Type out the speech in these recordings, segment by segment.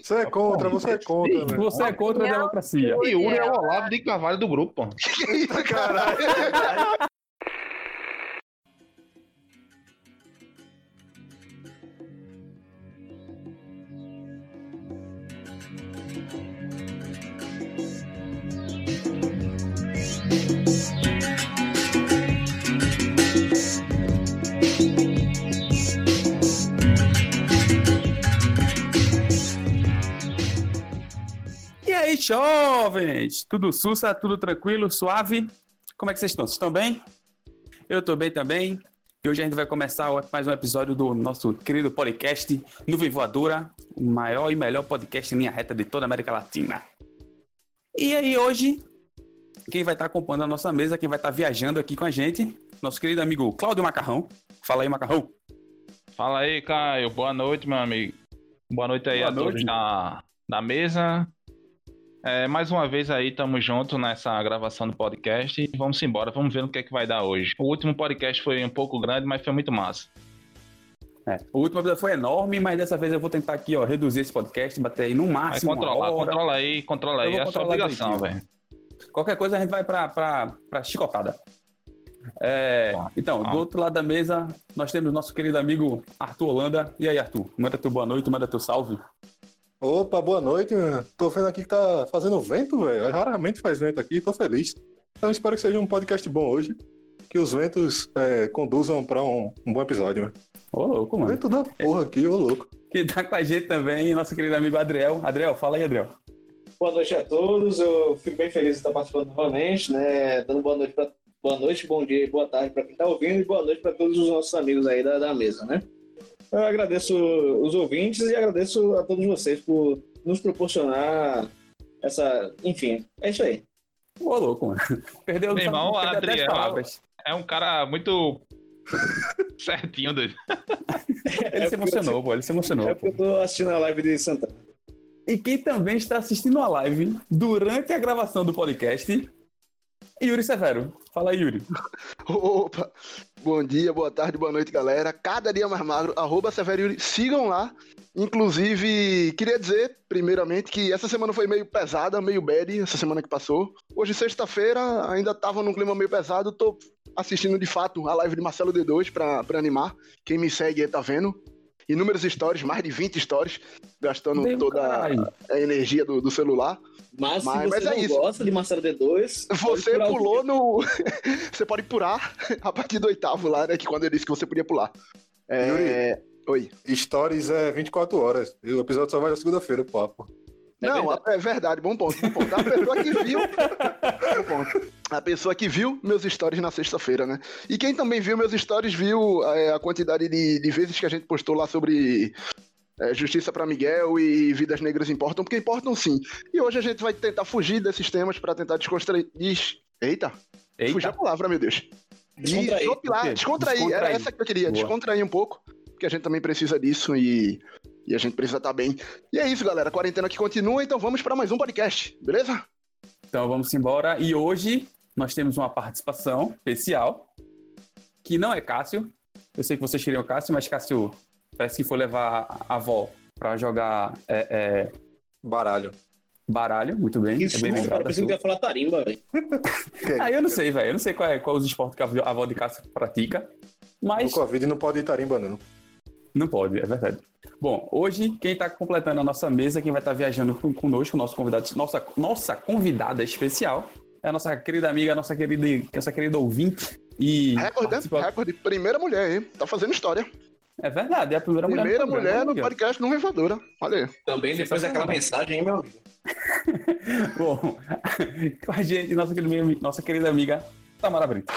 Você é contra, você é contra, velho. Você é contra a democracia. E Yuri é o Olavo de Carvalho do grupo, pô. Eita, caralho. jovens? Tudo sussa, tudo tranquilo, suave? Como é que vocês estão? Vocês estão bem? Eu tô bem também. E hoje a gente vai começar mais um episódio do nosso querido podcast Nuvem Voadora, o maior e melhor podcast em linha reta de toda a América Latina. E aí, hoje, quem vai estar acompanhando a nossa mesa, quem vai estar viajando aqui com a gente, nosso querido amigo Cláudio Macarrão. Fala aí, Macarrão. Fala aí, Caio. Boa noite, meu amigo. Boa noite aí Boa a todos noite. na mesa. É, mais uma vez aí, estamos juntos nessa gravação do podcast e vamos embora, vamos ver no que é que vai dar hoje. O último podcast foi um pouco grande, mas foi muito massa. É, o último episódio foi enorme, mas dessa vez eu vou tentar aqui, ó, reduzir esse podcast, bater aí no máximo hora. controla aí, controla aí, é a sua obrigação, velho. Qualquer coisa a gente vai pra, pra, pra chicotada. É, então, do outro lado da mesa, nós temos nosso querido amigo Arthur Holanda. E aí, Arthur? Manda teu boa noite, manda teu salve. Opa, boa noite, mano. Tô vendo aqui que tá fazendo vento, velho. Raramente faz vento aqui, tô feliz. Então espero que seja um podcast bom hoje. Que os ventos é, conduzam pra um, um bom episódio, mano. Ô, louco, mano. Vento da porra aqui, ô louco. Que tá com a gente também, nosso querido amigo Adriel. Adriel, fala aí, Adriel. Boa noite a todos. Eu fico bem feliz de estar participando novamente, né? Dando boa noite, pra, boa noite, bom dia e boa tarde para quem está ouvindo e boa noite para todos os nossos amigos aí da, da mesa, né? Eu agradeço os ouvintes e agradeço a todos vocês por nos proporcionar essa. Enfim, é isso aí. Ô, louco, mano. Perdeu, Meu irmão, Adriel. palavras. É um cara muito certinho dele. Ele se emocionou, pô, ele se emocionou. É porque eu tô assistindo a live de Santana. E quem também está assistindo a live durante a gravação do podcast, Yuri Severo. Fala aí, Yuri. Opa! Bom dia, boa tarde, boa noite, galera. Cada dia mais magro, arroba Severo Yuri. Sigam lá. Inclusive, queria dizer, primeiramente, que essa semana foi meio pesada, meio bad, essa semana que passou. Hoje, sexta-feira, ainda tava num clima meio pesado. Tô assistindo, de fato, a live de Marcelo D2 pra, pra animar. Quem me segue aí tá vendo. Inúmeros stories, mais de 20 stories, gastando Meu toda caralho. a energia do, do celular. Mas, Mas- se você mas é não isso. gosta de Marcelo D2, pode Você pulou no. você pode pular a partir do oitavo lá, né? Que quando eu disse que você podia pular. É... Oi. Stories é 24 horas. E o episódio só vai na segunda-feira, papo. É Não, verdade. é verdade, bom ponto, bom ponto. A pessoa que viu. bom ponto. A pessoa que viu meus stories na sexta-feira, né? E quem também viu meus stories viu é, a quantidade de, de vezes que a gente postou lá sobre é, Justiça pra Miguel e Vidas Negras Importam, porque importam sim. E hoje a gente vai tentar fugir desses temas pra tentar descontrair. Des... Eita, Fugiu a Eita, palavra, meu Deus. Descontrair. Desopilar, descontrair. Era essa que eu queria, Boa. descontrair um pouco, porque a gente também precisa disso e, e a gente precisa estar bem. E é isso, galera. A quarentena que continua, então vamos para mais um podcast, beleza? então vamos embora. E hoje nós temos uma participação especial, que não é Cássio. Eu sei que vocês queriam Cássio, mas Cássio parece que foi levar a avó pra jogar é, é, Baralho. baralho. Muito bem, Que é bem lembrado. Pensei que ia falar tarimba, velho. Ah, eu não sei, velho. Eu não sei qual é, qual os esportes que a avó- a de Cássio pratica. No Mas Covid não pode ir tarimba, não. Não pode, é verdade. Bom, hoje quem está completando a nossa mesa, quem vai estar viajando com- conosco, nosso convidado, nossa, nossa convidada especial, é a nossa querida amiga, nossa querida, nossa querida ouvinte. E Recorde, né? participa- Recorde. Primeira mulher, hein? Tá fazendo história. É verdade, é a primeira mulher. Primeira do programa, mulher no amiga. podcast no Vivadora. Olha aí. Também depois daquela mensagem, hein, meu amigo? Bom, com a gente, nossa querida, nossa querida amiga Tamara Brito.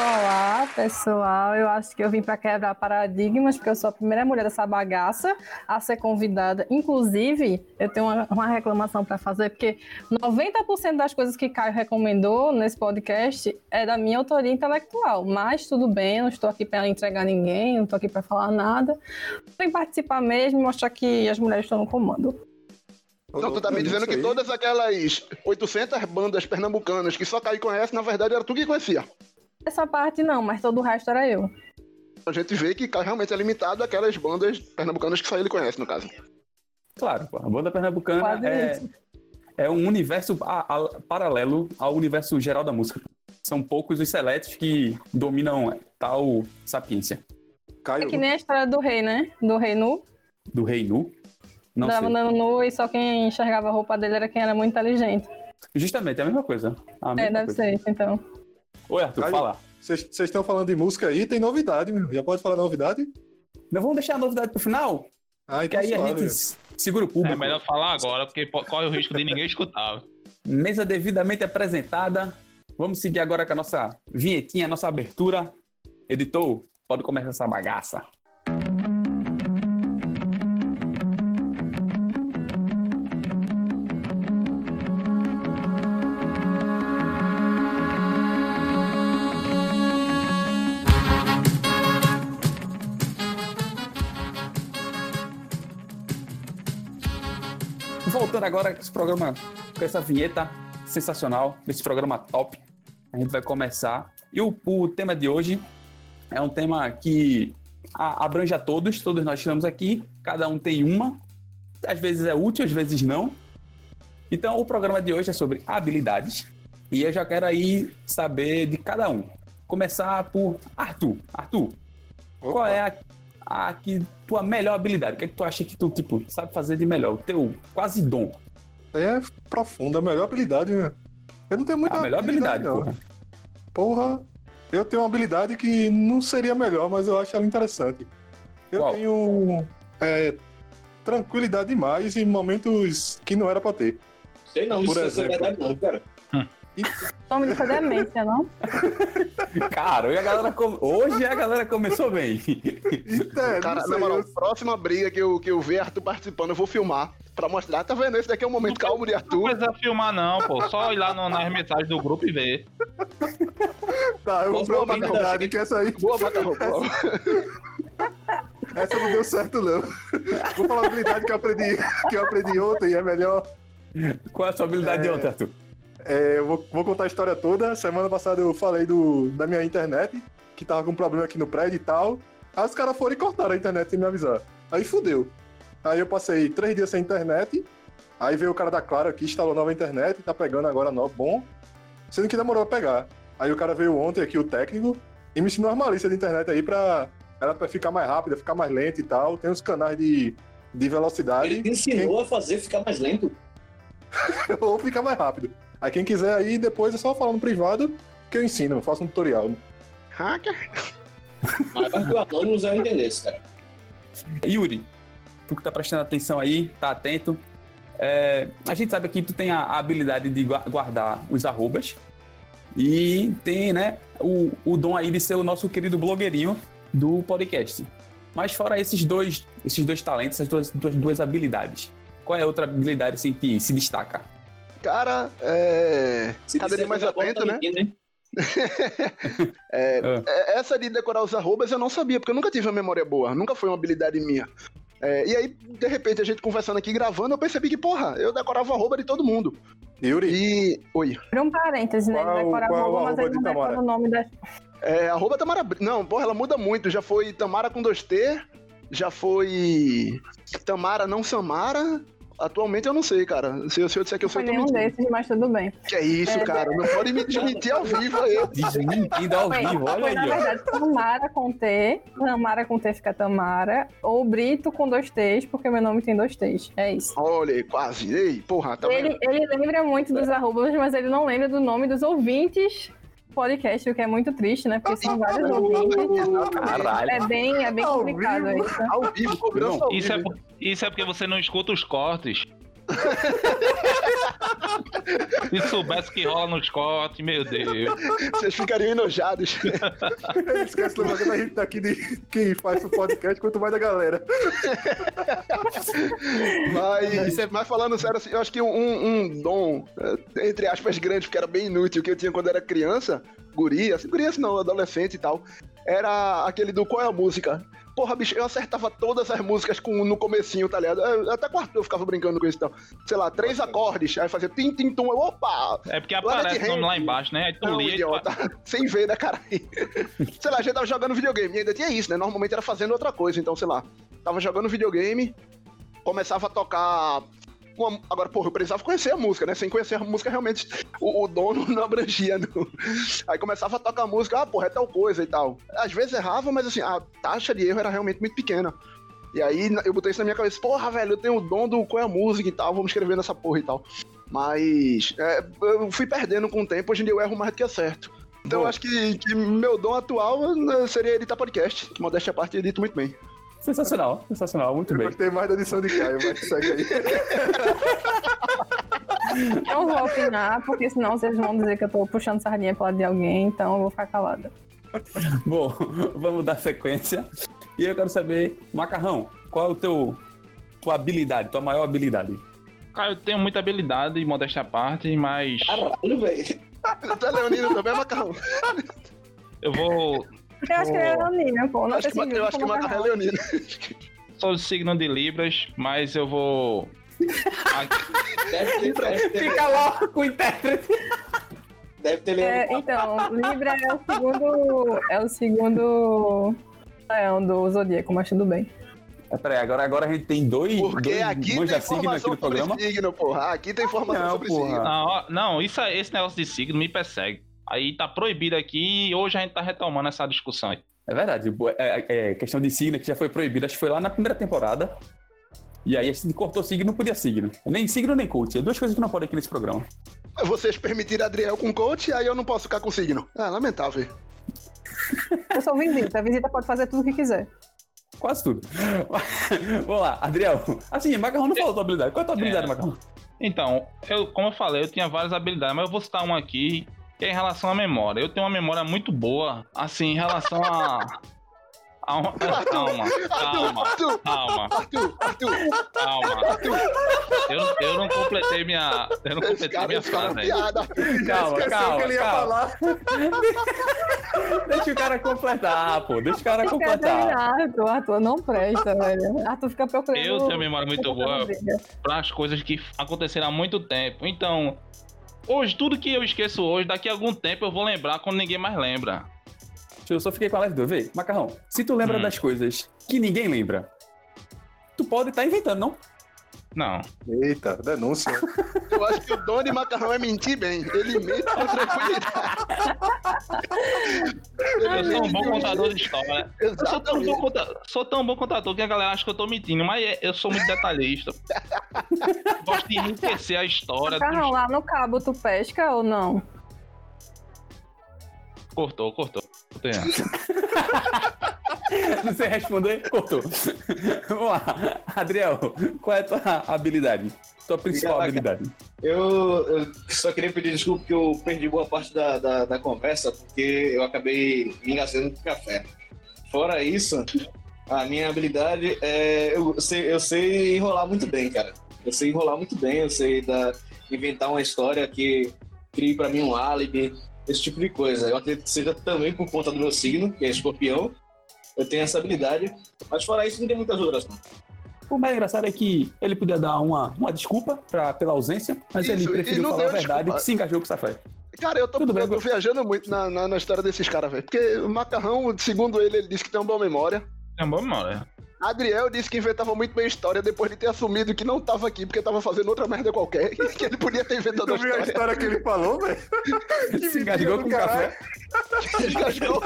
Olá, pessoal. Eu acho que eu vim para quebrar paradigmas, porque eu sou a primeira mulher dessa bagaça a ser convidada. Inclusive, eu tenho uma, uma reclamação para fazer, porque 90% das coisas que Caio recomendou nesse podcast é da minha autoria intelectual. Mas tudo bem, eu não estou aqui para entregar ninguém, não estou aqui para falar nada. Vem participar mesmo e mostrar que as mulheres estão no comando. Então tu tá me dizendo que todas aquelas 800 bandas pernambucanas que só Caio conhece, na verdade era tu que conhecia. Essa parte não, mas todo o resto era eu. a gente vê que realmente é limitado àquelas bandas pernambucanas que só ele conhece, no caso. Claro, pô, a banda pernambucana Quase é, isso. é um universo a- a- paralelo ao universo geral da música. São poucos os seletos que dominam tal sapiência. Caio, É que nem a história do rei, né? Do rei nu. Do rei nu. Não Tava sei. andando nu e só quem enxergava a roupa dele era quem era muito inteligente. Justamente, é a mesma coisa. A É, mesma deve coisa. ser isso, então. Oi, Arthur, Caio. fala. vocês estão falando de música aí, tem novidade, meu. Já pode falar novidade? Não vamos deixar a novidade pro final? Ah, Que então aí a suave, gente meu. s- segura o público. É melhor falar agora, porque po- corre o risco de ninguém escutar. Mesa devidamente apresentada. Vamos seguir agora com a nossa vinhetinha, a nossa abertura. Editor, pode começar essa bagaça. Voltando agora com esse programa, com essa vinheta sensacional, esse programa top, a gente vai começar. E o, o tema de hoje é um tema que a- abrange a todos, todos nós estamos aqui, cada um tem uma, às vezes é útil, às vezes não. Então, o programa de hoje é sobre habilidades, e eu já quero aí saber de cada um. Começar por Arthur. Arthur, Opa. qual é a, a que, tua melhor habilidade? O que, é que tu acha que tu tipo, sabe fazer de melhor? O teu quase dom. É profunda, a melhor habilidade, meu. Eu não tenho muita a melhor habilidade, não. porra. Porra, eu tenho uma habilidade que não seria melhor, mas eu acho ela interessante. Eu Qual? tenho é, tranquilidade demais em momentos que não era pra ter. Sei não, Por isso é exemplo. verdade não, cara. Nome disso é demência, não? Cara, hoje a galera, come- hoje a galera começou bem. É, Cara, não na moral, eu- próxima briga que eu, que eu ver Arthur participando, eu vou filmar pra mostrar. Tá vendo? Esse daqui é o momento calmo de Não Arthur. precisa filmar, não, pô. Só ir lá no- nas mensagens do grupo e ver. Tá, eu vou falar uma habilidade que essa aí, Boa, macarrão. boa. essa não deu certo não. Vou falar uma habilidade que eu aprendi, que eu aprendi ontem e é melhor. Qual é a sua habilidade de É. ontem, Arthur? É, eu vou, vou contar a história toda. Semana passada eu falei do, da minha internet, que tava com problema aqui no prédio e tal. Aí os caras foram e cortaram a internet sem me avisar. Aí fudeu. Aí eu passei três dias sem internet. Aí veio o cara da Claro aqui, instalou nova internet, tá pegando agora nova, bom. Sendo que demorou a pegar. Aí o cara veio ontem aqui, o técnico, e me ensinou as malícias de internet aí pra ela pra ficar mais rápida, ficar mais lenta e tal. Tem uns canais de, de velocidade. Ele te ensinou a fazer ficar mais lento. ou ficar mais rápido. Aí quem quiser aí, depois é só falar no privado que eu ensino, eu faço um tutorial. Hacker. Mas para que o Anonymous eu entendesse, cara. Yuri, tu que tá prestando atenção aí, tá atento. É, a gente sabe que tu tem a, a habilidade de gua- guardar os arrobas e tem, né, o, o dom aí de ser o nosso querido blogueirinho do podcast. Mas fora esses dois, esses dois talentos, essas duas, duas, duas habilidades, qual é a outra habilidade assim, que se destaca? Cara, é. Se Cada dia mais atento, né? É, Ah. é, Essa de decorar os arrobas eu não sabia, porque eu nunca tive uma memória boa, nunca foi uma habilidade minha. É, e aí, de repente, a gente conversando aqui, gravando, eu percebi que, porra, eu decorava arroba de todo mundo. Yuri, E. Oi. Abre um parênteses, né? Ele Qual- decora a qual roupa, mas arroba ele não decora o nome da. É, arroba Tamara. Não, porra, ela muda muito. Já foi Tamara com 2T, já foi Tamara não Samara. Atualmente eu não sei, cara. Se, eu- se eu disser que eu sou, nenhum mentindo. desses, mas tudo bem. Que é isso, É, cara? Não pode me desmentir ao vivo aí. Desmentindo ao vivo, olha na aí, ó. verdade, Tamara com T. Tamara com T fica Tamara. Ou Brito com dois T's, porque meu nome tem dois T's. É isso. Olha aí, quase. Ei, porra, tá vendo? Ele, ele lembra muito dos arrobas, mas ele não lembra do nome dos ouvintes podcast, o que é muito triste, né? Porque são vários ouvintes. Caralho. É bem, é bem complicado isso. Ao vivo, cobrança ao Isso é, isso é porque você não escuta os cortes. Se soubesse que rola nos cortes, meu Deus. Vocês ficariam enojados. esquece do bagulho da gente daqui de quem faz o podcast, quanto mais da galera. Mas, é- mas falando sério, assim, eu acho que um, um dom, eh, entre aspas, grande, porque era bem inútil, que eu tinha quando era criança, guria, assim, guria assim, não, adolescente e tal, era aquele do qual é a música? Porra, bicho, eu acertava todas as músicas com, no comecinho, tá ligado? Eu, até quarto eu ficava brincando com isso, então. Sei lá, três acordes, aí fazia tim, tim, tum, eu, opa! É porque aparece o nome lá embaixo, né? Aí tu lia idiota. Sem ver, né, cara? sei lá, a gente tava jogando videogame e ainda tinha isso, né? Normalmente era fazendo outra coisa, então, sei lá. Tava jogando videogame, começava a tocar. Uma- Agora, porra, eu precisava conhecer a música, né? Sem conhecer a música, realmente, o, o dono não abrangia. não. Aí começava a tocar a música, ah, porra, é tal coisa e tal. Às vezes errava, mas assim, a taxa de erro era realmente muito pequena. E aí eu botei isso na minha cabeça, porra, velho, eu tenho o dom do qual é a música e tal, vamos escrever nessa porra e tal. Mas é, eu fui perdendo com o tempo, hoje em dia eu erro mais do que acerto. Então eu acho que, que meu dom atual né, seria editar podcast, que modéstia à parte eu edito muito bem. Sensacional, sensacional, muito Eu bem. gostei mais da edição de Caio, mas segue aí. Não vou opinar, porque senão vocês vão dizer que eu tô puxando sardinha pro lado de alguém, então eu vou ficar calada. Bom, vamos dar sequência. E eu quero saber, Macarrão, qual é o teu tua habilidade, tua maior habilidade? Cara, eu tenho muita habilidade, modéstia à parte, mas Caralho, velho. Tu é leonino também, macarrão? eu vou. Eu acho que ele é Pô. leonino, pô. Não Acho que, eu acho que o macarrão é leonino. Sou do signo de Libras, mas eu vou. Fica logo com o intérprete. deve ter É, leão. então, Libra é o segundo. É o segundo leão do Zodíaco, mas tudo bem. É, peraí, agora, agora a gente tem dois, Porque dois aqui tem manja signo aqui informação no sobre programa. signo, porra. Aqui tem informação Não, sobre porra. signo. Não, não isso, é- esse negócio de signo me persegue. Aí tá proibido aqui e hoje a gente tá retomando essa discussão aí. É verdade, bo- é, é, questão de signo que já foi proibida, acho que foi lá na primeira temporada. E aí a gente cortou signo, não podia signo. Nem signo nem coach, é duas coisas que não podem aqui nesse programa. Vocês permitiram Adriel com coach, aí eu não posso ficar com signo. Ah, lamentável. Eu sou visita, a visita pode fazer tudo o que quiser. Quase tudo. Vamos lá, Adriel. Assim, Macarrão não falou tua habilidade. Qual é a tua habilidade, É. Macarrão? Então, eu, como eu falei, eu tinha várias habilidades, mas eu vou citar uma aqui, que é em relação à memória. Eu tenho uma memória muito boa, assim, em relação a. calma, calma, Arthur, calma, Arthur, Arthur, calma. Arthur. Eu, eu não completei minha. Eu não completei minha frase Arthur. Calma, calma, que ele ia calma. falar. Deixa o cara completar, pô. Deixa o cara completar. Arthur, Arthur, não presta, velho. Arthur fica procurando. Eu tenho memória muito boa para as coisas que aconteceram há muito tempo. Então, hoje, tudo que eu esqueço hoje, daqui a algum tempo eu vou lembrar quando ninguém mais lembra. Eu só fiquei com a live do Vê, Macarrão, se tu lembra Hum. das coisas que ninguém lembra, tu pode estar inventando, não? Não. Eita, denúncia. Eu acho que o dono de macarrão é mentir bem. Ele mente com tranquilidade. Eu sou um bom contador de história. Eu sou tão, bom Exatamente. conta- sou tão bom contador que a galera acha que eu tô mentindo, mas é- eu sou muito detalhista. Gosto de enriquecer a história. Macarrão, lá no cabo tu pesca ou não? Cortou, cortou. Cortei. Não sei responder, cortou. Vamos lá. Adriel, qual é a tua habilidade? Tua principal habilidade? Eu, eu só queria pedir desculpa que eu perdi boa parte da, da, da conversa, porque eu acabei me engasgando com café. Fora isso, a minha habilidade é. Eu sei, eu sei enrolar muito bem, cara. Eu sei enrolar muito bem, eu sei da, inventar uma história que crie pra mim um álibi, esse tipo de coisa. Eu acredito que seja também por conta do meu signo, que é escorpião. Eu tenho essa habilidade, mas fora isso, não tem muitas outras. Não. O mais engraçado é que ele podia dar uma, uma desculpa pra, pela ausência, mas Isso, ele e preferiu não falar a verdade desculpa. que se engajou com o Safé. Cara, eu tô, Tudo bem, eu tô viajando muito na, na, na história desses caras, velho. Porque o Macarrão, segundo ele, ele disse que tem uma boa memória. É uma boa memória. Adriel disse que inventava muito bem história depois de ter assumido que não tava aqui porque tava fazendo outra merda qualquer. que ele podia ter inventado a viu a história. história que ele falou, velho? Se engajou com o café. Engasgou.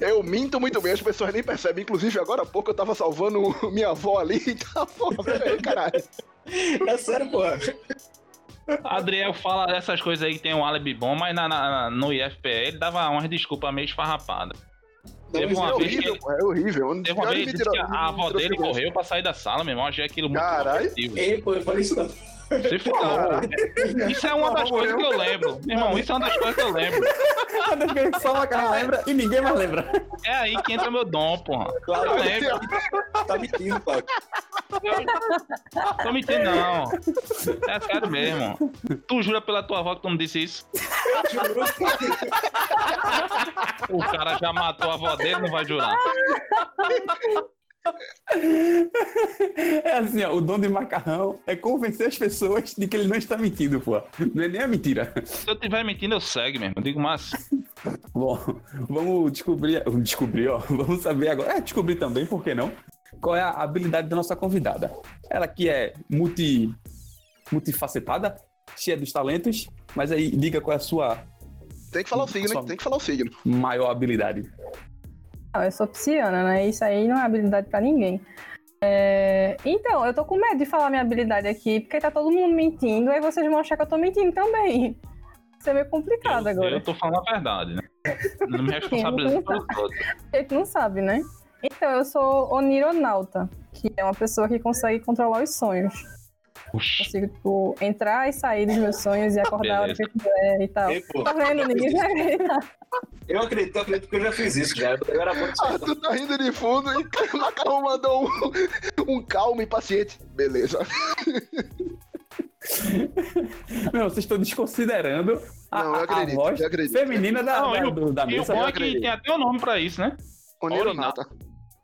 eu, eu minto muito bem, as pessoas nem percebem. Inclusive, agora há pouco eu tava salvando minha avó ali e tá, porra, velho, caralho. É sério, porra. Adriel fala dessas coisas aí que tem um álibi bom, mas na, na- no IFPE ele dava umas desculpas meio esfarrapadas. Teve uma é vez que horrível, ele- é horrível. Teve uma vez ele que a avó dele correu pra sair da sala, meu irmão. Achei aquilo muito Caralho. Ei, pô, eu falei isso não. Se for, Isso é uma das coisas que eu lembro. Meu irmão, isso é uma das coisas que eu lembro. Só o Macarrão lembra e ninguém mais lembra. É aí que entra meu dom, porra. Claro, Eu lembro. tá mentindo, Paulo. Tô mentindo, não. É sério mesmo. Tu jura pela tua avó que tu não disse isso? O cara já matou a avó dele, não vai jurar. É assim, ó, o dom de macarrão é convencer as pessoas de que ele não está mentindo, pô. Não é nem a mentira. Se eu estiver mentindo, eu segue mesmo. Eu digo, mas Bom, vamos descobrir, descobrir, ó, vamos saber agora. É, descobrir também, por que não? Qual é a habilidade da nossa convidada? Ela que é multi, multifacetada, cheia dos talentos, mas aí diga qual é a sua Tem que falar o signo, Só- hein? Tem que falar o signo. maior habilidade. Eu sou pisciana, né? Isso aí não é habilidade pra ninguém. É, Então, eu tô com medo de falar minha habilidade aqui, porque tá todo mundo mentindo, aí vocês vão achar que eu tô mentindo também. Isso é meio complicado eu, agora. eu tô falando a verdade, né? Não me responsabilizo pelo todo. A gente não sabe, né? Então, eu sou onironauta, que é uma pessoa que consegue controlar os sonhos. Consigo, tipo, entrar e sair dos meus sonhos e acordar a hora que eu quiser e tal. Ei, pô, Tá vendo, ninguém eu acredito, eu acredito que eu já fiz isso já. Eu era muito Ah, tu tá rindo de fundo e o Macarrão mandou um, um calmo e paciente. Beleza. Não, vocês estão desconsiderando a, Não, eu a- a acredito, voz eu acredito. feminina da, Não, da, e o- do- da E o mesa. bom é acredito. que tem até o nome pra isso, né? Onironauta.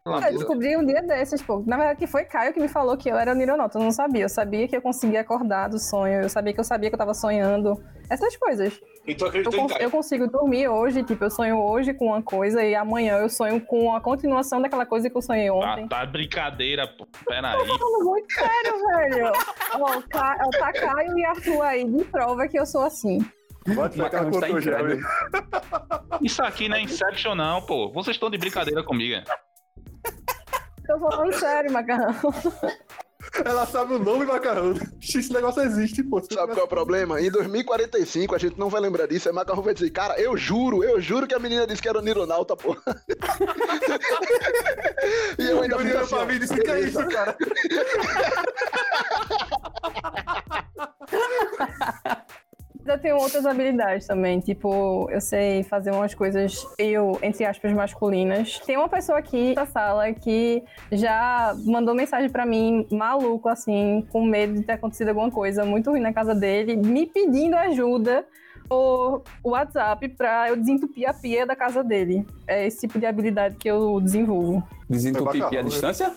Eu descobri um dia desses, pô. Na verdade, que foi Caio que me falou que eu era nironauta. Eu não sabia. Eu sabia que eu conseguia acordar do sonho. Eu sabia que eu sabia que eu tava sonhando. Essas coisas. E tu Eu, em Caio? eu consigo dormir hoje, tipo, eu sonho hoje com uma coisa e amanhã eu sonho com a continuação daquela coisa que eu sonhei Tá, ontem. tá brincadeira, pô. Pera aí. Falando muito sério, velho. Ó, ó, tá Caio e Arthur aí de prova que eu sou assim. O na cara velho. Isso aqui não é Inception, não, pô. Vocês estão de brincadeira comigo. Tô falando sério, macarrão. Ela sabe o nome macarrão. Esse negócio existe, pô. Sabe qual é o problema? Em 2045, a gente não vai lembrar disso. Aí Macarrão vai dizer, cara, eu juro, eu juro que a menina disse que era Nironauta, pô. e eu ainda Eu fico assim, pra mim e disse, que é isso, cara? Eu tenho outras habilidades também, tipo, eu sei fazer umas coisas meio, entre aspas, masculinas. Tem uma pessoa aqui na sala que já mandou mensagem pra mim, maluco, assim, com medo de ter acontecido alguma coisa muito ruim na casa dele, me pedindo ajuda por WhatsApp pra eu desentupir a pia da casa dele. É esse tipo de habilidade que eu desenvolvo. Desentupir a né? distância?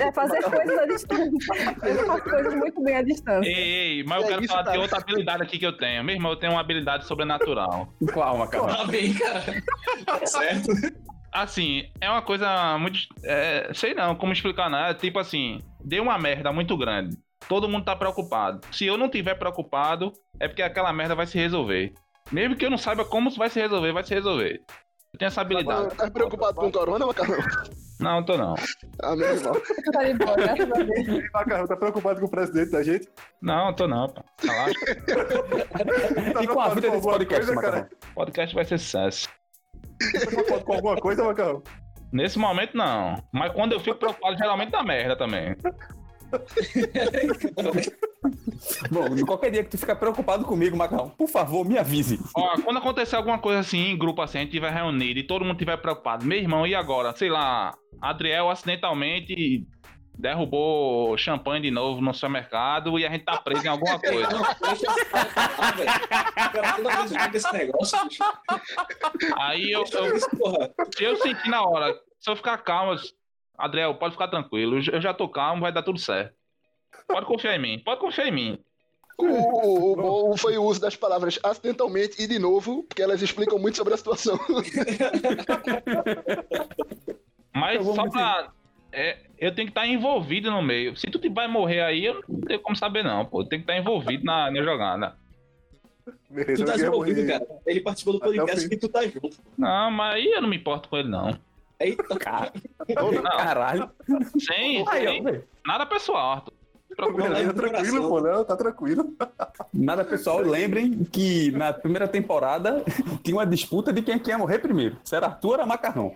É fazer coisas à distância. Eu faço coisas muito bem à distância. Ei, ei, mas eu É quero isso, falar de cara. outra habilidade aqui que eu tenho. Meu irmão, eu tenho uma habilidade sobrenatural. Qual, macarrão? Tá bem, cara. Tá certo. Assim, é uma coisa muito. é, sei não como explicar nada. Tipo assim, deu uma merda muito grande. Todo mundo tá preocupado. Se eu não tiver preocupado, é porque aquela merda vai se resolver. Mesmo que eu não saiba como vai se resolver, vai se resolver. Eu tenho essa habilidade. Tá preocupado com o corona, Macarrão? Não, eu tô não. Ah, meu irmão. Tá de boa, graças a Deus. Macarrão tá preocupado com o presidente da gente? Não, tô não, pô. Relaxa. Tá E com a vida desse podcast, coisa, macarrão? O podcast vai ser sucesso. Tá preocupado com alguma coisa, macarrão? Nesse momento, não. Mas quando eu fico preocupado, geralmente dá merda também. Bom, qualquer dia que tu ficar preocupado comigo, macarrão, por favor, me avise. Ó, quando acontecer alguma coisa assim em grupo assim, a gente tiver reunido e todo mundo tiver preocupado, meu irmão, e agora? Sei lá, Adriel acidentalmente derrubou champanhe de novo no supermercado e a gente tá preso em alguma coisa. Aí eu, eu, eu sentir na hora, se eu ficar calmo, eu- Adriel, pode ficar tranquilo, eu já tô calmo, vai dar tudo certo. Pode confiar em mim, pode confiar em mim. O, o, o bom foi o uso das palavras acidentalmente e de novo, porque elas explicam muito sobre a situação. Mas Eu vou só pra. é, eu tenho que estar envolvido no meio. Se tu te vai morrer aí, eu não tenho como saber, não, pô. Eu tenho que estar envolvido na, na jogada. Beleza, Tu tá envolvido, morrer. cara. Ele participou do podcast que tu tá junto. Não, mas aí eu não me importo com ele, não. Eita, Cara, Não, caralho. sem, Aí, nada pessoal, Arthur. Beleza, tranquilo, pô, não, tá tranquilo. Nada pessoal, lembrem que na primeira temporada tinha uma disputa de quem quer morrer primeiro. Se era Arthur ou Macarrão.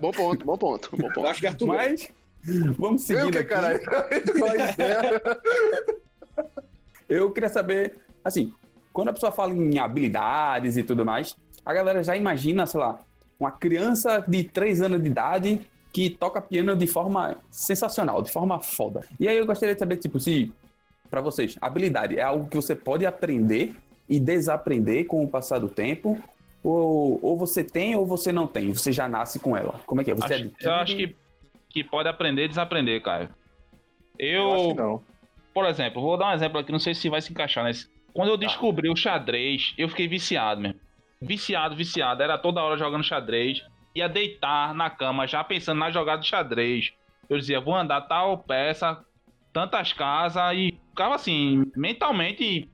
bom ponto, bom ponto, bom eu ponto. acho que Arthur. Mas vamos Eu seguindo que, aqui. Eu queria saber, assim, quando a pessoa fala em habilidades e tudo mais, a galera já imagina, sei lá, uma criança de 3 anos de idade que toca piano de forma sensacional, de forma foda. E aí eu gostaria de saber, tipo, se, para vocês, habilidade é algo que você pode aprender e desaprender com o passar do tempo? Ou, ou você tem ou você não tem? Você já nasce com ela? Como é que é? Você Acho- adquire? eu acho que, que pode aprender e desaprender, cara. Eu acho Eu, que não. por exemplo, vou dar um exemplo aqui, não sei se vai se encaixar nesse. Quando eu descobri o xadrez, eu fiquei viciado mesmo. Viciado, viciado. Era toda hora jogando xadrez. Ia deitar na cama já pensando na jogada de xadrez. Eu dizia, vou andar tal peça, tantas casas e ficava assim, mentalmente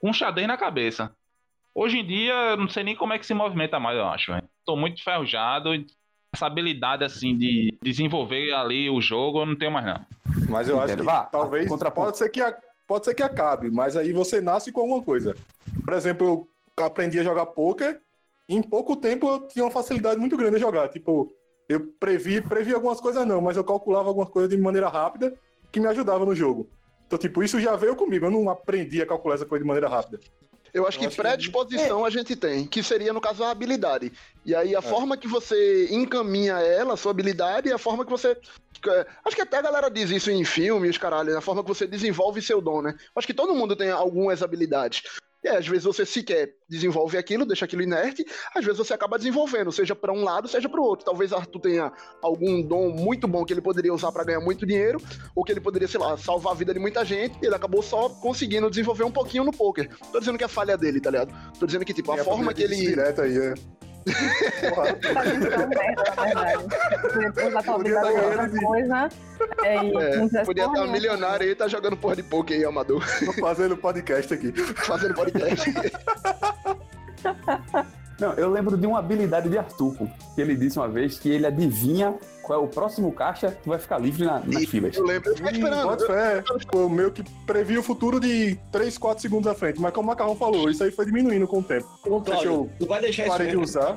com xadrez na cabeça. Hoje em dia, eu não sei nem como é que se movimenta mais, eu acho. velho. Tô muito enferrujado. e Essa habilidade, assim, de desenvolver ali o jogo, eu não tenho mais, não. Mas eu acho que Vá, talvez contraponto. pode ser que, a- pode ser que acabe, mas aí você nasce com alguma coisa. Por exemplo, eu aprendi a jogar poker, e em pouco tempo eu tinha uma facilidade muito grande a jogar. Tipo, eu previ, previ algumas coisas não, mas eu calculava algumas coisas de maneira rápida que me ajudava no jogo. Então, tipo, isso já veio comigo, eu não aprendi a calcular essa coisa de maneira rápida. Eu acho Eu que acho que- predisposição a gente tem, que seria, no caso, a habilidade. E aí, a forma que você encaminha ela, a sua habilidade, e a forma que você. é, Acho que até a galera diz isso em filmes, caralho, a forma que você desenvolve seu dom, né? Acho que todo mundo tem algumas habilidades. E às vezes você sequer desenvolve aquilo, deixa aquilo inerte, às vezes você acaba desenvolvendo, seja para um lado, seja para o outro. Talvez Arthur tenha algum dom muito bom que ele poderia usar para ganhar muito dinheiro, ou que ele poderia, sei lá, salvar a vida de muita gente, e ele acabou só conseguindo desenvolver um pouquinho no poker. Tô dizendo que é falha dele, tá ligado? Tô dizendo que, tipo, a Tem forma que ele. Direto aí, é. Porra, Tá da tua Podia tá ganhando de- coisa. É, É, podia porra estar milionário aí e tá jogando porra de poker aí, amador. tô fazendo podcast aqui. Fazendo podcast. Não, eu lembro de uma habilidade de Arthur, pô, que ele disse uma vez que ele adivinha qual é o próximo caixa que vai ficar livre na- nas filas. Eu lembro, eu fiquei esperando. Bota fé. Pô, meio que previ o futuro de 3, 4 segundos à frente. Mas como o Macarrão falou, isso aí foi diminuindo com o tempo. Ô, Deixa Cláudio, eu tu vai deixar isso parei de mesmo? usar.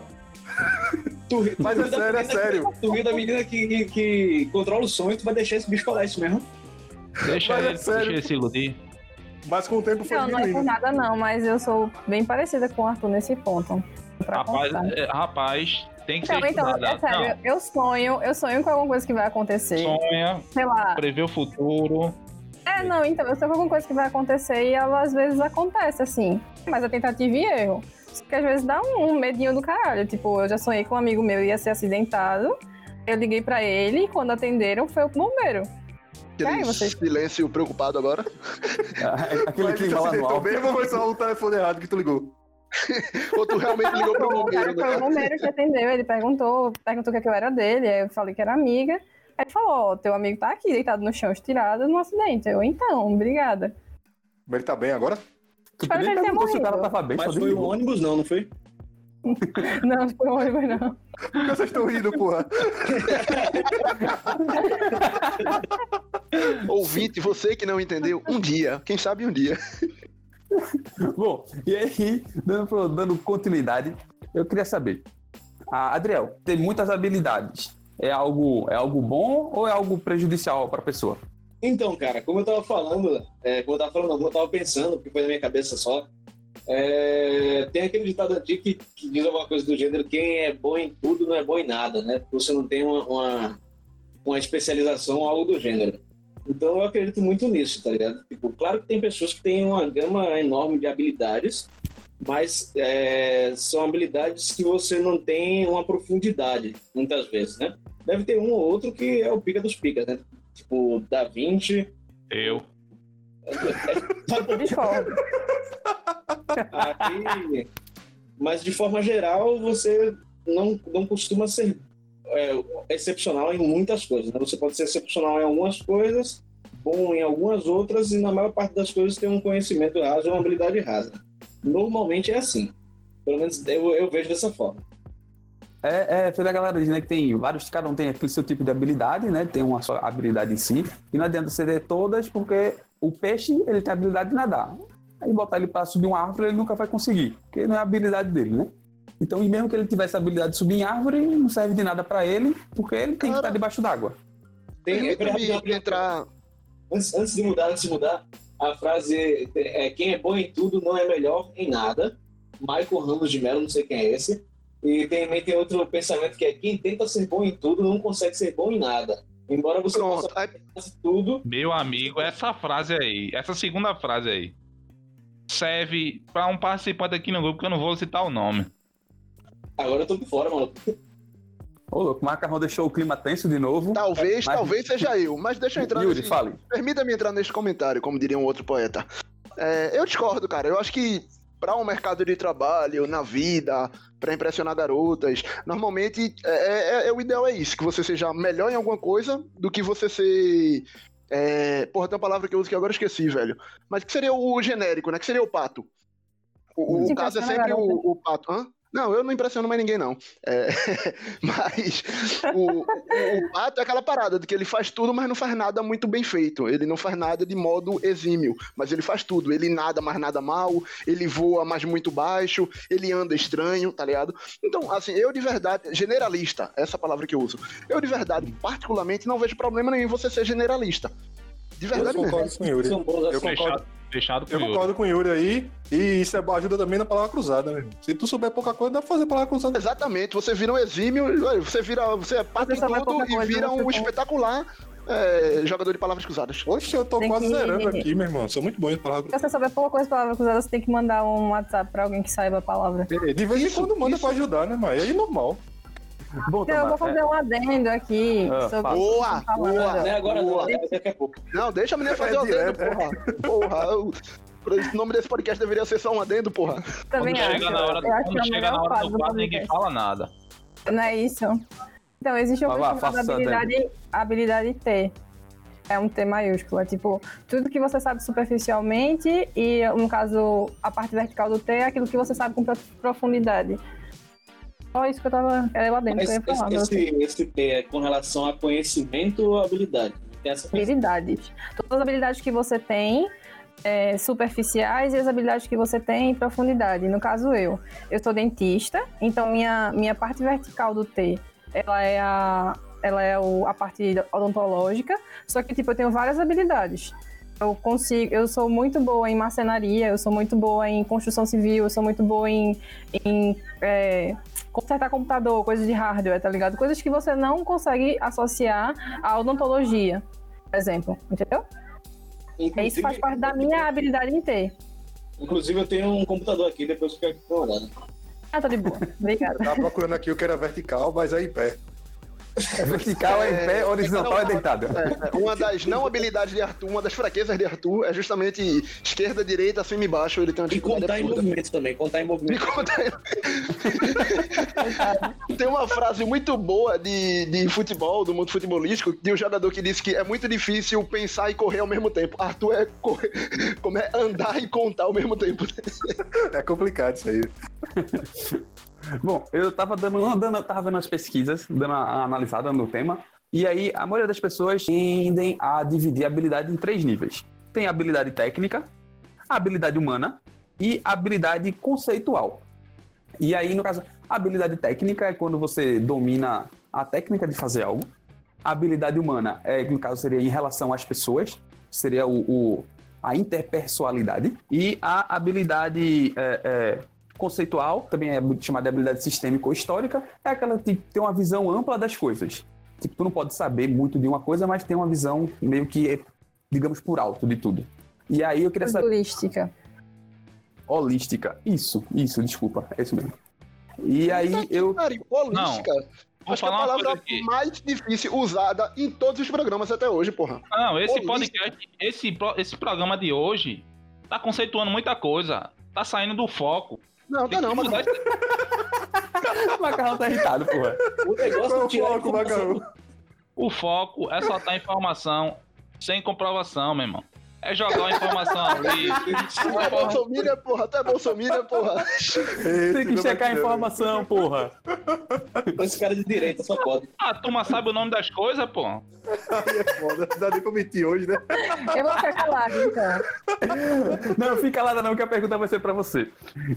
Tu, tu Mas é sério, é sério. Tu ri da menina que, que, que controla o sonho, tu vai deixar esse bicho falar isso mesmo. Deixa Mas é ele, sério. deixa ele se iludir. Mas com o tempo foi Não, não é por diminuindo. nada não, mas eu sou bem parecida com o Arthur nesse ponto. Rapaz, é, rapaz, tem que ser Então, então, estudada. é sério, eu sonho, eu sonho com alguma coisa que vai acontecer. Sonha, Sei lá. prevê o futuro. É, não, então, eu sonho com alguma coisa que vai acontecer e ela às vezes acontece, assim. Mas a tentativa e erro. Só que às vezes dá um, um medinho do caralho. Tipo, eu já sonhei com um amigo meu ia ser acidentado. Eu liguei pra ele e quando atenderam foi o bombeiro. Aquele Ai, vocês- silêncio preocupado agora. Aquele Mas clima isso lá no alto. mesmo foi só o telefone errado que tu ligou? Ou tu realmente ligou pro O bombeiro, foi o né? bombeiro que atendeu, ele perguntou, perguntou o que, é que eu era dele, aí eu falei que era amiga. Aí ele falou, ó, teu amigo tá aqui, deitado no chão, estirado, num acidente. Eu, então, obrigada. Mas ele tá bem agora? Tu Espero que ele tenha perguntou se o cara morrido. tava bem, Mas foi um desligou. ônibus, não, não foi? Não, foi um ônibus, não. Por que vocês estão rindo, porra? Ouvinte, você que não entendeu, um dia, quem sabe um dia. Bom, e aí, dando, dando continuidade, eu queria saber. Ah, Adriel, tem muitas habilidades. É algo, é algo bom ou é algo prejudicial para a pessoa? Então, cara, como eu tava falando, é, como eu tava falando, como eu pensando, porque foi na minha cabeça só, é, tem aquele ditado antigo que, que diz alguma coisa do gênero, quem é bom em tudo não é bom em nada, né? Você não tem uma, uma, uma especialização ou algo do gênero. Então eu acredito muito nisso, tá ligado? Tipo, claro que tem pessoas que têm uma gama enorme de habilidades, mas é, são habilidades que você não tem uma profundidade, muitas vezes, né? Deve ter um ou outro que é o pica dos picas, né? Tipo, Da Vinci. Eu. Discordo. Aí, mas de forma geral, você não, não costuma ser é, excepcional em muitas coisas. Né? Você pode ser excepcional em algumas coisas, bom em algumas outras, e na maior parte das coisas tem um conhecimento raso uma habilidade rasa. Normalmente é assim. Pelo menos eu, eu vejo dessa forma. É, é, galera diz, né, que tem vários, cada um tem aquele seu tipo de habilidade, né? Tem uma só habilidade em si. E não adianta você ter todas, porque o peixe, ele tem a habilidade de nadar. Aí botar ele para subir uma árvore, ele nunca vai conseguir, porque não é a habilidade dele, né? Então, e mesmo que ele tivesse a habilidade de subir em árvore, não serve de nada para ele, porque ele tem que estar debaixo d'água. Tem, rapidão. entrar. antes, antes de mudar, antes de mudar, a frase é quem é bom em tudo não é melhor em nada. Michael Ramos de Mello, não sei quem é esse. E também tem outro pensamento que é quem tenta ser bom em tudo não consegue ser bom em nada. Embora você Pronto. possa Aí, fazer tudo, Meu amigo, essa frase aí, essa segunda frase aí, serve pra um participante aqui no grupo que eu não vou citar o nome. Agora eu tô por fora, mano. Ô, louco, o Macarrão deixou o clima tenso de novo. talvez, Mas- talvez seja eu, mas deixa eu entrar Yuri, nesse... fale. Permita-me entrar nesse comentário, como diria um outro poeta. É, eu discordo, cara. Eu acho que para um mercado de trabalho, na vida, para impressionar garotas, normalmente é, é- é- o ideal é isso, que você seja melhor em alguma coisa do que você ser. É, porra, tem uma palavra que eu uso que agora eu esqueci, velho. Mas que seria o genérico, né? Que seria o pato. O, o caso é impressiona sempre o, o pato. Hã? Não, eu não impressiono mais ninguém, não. É, mas o, o, pato é aquela parada de que ele faz tudo, mas não faz nada muito bem feito. Ele não faz nada de modo exímio, mas ele faz tudo. Ele nada, mas nada mal, ele voa, mas muito baixo, ele anda estranho, tá ligado? Então, assim, eu de verdade, generalista, essa palavra que eu uso, eu de verdade, particularmente, não vejo problema nenhum em você ser generalista. De Eu verdade mesmo. concordo com o Yuri. São Eu concordo. Fechado, fechado com Eu o Yuri. concordo com o Yuri aí. E isso é, ajuda também na palavra cruzada, né? Se tu souber pouca coisa, dá pra fazer palavra cruzada. Exatamente, você vira um exímio, você vira, você é parte Você em tudo e coisa, vira um espetacular é, jogador de palavras cruzadas. Oxe, eu tô Tem quase que- zerando aqui, meu irmão. Sou muito bom em palavra Se você souber pouca coisa palavra cruzada, você tem que mandar um WhatsApp pra alguém que saiba a palavra. cruzada. De vez em quando manda isso. pra ajudar, né, mas aí é normal. Bom, Então, eu vou fazer um adendo aqui Ah, sobre Boa, boa. Não é agora, Boa. é daqui a pouco. Não, deixa a menina fazer É o adendo, porra. Porra, eu- o nome desse podcast deveria ser só um adendo, porra. Também Quando acho. chega na hora, acho quando que é chega na hora do do quadro, ninguém fala nada. Não é isso? Então, existe uma lá, chamada habilidade, habilidade T. É um T maiúsculo. É tipo, tudo que você sabe superficialmente e, no caso, a parte vertical do T é aquilo que você sabe com prof- profundidade. Só isso que eu tava. Era eu adentro Mas que eu ia falar. mas esse, esse, esse T é com relação a conhecimento ou habilidade? Habilidades. Todas as habilidades que você tem é, superficiais e as habilidades que você tem em profundidade. No caso, eu. Eu sou dentista, então minha, minha parte vertical do T, ela é a, ela é o, a parte odontológica, só que, tipo, eu tenho várias habilidades. Eu consigo, eu sou muito boa em marcenaria, eu sou muito boa em construção civil, eu sou muito boa em, em é, consertar computador, coisas de hardware, tá ligado? Coisas que você não consegue associar à odontologia, por exemplo, entendeu? É isso faz parte da minha habilidade em ter. Inclusive, eu tenho um computador aqui, depois eu quero dar uma olhada. Ah, tá de boa. Obrigada. Tava procurando aqui o que era vertical, mas é em pé. Vertical é em pé, horizontal é deitado. É, uma das não habilidades de Arthur, uma das fraquezas de Arthur é justamente esquerda, direita, cima e baixo. Ele tem uma E contar em absurda. movimento também, contar em Me movimento. conta aí. Tem uma frase muito boa de, de futebol, do mundo futebolístico, de um jogador que disse que é muito difícil pensar e correr ao mesmo tempo. Arthur é, correr, como é andar e contar ao mesmo tempo. É complicado isso aí. Bom, eu tava dando, dando tava vendo as pesquisas, dando uma analisada no tema, e aí a maioria das pessoas tendem a dividir a habilidade em três níveis. Tem a habilidade técnica, a habilidade humana e a habilidade conceitual. E aí, no caso, a habilidade técnica é quando você domina a técnica de fazer algo. A habilidade humana é, no caso, seria em relação às pessoas, seria o, o- a interpessoalidade. E a habilidade é, é, conceitual, também é chamada de habilidade sistêmica ou histórica, é aquela que tem uma visão ampla das coisas. Tipo, tu não pode saber muito de uma coisa, mas tem uma visão meio que, digamos, por alto de tudo. E aí eu queria saber. Holística. Holística. Isso, isso, desculpa. É isso mesmo. E aí eu. Cara, holística. Vou Acho que é a palavra mais difícil usada em todos os programas até hoje, porra. Não, esse Holística. podcast, esse, esse programa de hoje tá conceituando muita coisa. Tá saindo do foco. Não, tá não, esse- O macarrão tá irritado, porra. O negócio é o foco, informação. Macarrão? O foco é soltar informação sem comprovação, meu irmão. É jogar uma informação ali. tu é Bolsominion, porra, tu é Bolsominion, porra. Tem que checar a informação, porra. Esse cara de direita só pode. A turma sabe o nome das coisas, pô. Aí é foda. Não dá nem pra mentir hoje, né? Eu vou ficar calado, então. Não, fica lá não, que a pergunta vai ser pra você.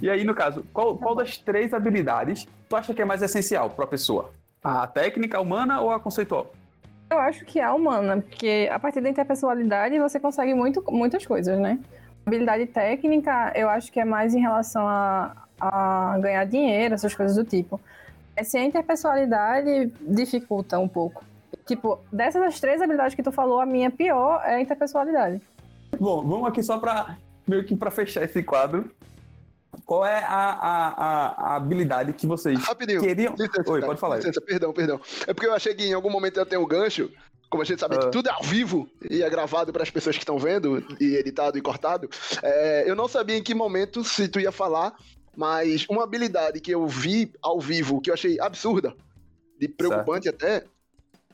E aí, no caso, qual, qual das três habilidades tu acha que é mais essencial pra pessoa? A técnica, humana ou a conceitual? Eu acho que é humana, porque a partir da interpessoalidade você consegue muito, muitas coisas, né? Habilidade técnica, eu acho que é mais em relação a, a ganhar dinheiro, essas coisas do tipo. Se a interpessoalidade dificulta um pouco. Tipo, dessas três habilidades que tu falou, a minha pior é a interpessoalidade. Bom, vamos aqui só para meio que para fechar esse quadro. Qual é a, a, a, habilidade que vocês Rapidinho. queriam? Licença, Oi, cara, pode falar. Licença, perdão, perdão. É porque eu achei que em algum momento eu tenho um gancho. Como a gente sabe Ah. que tudo é ao vivo e é gravado para as pessoas que estão vendo, e editado e cortado, é, eu não sabia em que momento se tu ia falar, mas uma habilidade que eu vi ao vivo, que eu achei absurda, de preocupante até,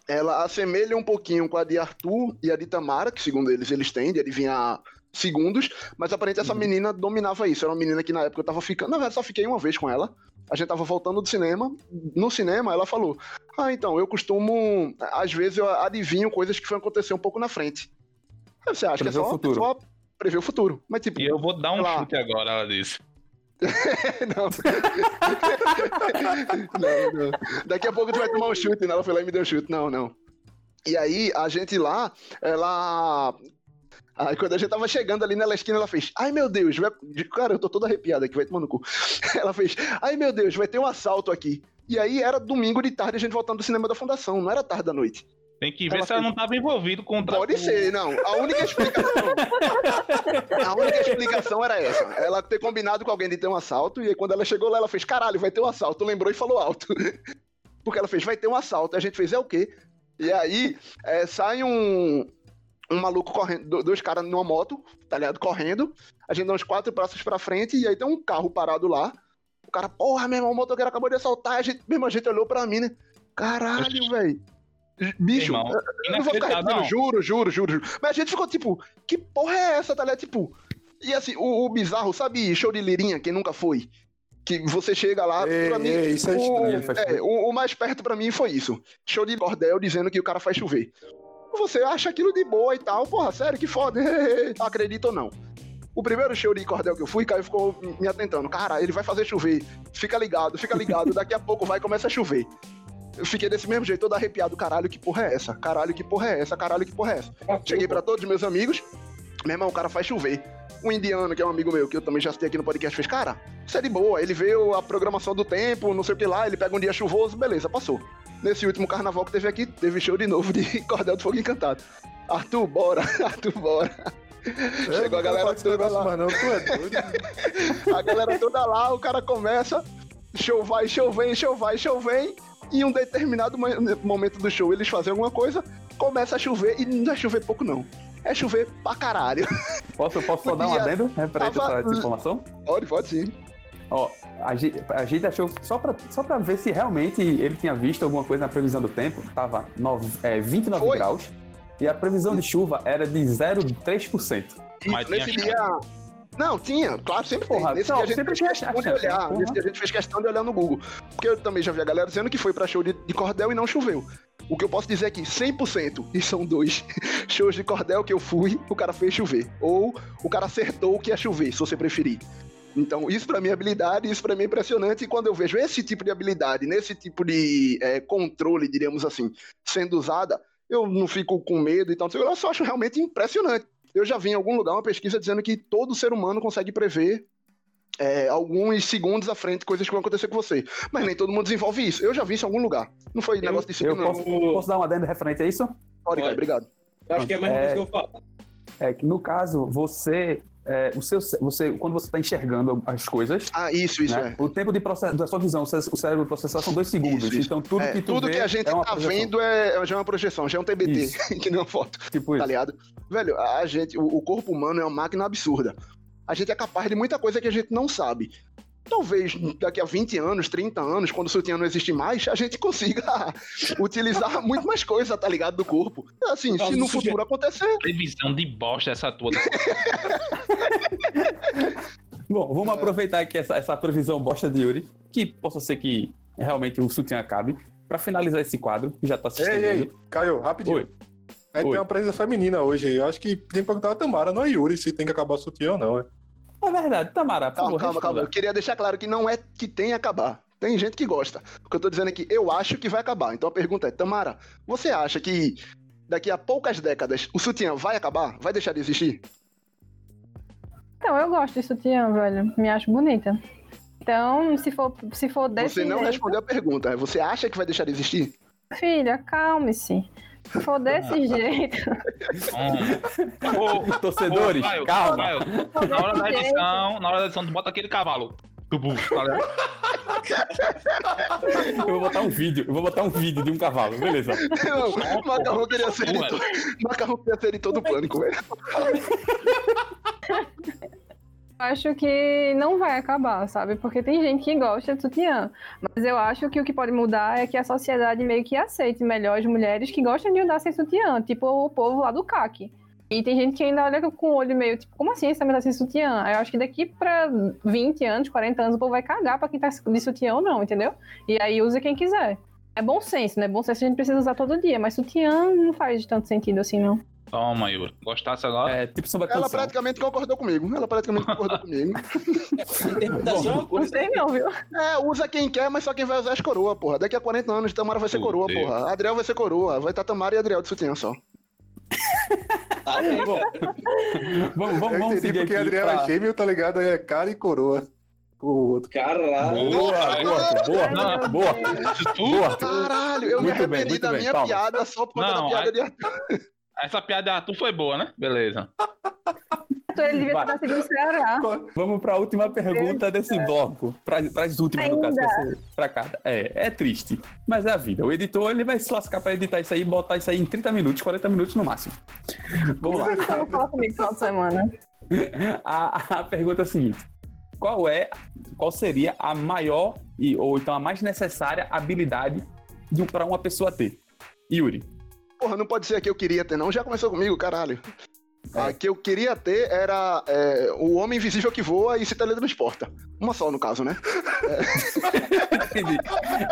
ela assemelha um pouquinho com a de Arthur e a de Tamara, que segundo eles eles têm, de adivinhar segundos, mas aparentemente essa Uhum. menina dominava isso. Era uma menina que na época eu tava ficando. Na verdade, só fiquei uma vez com ela. A gente tava voltando do cinema. No cinema, ela falou: Ah, então, eu costumo. Às vezes eu adivinho coisas que vão acontecer um pouco na frente. Aí Você acha Prever que é o só, futuro. só prever o futuro. Mas tipo, E eu vou dar um lá. chute agora, ela disse. não. não, não. Daqui a pouco tu vai tomar um chute, né? Ela foi lá e me deu um chute. Não, não. E aí, a gente lá, ela. Aí quando a gente tava chegando ali na esquina, ela fez, ai meu Deus, vai... cara, eu tô todo arrepiado aqui, vai tomar no cu. Ela fez, ai meu Deus, vai ter um assalto aqui. E aí era domingo de tarde a gente voltando do cinema da fundação, não era tarde da noite. Tem que ver Ela se ela fez- não tava envolvido com o tra- Pode ser, não. A única explicação. a única explicação era essa. Ela ter combinado com alguém de ter um assalto, e aí quando ela chegou lá, ela fez: caralho, vai ter um assalto. Lembrou e falou alto. Porque ela fez: vai ter um assalto. E a gente fez: é o quê? E aí é, sai um, um maluco correndo, do- dois caras numa moto, tá ligado? Correndo. A gente dá uns quatro passos pra frente, e aí tem um carro parado lá. O cara, porra, meu irmão, o motoqueiro acabou de assaltar. A gente, mesmo a gente olhou pra mim, né? Caralho, velho. Bicho, Irmão, eu não vou ficar repetindo, não. juro, juro, juro, juro. Mas a gente ficou tipo, que porra é essa, tá ligado? Tipo, e assim, o, o bizarro, sabe, show de lirinha, quem nunca foi? Que você chega lá, Ei, pra mim, ei, isso é o, estranho. faz é, o, o mais perto pra mim foi isso. Show de cordel dizendo que o cara faz chover. Você acha aquilo de boa e tal, porra, sério, que foda, acredita ou não. O primeiro show de cordel que eu fui, Caio ficou me atentando. Cara, ele vai fazer chover. Fica ligado, fica ligado. Daqui a pouco vai começa a chover. Eu fiquei desse mesmo jeito, todo arrepiado. Caralho, que porra é essa? Caralho, que porra é essa? Caralho, que porra é essa? Cheguei pra todos os meus amigos. Meu irmão, o cara faz chover. Um indiano, que é um amigo meu, que eu também já citei aqui no podcast, fez, cara, isso é de boa. Ele vê a programação do tempo, não sei o que lá, ele pega um dia chuvoso, beleza, passou. Nesse último carnaval que teve aqui, teve show de novo de Cordel do Fogo Encantado. Arthur, bora, Arthur, bora. Chegou a galera toda lá. Mas não, tu é doido. A galera toda lá, o cara começa, show vai, show vem, show vai, show vem. E em um determinado mo- momento do show eles fazem alguma coisa, começa a chover, e não é chover pouco não. É chover pra caralho. Posso, posso só dar um adendo referente a Tava- essa, informação? Pode, pode sim. Ó, a gente, a gente achou, só pra, só pra ver se realmente ele tinha visto alguma coisa na previsão do tempo, tava nove, é, 29 Foi. graus, e a previsão de chuva era de 0,3%. Mas tinha Nesse dia. Não, tinha, claro, sempre Porra, tem. Nesse não, dia a gente sempre fez tinha questão de olhar. Nesse dia a gente fez questão de olhar no Google. Porque eu também já vi a galera dizendo que foi pra show de, de cordel e não choveu. O que eu posso dizer é que 100%, e são dois shows de cordel que eu fui, o cara fez chover. Ou o cara acertou que ia chover, se você preferir. Então, isso pra mim é habilidade, isso pra mim é impressionante. E quando eu vejo esse tipo de habilidade, nesse tipo de é, controle, diríamos assim, sendo usada, eu não fico com medo e tal. Eu só acho realmente impressionante. Eu já vi em algum lugar uma pesquisa dizendo que todo ser humano consegue prever é, alguns segundos à frente coisas que vão acontecer com você. Mas nem todo mundo desenvolve isso. Eu já vi isso em algum lugar. Não foi negócio de Eu disciplina, não. posso, posso dar um adendo referente a isso? Pode, Caio, obrigado. Eu acho que é mesma É. que eu falo. É que no caso, você, é, o seu, você quando você está enxergando as coisas, Ah, isso, isso né, é. o tempo de processo, da sua visão, o cé- o cérebro processar são dois segundos. Isso, isso. Então tudo É, que tu tudo vê que a gente é uma tá vendo é, já é uma projeção, já é um TBT, que nem uma foto. Tipo tá isso. ligado? Velho, a gente, o, o corpo humano é uma máquina absurda. A gente é capaz de muita coisa que a gente não sabe. Talvez daqui a 20 anos, 30 anos, quando o sutiã não existir mais, a gente consiga utilizar muito mais coisa, tá ligado? Do corpo. Assim, se no futuro acontecer, Previsão de bosta essa toda. Bom, vamos aproveitar aqui essa, essa previsão bosta de Yuri, que possa ser que realmente o sutiã acabe, para finalizar esse quadro, que já tá se Ei, ei, Caio, rapidinho. Oi. A gente Oi. tem uma presença feminina hoje. Eu acho que tem que perguntar a Tamara, não é Yuri, se tem que acabar o sutiã ou não. É. É verdade, Tamara, Calma, favor, calma, calma. Eu queria deixar claro que não é que tem acabar. Tem gente que gosta. O que eu tô dizendo é que eu acho que vai acabar. Então a pergunta é, Tamara, você acha que daqui a poucas décadas o sutiã vai acabar? Vai deixar de existir? Então, eu gosto de sutiã, velho. Me acho bonita. Então, se for, se for desse Você não jeito, respondeu a pergunta. Você acha que vai deixar de existir? filha, calme-se. For desse jeito, Ô, Torcedores, ô, Caio, calma. Caio, na hora da edição, na hora da edição, tu bota aquele cavalo. Tubu, tá? Eu vou botar um vídeo, eu vou botar um vídeo de um cavalo, beleza. Não, Macarrão queria ser editor. Macarrão queria ser editor do pânico, velho. acho que não vai acabar, sabe? Porque tem gente que gosta de sutiã. Mas eu acho que o que pode mudar é que a sociedade meio que aceite melhor as mulheres que gostam de andar sem sutiã, tipo o povo lá do CAC. E tem gente que ainda olha com o olho meio, tipo, como assim esse também tá sem sutiã? Eu acho que daqui pra 20 anos, 40 anos, o povo vai cagar pra quem tá de sutiã ou não, entendeu? E aí usa quem quiser. É bom senso, né? Bom senso a gente precisa usar todo dia, mas sutiã não faz tanto sentido assim, não. Toma, Yuri. Gostasse agora? É tipo samba Ela praticamente concordou comigo. Ela praticamente concordou comigo. Interpretação Não sei não, viu? É, usa quem quer, mas só quem vai usar as coroa, porra. Daqui a 40 anos, Tamara vai ser Meu coroa, Deus. porra. Adriel vai ser coroa. Vai estar Tamara e Adriel de sutiã só. Tá bem, Bom, vamos, vamos, Eu vamos entendi seguir porque aqui Adriano pra... é gêmeo, tá ligado? É cara e coroa. O outro. Caralho. Boa, boa, boa, boa, boa. Caralho, eu me Muito bem, arrependi muito da bem, minha palmas. piada só por conta Não, da piada aí- de Arthur. Essa piada de Arthur foi boa, né? Beleza. Então ele devia estar seguindo o Ceará. Vamos para a última pergunta desse bloco. Para as últimas, no caso, Ainda. para cada. É, é triste, mas é a vida. O editor ele vai se lascar para editar isso aí e botar isso aí em 30 minutos, 40 minutos no máximo. Vamos lá. Então fala comigo no final de semana. A, a pergunta é a seguinte: qual é, qual seria a maior e ou então a mais necessária habilidade para uma pessoa ter? Yuri. Porra, não pode ser a que eu queria ter, não. Já começou comigo, caralho. É. A que eu queria ter era é, o homem invisível que voa e se teletransporta. Uma só, no caso, né? Entendi.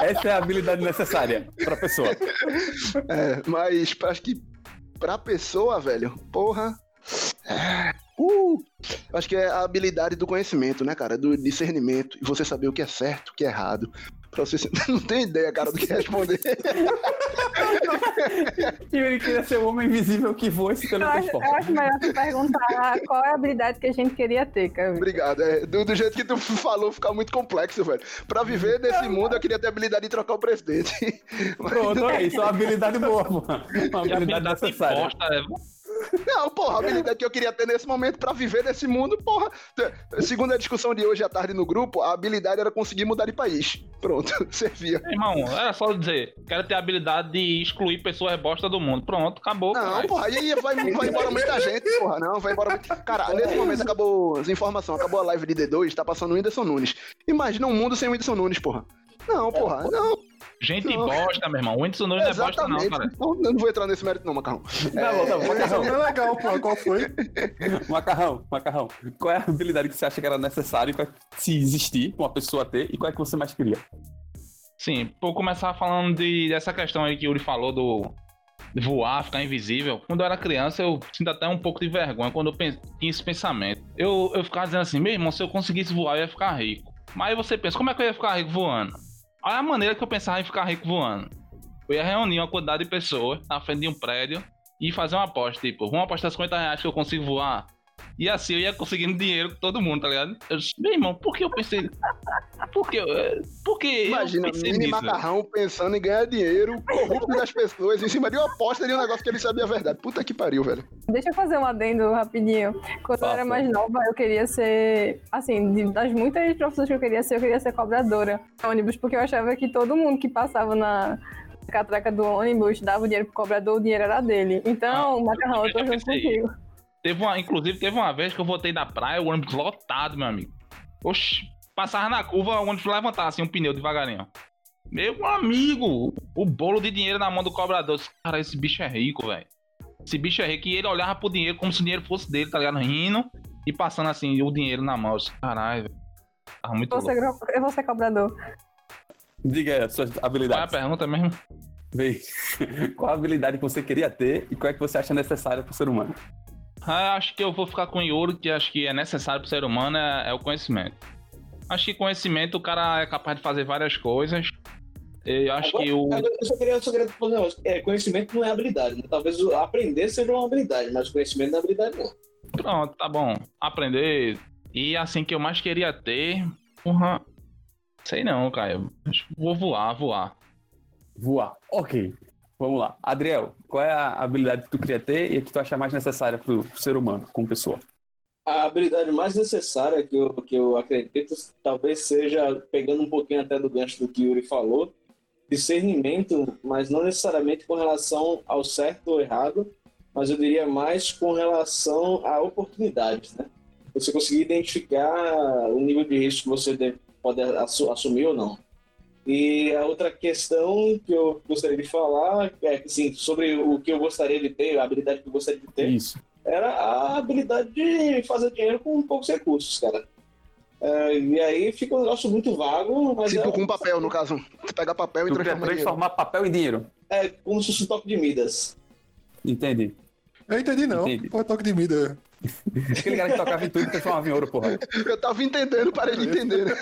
Essa é a habilidade necessária para a pessoa. É, mas pra- acho que pra pessoa, velho, porra. é, Uh, acho que é a habilidade do conhecimento, né, cara? Do discernimento. E você saber o que é certo, o que é errado. Pra você. Não tem ideia, cara, do que responder. Yuri queria ser o homem invisível que voa e se Eu acho, eu acho melhor tu perguntar qual é a habilidade que a gente queria ter, cara. Obrigado. É, do, do jeito que tu falou, fica muito complexo, velho. Pra viver nesse mundo, eu queria ter a habilidade de trocar o presidente. Pronto, é isso, é uma habilidade boa, pô. Uma E habilidade necessária. imposta é... Não, porra, a habilidade que eu queria ter nesse momento pra viver nesse mundo, porra. Segundo a discussão de hoje à tarde no grupo, a habilidade era conseguir mudar de país. Pronto, servia. Irmão, era só dizer, quero ter a habilidade de excluir pessoas bosta do mundo. Pronto, acabou. Não, porra, aí vai, vai embora muita gente, porra. Não, vai embora muita... Cara, nesse momento acabou as informações, acabou a live de D2, tá passando o Whindersson Nunes. Imagina um mundo sem o Whindersson Nunes, porra. Não, porra, não, Gente Não. bosta, meu irmão. O Whindersson Nunes não é bosta não, cara. Não, eu não vou entrar nesse mérito não, Macarrão. Tá bom. Esse Macarrão, não é legal, pô. Qual foi? macarrão, macarrão. Qual é a habilidade que você acha que era necessária pra se existir, uma pessoa ter, e qual é que você mais queria? Sim, vou começar falando de, dessa questão aí que o Yuri falou do de voar, ficar invisível. Quando eu era criança, eu sinto até um pouco de vergonha quando eu pen- tinha esse pensamento. Eu, eu ficava dizendo assim, meu irmão, se eu conseguisse voar, eu ia ficar rico. Mas aí você pensa, como é que eu ia ficar rico voando? Olha a maneira que eu pensava em ficar rico voando. Eu ia reunir uma quantidade de pessoas na frente de um prédio e fazer uma aposta, tipo, vamos apostar 50 reais que eu consigo voar. E assim eu ia conseguindo dinheiro com todo mundo, tá ligado? Eu disse, meu irmão, por que eu pensei. Por que eu. Por que Imagina, eu pensei mini nisso? Macarrão pensando em ganhar dinheiro, corrupto das pessoas, em cima de uma aposta de um negócio que ele sabia a verdade. Puta que pariu, velho. Deixa eu fazer um adendo rapidinho. Quando eu era mais nova, eu queria ser, assim, de- das muitas profissões que eu queria ser, eu queria ser cobradora de ônibus, porque eu achava que todo mundo que passava na catraca do ônibus dava o dinheiro pro cobrador, o dinheiro era dele. Então, Ah, Macarrão, eu tô junto contigo. Teve uma, inclusive, teve uma vez que eu voltei da praia, o ônibus lotado, meu amigo. Oxi, passava na curva, o ônibus levantava assim um pneu devagarinho. Meu amigo, o bolo de dinheiro na mão do cobrador. Disse, Cara, esse bicho é rico, velho. Esse bicho é rico. E ele olhava pro dinheiro como se o dinheiro fosse dele, tá ligado? Rindo e passando assim o dinheiro na mão. Eu disse, Caralho, velho. Tava muito Eu vou louco. ser, eu vou ser cobrador. Diga aí as suas Qual é a habilidades. pergunta mesmo? Vê. Qual a habilidade que você queria ter e qual é que você acha necessária pro ser humano? Ah, acho que eu vou ficar com o Yuri, que acho que é necessário pro ser humano, é, é o conhecimento. Acho que conhecimento o cara é capaz de fazer várias coisas. Eu acho que o. Agora, Eu só queria, eu só queria fazer um negócio. É, conhecimento não é habilidade. Né? Talvez o aprender seja uma habilidade, mas o conhecimento não é habilidade, não. Pronto, tá bom. Aprender. E assim que eu mais queria ter. Porra. Sei não, Caio. Vou voar, voar. Voar. Ok. Vamos lá. Adriel, qual é a habilidade que tu queria ter e que tu acha mais necessária pro ser humano, como pessoa? A habilidade mais necessária que eu, que eu acredito talvez seja, pegando um pouquinho até do gancho do que o Yuri falou, discernimento, mas não necessariamente com relação ao certo ou errado, mas eu diria mais com relação a oportunidades, né? Você conseguir identificar o nível de risco que você pode assu- assumir ou não. E a outra questão que eu gostaria de falar é assim, sobre o que eu gostaria de ter, a habilidade que eu gostaria de ter, Isso. era a habilidade de fazer dinheiro com poucos recursos, cara. É, e aí fica um negócio muito vago, mas Tipo é, com papel, no caso. Tu pega papel e Tu quer transforma em dinheiro. transformar papel em dinheiro. é como se fosse um toque de Midas. Entendi. Eu entendi não. Entendi. Pô, toque de mida. Aquele cara que tocava em tudo e transformava em ouro, porra. Eu tava entendendo, parei de entender, né?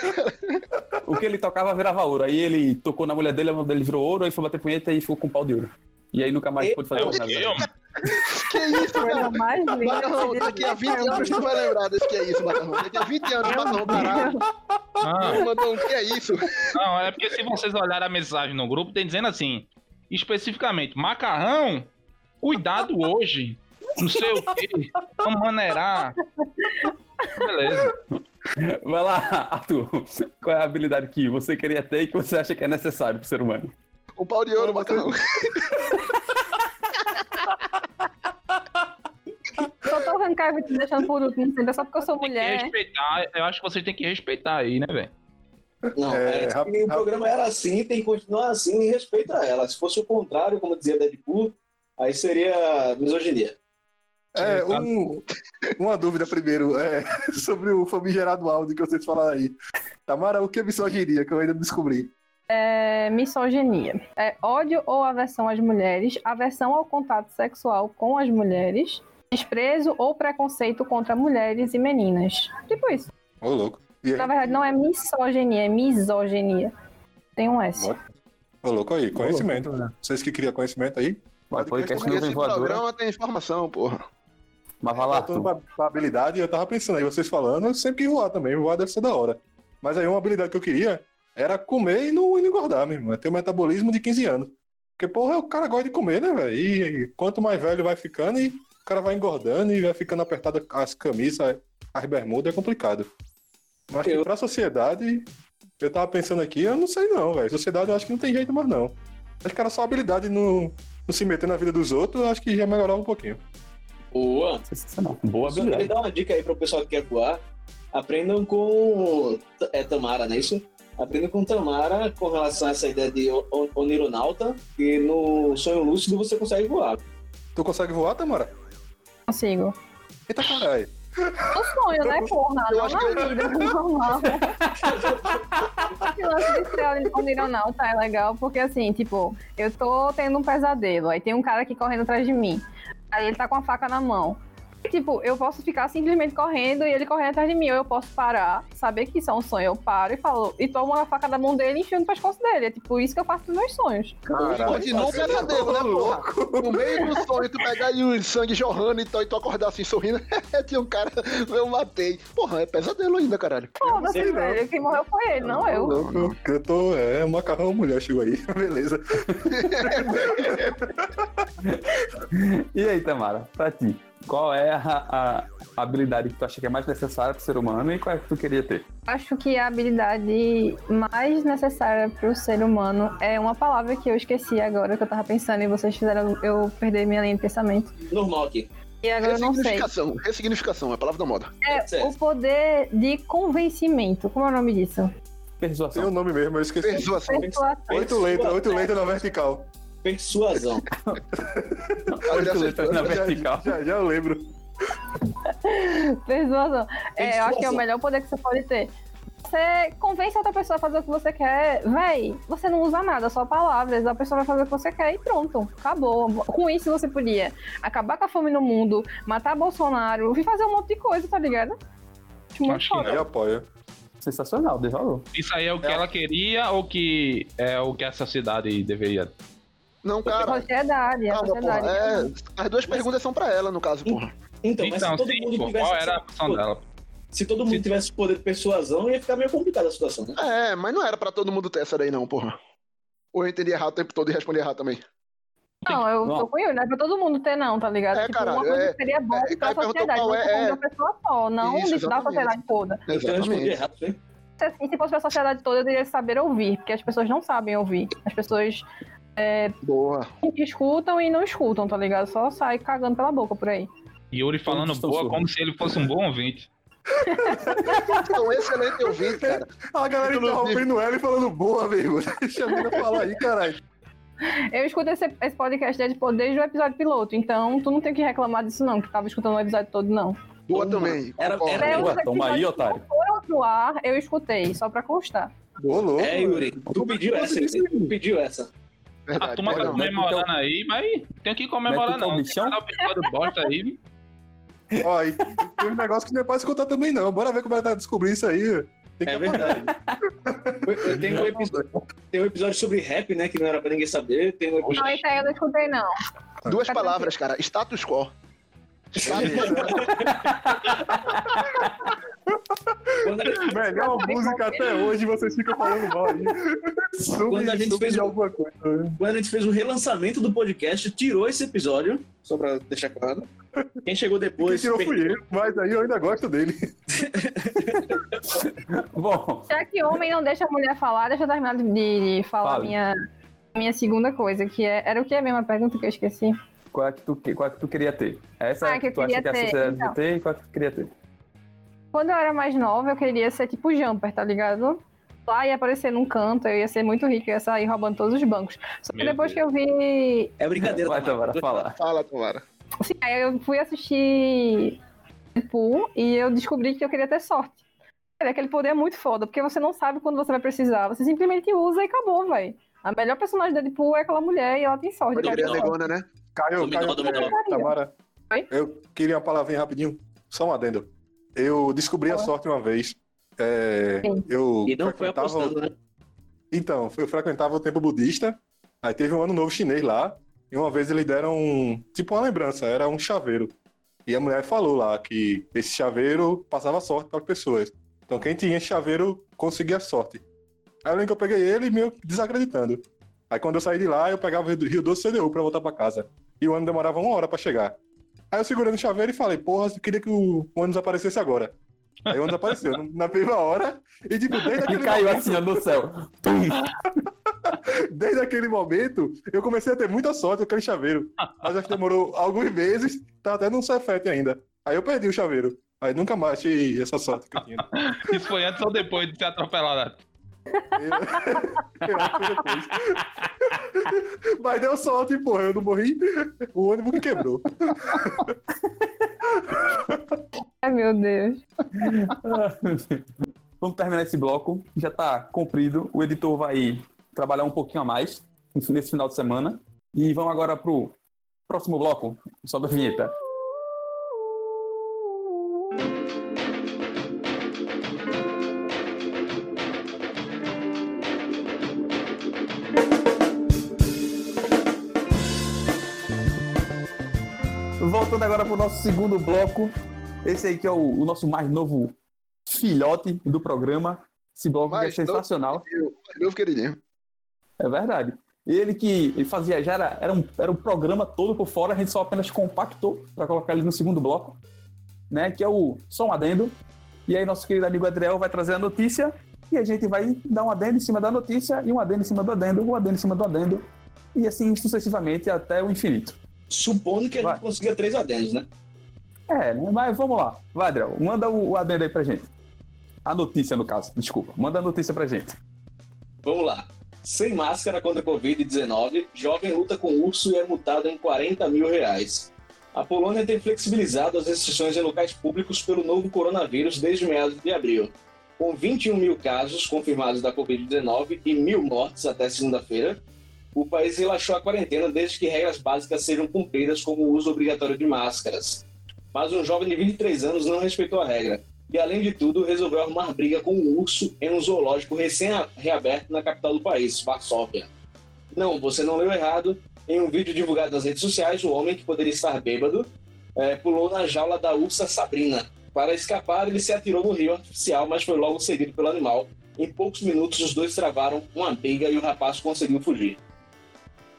O que ele tocava virava ouro. Aí ele tocou na mulher dele, a mulher dele virou ouro, aí foi bater punheta e ficou com pau de ouro. E aí nunca mais pôde fazer Eu, mais nada. eu, Que isso, Coisa mais. Macarrão, daqui a 20 anos tu vai lembrar desse que é isso, Macarrão. Daqui a 20 anos, Macarrão parado. ah, Mandou um que é isso. não, é porque se vocês olharem a mensagem no grupo, tem dizendo assim, especificamente, macarrão, cuidado hoje, não sei o quê, vamos maneirar. Beleza. Vai lá, Arthur. Qual é a habilidade que você queria ter e que você acha que é necessário pro ser humano? O pau de ouro, Macarrão. Só tô vendo Caio te deixando por último, só porque eu sou Tem que mulher. respeitar, eu acho que vocês têm que respeitar aí, né, velho? Não, É, é, rap- o rap- programa era assim, tem que continuar assim e respeita ela. Se fosse o contrário, como dizia Deadpool, aí seria misoginia. É, um, uma dúvida primeiro, é, sobre o famigerado áudio que vocês falaram aí. Tamara, o que é misoginia, que eu ainda não descobri? É misoginia. É ódio ou aversão às mulheres, aversão ao contato sexual com as mulheres, desprezo ou preconceito contra mulheres e meninas. Tipo isso. Ô, louco. E? Na verdade, não é misoginia, é misoginia. Tem um S. Ô, louco aí, conhecimento. Vocês que criam conhecimento aí? Vai, podcast nuvem esse voadora. programa tem informação, porra. Mas vai lá, Voltando pra, pra habilidade, eu tava pensando aí, vocês falando, eu sempre quis voar também, voar deve ser da hora. Mas aí uma habilidade que eu queria era comer e não, e não engordar, meu irmão. É ter um metabolismo de 15 anos. Porque, porra, o cara gosta de comer, né, velho? E, e quanto mais velho vai ficando, e o cara vai engordando e vai ficando apertado as camisas, as bermudas, é complicado. Mas que Eu- pra sociedade, eu tava pensando aqui, eu não sei não, velho. Sociedade eu acho que não tem jeito mais não. Acho que era só habilidade no, não se meter na vida dos outros, eu acho que já melhorava um pouquinho. Boa! Sensacional. Boa Só queria habilidade. dar uma dica aí pro pessoal que quer voar. Aprendam com é, Tamara, não é isso? Aprendam com Tamara com relação a essa ideia de o- o- onironauta, que no sonho lúcido você consegue voar. Tu consegue voar, Tamara? Consigo. Eita caralho. No sonho, né, porra? Eu Não acho na que- vida, normal. Esse lance de ser onironauta é legal, porque assim, tipo, eu tô tendo um pesadelo, aí tem um cara aqui correndo atrás de mim. Aí ele tá com a faca na mão. Tipo, eu posso ficar simplesmente correndo e ele correndo atrás de mim. Ou eu posso parar, saber que isso é um sonho, eu paro e falo, e tomo a faca da mão dele e enfio no pescoço dele. É tipo isso que eu faço nos meus sonhos. Continua um pesadelo, né, porra? No meio do sonho, tu pegar e o sangue jorrando e tu, e tu acordar assim sorrindo. Tinha um cara, eu matei. Porra, é pesadelo ainda, caralho. Foda-se, não. velho. Quem morreu foi ele, não eu. Louco, Eu tô. É, o macarrão mulher chegou aí. Beleza. E aí, Tamara, pra ti, qual é a, a habilidade que tu acha que é mais necessária pro ser humano e qual é que tu queria ter? Acho que a habilidade mais necessária para o ser humano é uma palavra que eu esqueci agora, que eu tava pensando e vocês fizeram eu perder minha linha de pensamento. Normal aqui. E agora eu não sei. Ressignificação, é a palavra da moda. É Certo. o poder de convencimento. Como é o nome disso? Tem Persuasão. o nome mesmo, eu esqueci. Persuasão. Persuasão. Oito letras, oito letras na vertical. Persuasão. Oito letras na Já- vertical. Já, já eu lembro. Persuasão. É, eu acho que é o melhor poder que você pode ter. Você convence outra pessoa a fazer o que você quer. Véi, você não usa nada, só palavras. A pessoa vai fazer o que você quer e pronto. Acabou. Com isso você podia acabar com a fome no mundo, matar Bolsonaro e fazer um monte de coisa, tá ligado? Acho muito Acho que apoia. Sensacional, dê valor. Isso aí é o que ela queria ou que é o que a sociedade deveria? Não, A cara. sociedade, a Calma, porra. sociedade. É, as duas perguntas são pra ela, no caso, porra. Então, mas Então, se todo sim, mundo pô, tivesse qual era a função dela? se todo mundo tivesse poder de persuasão, ia ficar meio complicada a situação, né? É, mas não era pra todo mundo ter essa daí, não, porra. Ou eu entendi errado o tempo todo e respondi errado também. Não, eu Não. tô com ele, não é pra todo mundo ter, não, tá ligado? É, tipo, caralho, uma coisa é- que seria bom é, pra sociedade, não é- é, é- uma pessoa só, não Isso, da sociedade toda. Então Exatamente. errado, né? Se, assim, se fosse pra sociedade toda, eu deveria saber ouvir, porque as pessoas não sabem ouvir. As pessoas Boa. escutam e não escutam, tá ligado? Só sai cagando pela boca por aí. Yuri falando boa surdos. como se ele fosse um bom ouvinte. Então, excelente ouvinte, cara. A galera Inclusive- interrompendo ela e falando boa, amigo. Deixa a menina falar aí, caralho. Eu escuto esse, esse podcast desde, desde o episódio piloto, então tu não tem que reclamar disso, não, que tava escutando o episódio todo, não. Boa Toma. também. Era- era- os Ué, toma aí, otário. foram pro ar, eu escutei, só pra constar. Ô, louco. É, Yuri, tu pediu essa, tu pediu essa. A Verdade, turma tá comemorando aí, mas tem que comemorar é o não. bichão? Tem que dar o bosta aí. Ó, e tem um negócio que não é pra escutar também, não. Bora ver como ela tá descobrindo isso aí. Tem que É verdade. Tem um, episódio, tem um episódio sobre rap, né? Que não era pra ninguém saber. Tem um Não, episódio. esse aí eu não escutei, não. Duas palavras, cara. Status quo. Status A- Melhor música até hoje, vocês ficam falando mal aí. Sobre, Quando a gente fez o- alguma coisa. né? quando a gente fez o relançamento do podcast, tirou esse episódio, só pra deixar claro. Quem chegou Quem depois. tirou fui eu, mas aí eu ainda gosto dele. Bom, Já que homem não deixa a mulher falar, deixa eu terminar de, de falar Fale. minha, minha segunda coisa, que é, era o que a mesma pergunta que eu esqueci? qual é que tu, qual é que tu queria ter? Essa Ah, é que tu acha queria que a ter, sociedade então. ter e qual é que tu queria ter? Quando eu era mais nova, eu queria ser tipo jumper, tá ligado? Lá ia aparecer num canto, eu ia ser muito rica, eu ia sair roubando todos os bancos. Só que Meu depois Deus. que eu vi. É brincadeira. Vai. Tamara, fala. Fala, Tomara. Assim, aí eu fui assistir Deadpool e eu descobri que eu queria ter sorte. Aquele poder é muito foda, porque você não sabe quando você vai precisar. Você simplesmente usa e acabou, velho. A melhor personagem do Deadpool é aquela mulher e ela tem sorte. Pode cara. crer, a negona, né? Caio, Dominou, Caio, dominou. é, Tamara. Oi? Eu queria uma palavrinha rapidinho. Só um adendo. Eu descobri a sorte uma vez. É, eu E não foi frequentava- apostando, né? Então, eu frequentava o templo budista, aí teve um ano novo chinês lá, e uma vez eles deram um, tipo uma lembrança, era um chaveiro. E a mulher falou lá que esse chaveiro passava sorte para as pessoas. Então quem tinha chaveiro conseguia sorte. Aí eu lembro que eu peguei ele meio desacreditando. Aí quando eu saí de lá, eu pegava o Rio- Rio Doce CDU para voltar para casa. E o ano demorava uma hora para chegar. Aí eu segurei no chaveiro e falei, porra, eu queria que o ônibus aparecesse agora. Aí o ônibus apareceu na mesma hora, e tipo, desde E aquele caiu momento- assim no céu. Desde aquele momento, eu comecei a ter muita sorte com aquele chaveiro. Mas acho que demorou alguns meses, tá até num Cefete ainda. Aí eu perdi o chaveiro. Aí nunca mais achei essa sorte que eu tinha. Isso foi antes ou depois de ser atropelado? Eu, eu acho que foi depois. Mas deu sorte, porra. Eu não morri. O ônibus que quebrou. Ai, meu Deus. Vamos terminar esse bloco. Já tá comprido. O editor vai trabalhar um pouquinho a mais nesse final de semana. E vamos agora pro próximo bloco. Sobe a vinheta. Voltando agora pro nosso segundo bloco. Esse aí que é o, o nosso mais novo filhote do programa. Esse bloco que é Mais novo. sensacional. Eu, meu queridinho. É verdade. Ele que ele fazia já era, era, um, era um programa todo por fora, a gente só apenas compactou para colocar ele no segundo bloco, né? Que é o Só um Adendo. E aí nosso querido amigo Adriel vai trazer a notícia e a gente vai dar um adendo em cima da notícia e um adendo em cima do adendo, um adendo em cima do adendo e assim sucessivamente até o infinito. Supondo que a Vai. gente consiga três adendos, né? É, mas vamos lá. Vai, Adriel, manda o, o adendo aí pra gente. A notícia, no caso, desculpa. Manda a notícia pra gente. Vamos lá. Sem máscara contra a Covid-19, jovem luta com urso e é multado em 40 mil reais. A Polônia tem flexibilizado as restrições em locais públicos pelo novo coronavírus desde meados de abril. Com 21 mil casos confirmados da Covid-19 e mil mortes até segunda-feira, o país relaxou a quarentena desde que regras básicas sejam cumpridas, como o uso obrigatório de máscaras. Mas um jovem de 23 anos não respeitou a regra e, além de tudo, resolveu arrumar briga com um urso em um zoológico recém-reaberto na capital do país, Varsóvia. Não, você não leu errado. Em um vídeo divulgado nas redes sociais, o homem, que poderia estar bêbado, eh, pulou na jaula da ursa Sabrina, Para escapar, ele se atirou no rio artificial, mas foi logo seguido pelo animal. Em poucos minutos, os dois travaram uma briga e o rapaz conseguiu fugir.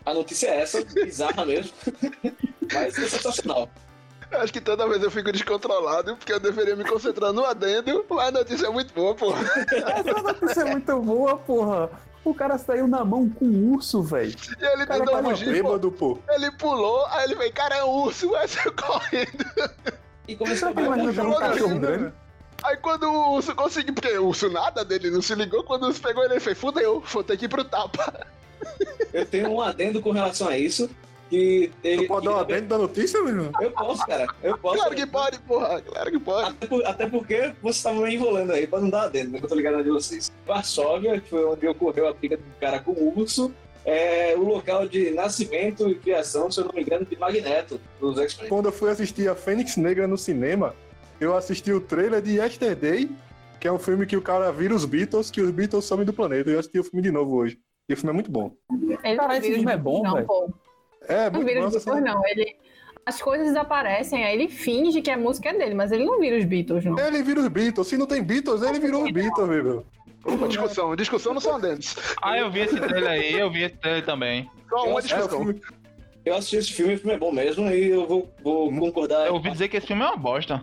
A notícia é essa, bizarra mesmo, mas é sensacional. Acho que toda vez eu fico descontrolado, porque eu deveria me concentrar no adendo, mas a notícia é muito boa, porra. Essa notícia é muito boa, porra. O cara saiu na mão com um urso, velho. E ele tentou fugir. Bêbado, pô. Ele pulou, aí ele veio, cara, é um urso, vai saiu correndo. E começou a é um cachorro grande. Aí quando o urso conseguiu, porque o urso nada dele não se ligou, quando o urso pegou ele, ele fez, fudeu, vou ter que ir pro tapa. Eu tenho um adendo com relação a isso. Que ele, Tu pode dar uma dentro da notícia, meu? Eu posso, cara. Eu posso. Claro que pode, porra, claro que pode. Até, por- até porque você estava me enrolando aí pra não dar adendo, né? que eu tô ligado na de vocês. Varsóvia, que foi onde ocorreu a briga do cara com o urso, é o local de nascimento e criação, se eu não me engano, de Magneto, dos X-Men. Quando eu fui assistir a Fênix Negra no cinema, eu assisti o trailer de Yesterday, que é um filme que o cara vira os Beatles, que os Beatles somem do planeta. Eu assisti o filme de novo hoje. E o filme é muito bom. Ele Cara, não esse vira filme é os bom, não, velho. pô. É, Não muito vira bom. os Beatles, cena. não. Ele... As coisas desaparecem, aí ele finge que a música é dele, mas ele não vira os Beatles, não. Ele vira os Beatles. Se não tem Beatles, ele virou os Beatles, meu. Opa, discussão, discussão não são adendos. Ah, eu vi esse trailer aí, eu vi esse trailer também. Só uma É, discussão. Eu assisti esse filme, o filme é bom mesmo, e eu vou, vou concordar. Eu ouvi dizer que esse filme é uma bosta.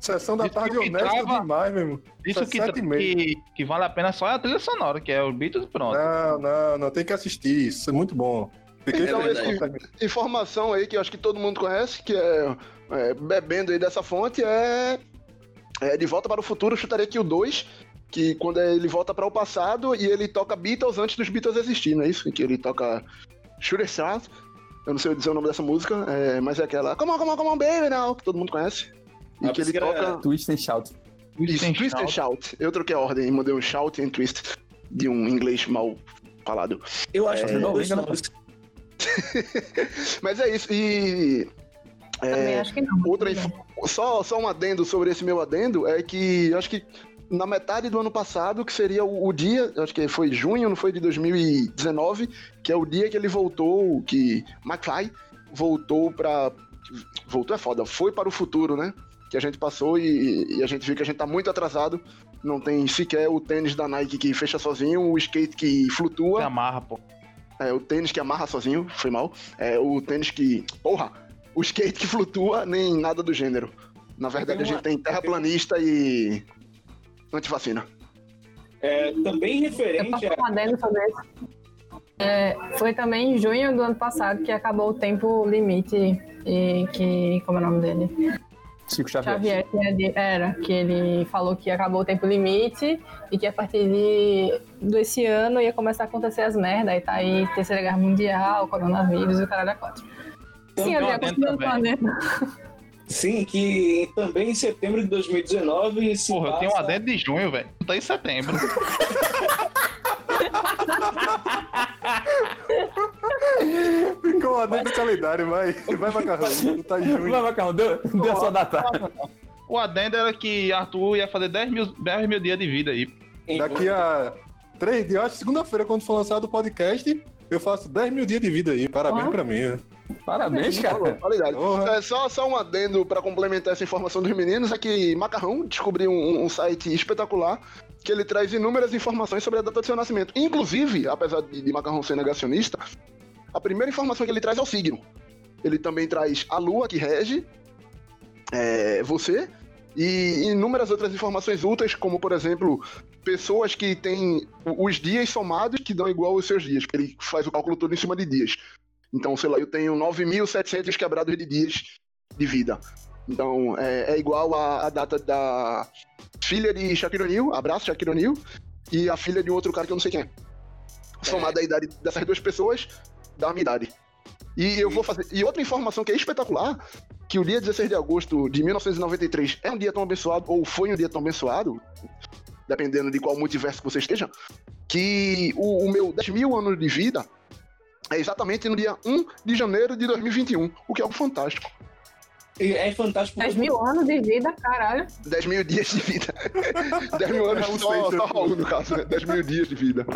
Sessão da Isso tarde que honesta trava- demais, mesmo. Isso Tá que, que, que vale a pena só é a trilha sonora, que é o Beatles e pronto. Não, não, não, tem que assistir. Isso é muito bom. Então, essa- Informação aí que eu acho que todo mundo conhece, que é, é, bebendo aí dessa fonte, é, é De Volta para o Futuro, eu chutaria aqui o 2, que quando ele volta para o passado e ele toca Beatles antes dos Beatles existir, não é isso? Que ele toca Shooter Stars, eu não sei dizer o nome dessa música, é, mas é aquela Come on, come on, come on, baby, now, que todo mundo conhece. E Ah, que ele que era- toca Twist and shout. isso, Twist and Shout. Eu troquei a ordem e mandei um Shout e um Twist de um inglês mal falado. Eu acho que É, não, não. Mas é isso, e... Também É, acho que não. outra só, só um adendo sobre esse meu adendo é que eu acho que na metade do ano passado, que seria o, o dia, acho que foi junho, não foi de 2019, que é o dia que ele voltou, que McFly voltou pra. Voltou é foda, foi para o futuro, né? Que a gente passou e, e a gente viu que a gente tá muito atrasado. Não tem sequer o tênis da Nike que fecha sozinho, o skate que Que flutua. amarra, pô. É, o tênis que amarra sozinho, foi mal. É, o tênis que. Porra! O skate que flutua, nem nada do gênero. Na verdade, a tenho gente uma- tem terraplanista e. antivacina. É, também referente a. É, foi também em junho do ano passado que acabou o tempo limite e que. Como é o nome dele? Chico Xavier. Xavier tinha de- era, que ele falou que acabou o tempo limite e que a partir de, desse ano ia começar a acontecer as merdas. Aí tá aí Terceira Guerra Mundial, coronavírus e o caralho é quatro. Sim, Tem um André, adendo continua também. falando. Sim, que também em setembro de 2019 se Porra, eu tenho um passa- adendo de junho, velho. Não tá em setembro. Ficou lá dentro do calendário, vai. Vai, macarrão. Tu tá em junho. Vai, Macarrão, deu, deu a sua data. O adendo era que Arthur ia fazer 10 mil, 10 mil dias de vida aí. Daqui a três dias, acho que segunda-feira, quando for lançado o podcast, eu faço 10 mil dias de vida aí. Parabéns Ah. pra mim. Parabéns, cara. Qualidade. É, só, só um adendo pra complementar essa informação dos meninos é que Macarrão descobriu um, um site espetacular que ele traz inúmeras informações sobre a data do seu nascimento. Inclusive, apesar de, de Macarrão ser negacionista, a primeira informação que ele traz é o signo. Ele também traz a lua que rege é, você e inúmeras outras informações úteis, como por exemplo, pessoas que têm os dias somados que dão igual aos seus dias, porque ele faz o cálculo todo em cima de dias. Então, sei lá, eu tenho 9.700 quebrados de dias de vida. Então, é, é igual a, a data da filha de Shaquille O'Neal, abraço Shaquille O'Neal, e a filha de um outro cara que eu não sei quem é. Somada a idade dessas duas pessoas, dá a minha idade. E eu vou fazer. E outra informação que é espetacular, que o dia 16 de agosto de 1993 é um dia tão abençoado, ou foi um dia tão abençoado, dependendo de qual multiverso que você esteja, que o, o meu 10 mil anos de vida é exatamente no dia 1 de janeiro de 2021, o que é algo fantástico. É fantástico. 10 mil anos de vida, caralho. 10 mil dias de vida. 10 mil anos É só, só Raul, no caso, né? 10 mil dias de vida.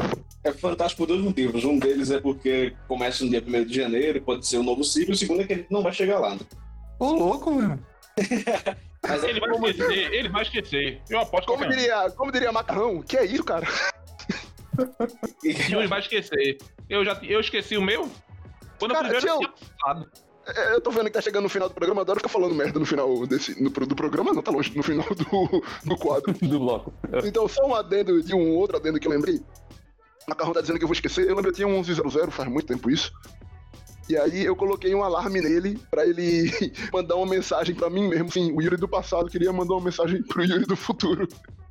É fantástico por dois motivos. Um deles é porque começa no dia 1 de janeiro, pode ser um novo ciclo. O segundo é que a gente não vai chegar lá. Né? Ô, louco, mano. Mas é Ele vai esquecer, ele vai esquecer. Eu aposto Como diria, como diria Macarrão, que é isso, cara? Yuri vai esquecer. Eu já eu esqueci o meu? Quando Cara, eu fui ver, eu tinha- tinha passado. É, Eu tô vendo que tá chegando no final do programa, adoro ficar falando merda no final desse. No, do programa, não, tá longe, no final do, do quadro. Do bloco. Então, só um adendo de um outro adendo que eu lembrei. O Macarrão tá dizendo que eu vou esquecer. Eu lembro que eu tinha um 1100, faz muito tempo isso. E aí eu coloquei um alarme nele pra ele mandar uma mensagem pra mim mesmo. Sim, o Yuri do passado queria mandar uma mensagem pro Yuri do futuro.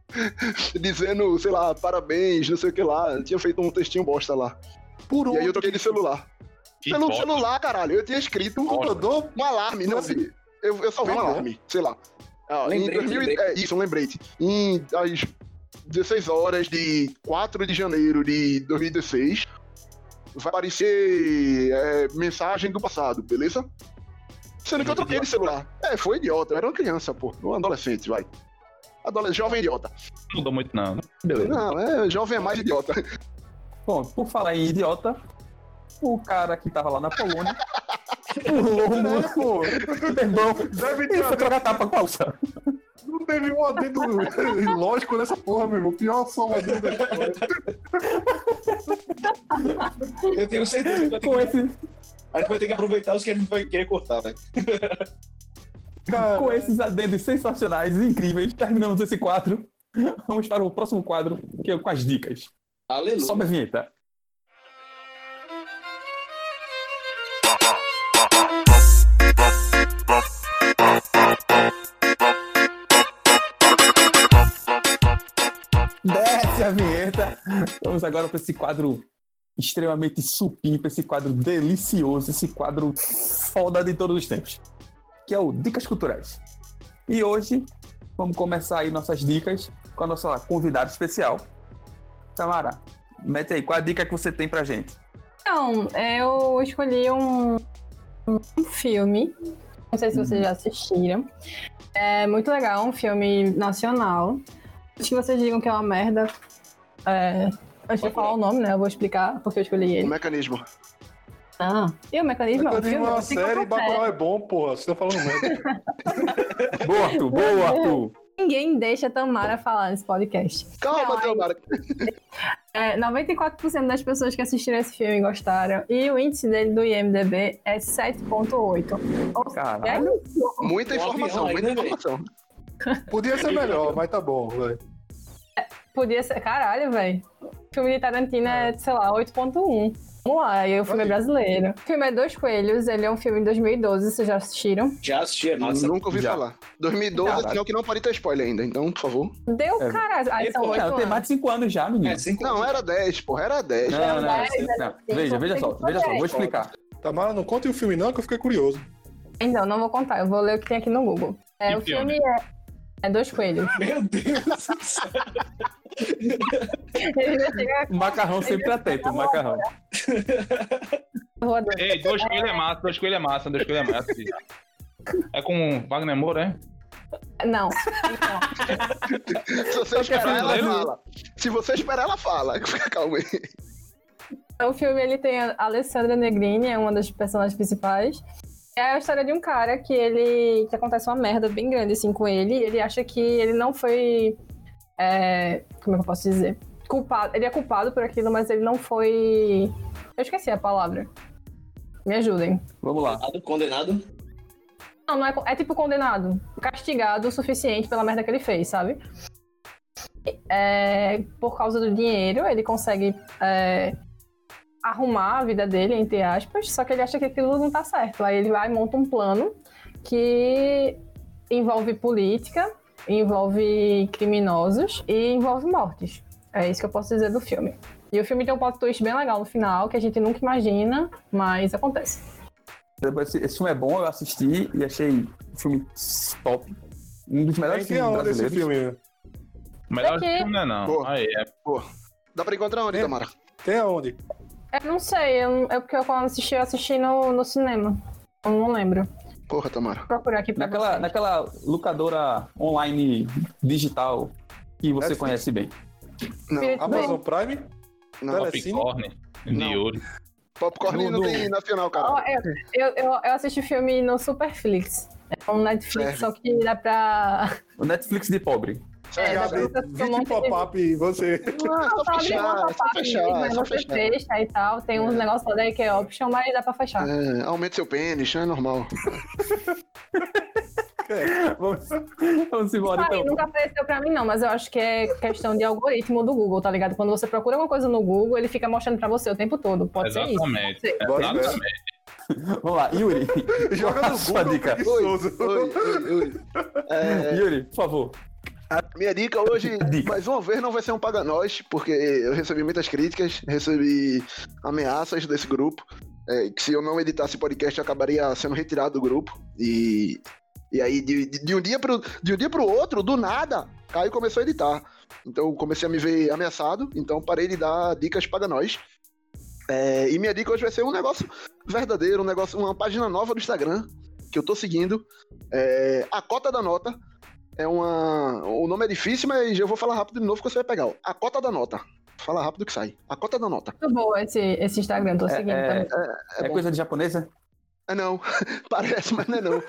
Dizendo, sei lá, parabéns, não sei o que lá. Eu tinha feito um textinho bosta lá. Por E aí eu troquei de celular. Que Pelo celular, caralho. Eu tinha escrito um, Mandou? um alarme, não vi. Eu, eu salvei um alarme, sei lá. Ah, em Lembrete, 2000, lembrete. é, isso, um lembrete. Em às 16 horas de 4 de janeiro de 2016, vai aparecer é, mensagem do passado, beleza? Sendo que eu troquei de celular. É, foi idiota. Eu era uma criança, pô. Um adolescente, vai. Adolescente, jovem idiota. Não mudou muito, não. né? Beleza. Não, é, jovem é mais idiota. Bom, por falar em idiota, o cara que tava lá na Polônia pulou o muro. Pô, Irmão, deve e foi ter. trocar tapa com a alça. Não teve um adendo lógico nessa porra, meu irmão. Pior só um adendo da história. Eu tenho certeza que ter Com esse, a gente vai ter que aproveitar os que a gente vai querer cortar, velho. Cara, com esses adendos sensacionais e incríveis, terminamos esse quadro. Vamos para o próximo quadro, que é com as dicas. Aleluia. Sobe a vinheta. Desce a vinheta. Vamos agora para esse quadro extremamente supimpa, esse quadro delicioso, esse quadro foda de todos os tempos, que é o Dicas Culturais. E hoje vamos começar aí nossas dicas com a nossa convidada especial, Tamara. Mete aí, qual a dica que você tem pra gente? Então, eu escolhi um, um filme. Não sei se vocês já assistiram. É muito legal, um filme nacional. Antes que vocês digam que é uma merda. É, antes de eu falar o nome, né? Eu vou explicar porque eu escolhi O ele. mecanismo. Ah, e o mecanismo? é um Mecanismo filme? é uma Eu série e é Bacurau é bom, porra. Você tá falando merda. Boa, Arthur, boa, Arthur. Ninguém deixa a Tamara falar nesse podcast. Calma, Não, Tamara. É, 94% das pessoas que assistiram esse filme gostaram. E o índice dele do IMDB é 7.8. Ou Caralho. seja, Muita informação, muita ainda, informação. Podia ser melhor, mas tá bom, velho. podia ser. Caralho, velho. O filme de Tarantino é, sei lá, 8.1. Vamos lá, e o filme é brasileiro. O filme é Dois Coelhos, ele é um filme de 2012, vocês já assistiram? Já assisti, é massa. Nunca ouvi Já. falar. 2012 Caralho. é o que não pode ter spoiler ainda, então, por favor. Deu É. caralho. Aí são Pô, oito tem anos. mais de 5 anos já, menino. É, cinco Não, era 10, porra, era 10. Não, não, não, dez, não. dez, Veja, veja só, veja só, vou explicar. Tamara, não conte o filme não, que eu fiquei curioso. Então, não vou contar, eu vou ler o que tem aqui no Google. É, Que o filme? filme é, é Dois Coelhos. Meu Deus do céu. Macarrão sempre atento, o macarrão. Ei, dois coelhos é massa, dois coelhos é massa, dois coelhos é massa. filho. É com Wagner Moura, é? Não. Se você esperar, ela fala. Se você esperar, ela fala. Fica calmo aí. o filme ele tem a Alessandra Negrini, é uma das personagens principais. É a história de um cara que ele. que acontece uma merda bem grande assim com ele. Ele acha que ele não foi. é, como é que eu posso dizer? Culpado. Ele é culpado por aquilo, mas ele não foi. Eu esqueci a palavra. Me ajudem. Vamos lá. Condenado. Não, não é, é tipo condenado. Castigado o suficiente pela merda que ele fez, sabe? É, por causa do dinheiro, ele consegue é, arrumar a vida dele, entre aspas, só que ele acha que aquilo não tá certo. Aí ele vai e monta um plano que envolve política, envolve criminosos e envolve mortes. É isso que eu posso dizer do filme. E o filme tem um plot twist bem legal no final, que a gente nunca imagina, mas acontece. Esse, esse filme é bom, eu assisti e achei um filme top. Um dos melhores que é filmes esse brasileiros. filme? O melhor Daqui. filme não é não. Pô. Aí, é. Dá pra encontrar onde, É. Tamara? Tem aonde? Eu não sei, eu, é porque eu quando assisti, eu assisti no, no cinema. Eu não lembro. Porra, Tamara. Vou procurar aqui pra Naquela, vocês. naquela locadora online digital que você Netflix. conhece bem. Não, Espírito Amazon Bem. Prime? não. Telecine? Popcorn, Não. ouro. Popcorn não no- tem nacional, cara. eu, eu, eu, eu assisti filme no Superflix. É um Netflix, Serve. só que dá pra. O Netflix de pobre. É, ter um 20 monte de- pop-up e você. É só fechar, uma é só fechar, é só você fechar. fecha e tal. Tem uns negócios lá daí que é option, mas dá pra fechar. É, aumente seu pênis, é normal. Vamos, vamos embora Aí, então. nunca apareceu pra mim, não, mas eu acho que é questão de algoritmo do Google, tá ligado? Quando você procura alguma coisa no Google, ele fica mostrando pra você o tempo todo. Pode ser isso. Exatamente. Pode ser. Exatamente. Vamos lá, Yuri. Joga no Sua Google, dica. preguiçoso. Oi, oi, oi. É, Yuri, por favor. Minha dica hoje, Dica. mais uma vez, não vai ser um paga nós, porque eu recebi muitas críticas, recebi ameaças desse grupo. é, que se eu não editasse podcast, eu acabaria sendo retirado do grupo. E, e aí, de, de- de um dia pro, de um dia pro outro, do nada, Caio começou a editar. Então eu comecei a me ver ameaçado, então parei de dar dicas paga nós. É, e minha dica hoje vai ser um negócio verdadeiro, um negócio, uma página nova do Instagram que eu tô seguindo. É, a Cota da Nota. É uma. O nome é difícil, mas eu vou falar rápido de novo que você vai pegar. A Cota da Nota. Fala rápido que sai. A Cota da Nota. Muito bom esse, esse Instagram, tô É, seguindo é- também. É, bom. coisa de japonesa? É não. Parece, mas não é não.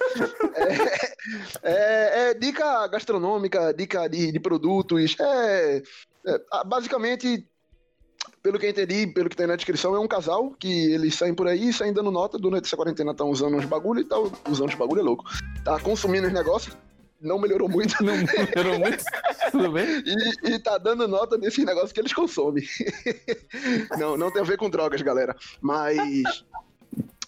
É, é- é dica gastronômica, dica de, de produtos. É, é, basicamente, pelo que eu entendi, pelo que tem na descrição, é um casal que eles saem por aí, saem dando nota. Durante essa quarentena estão usando uns bagulho e tal. Usando uns bagulho é louco. Tá consumindo os negócios. Não melhorou muito. Não melhorou muito? Tudo bem? E, e tá dando nota desses negócios que eles consomem. não, não tem a ver com drogas, galera. Mas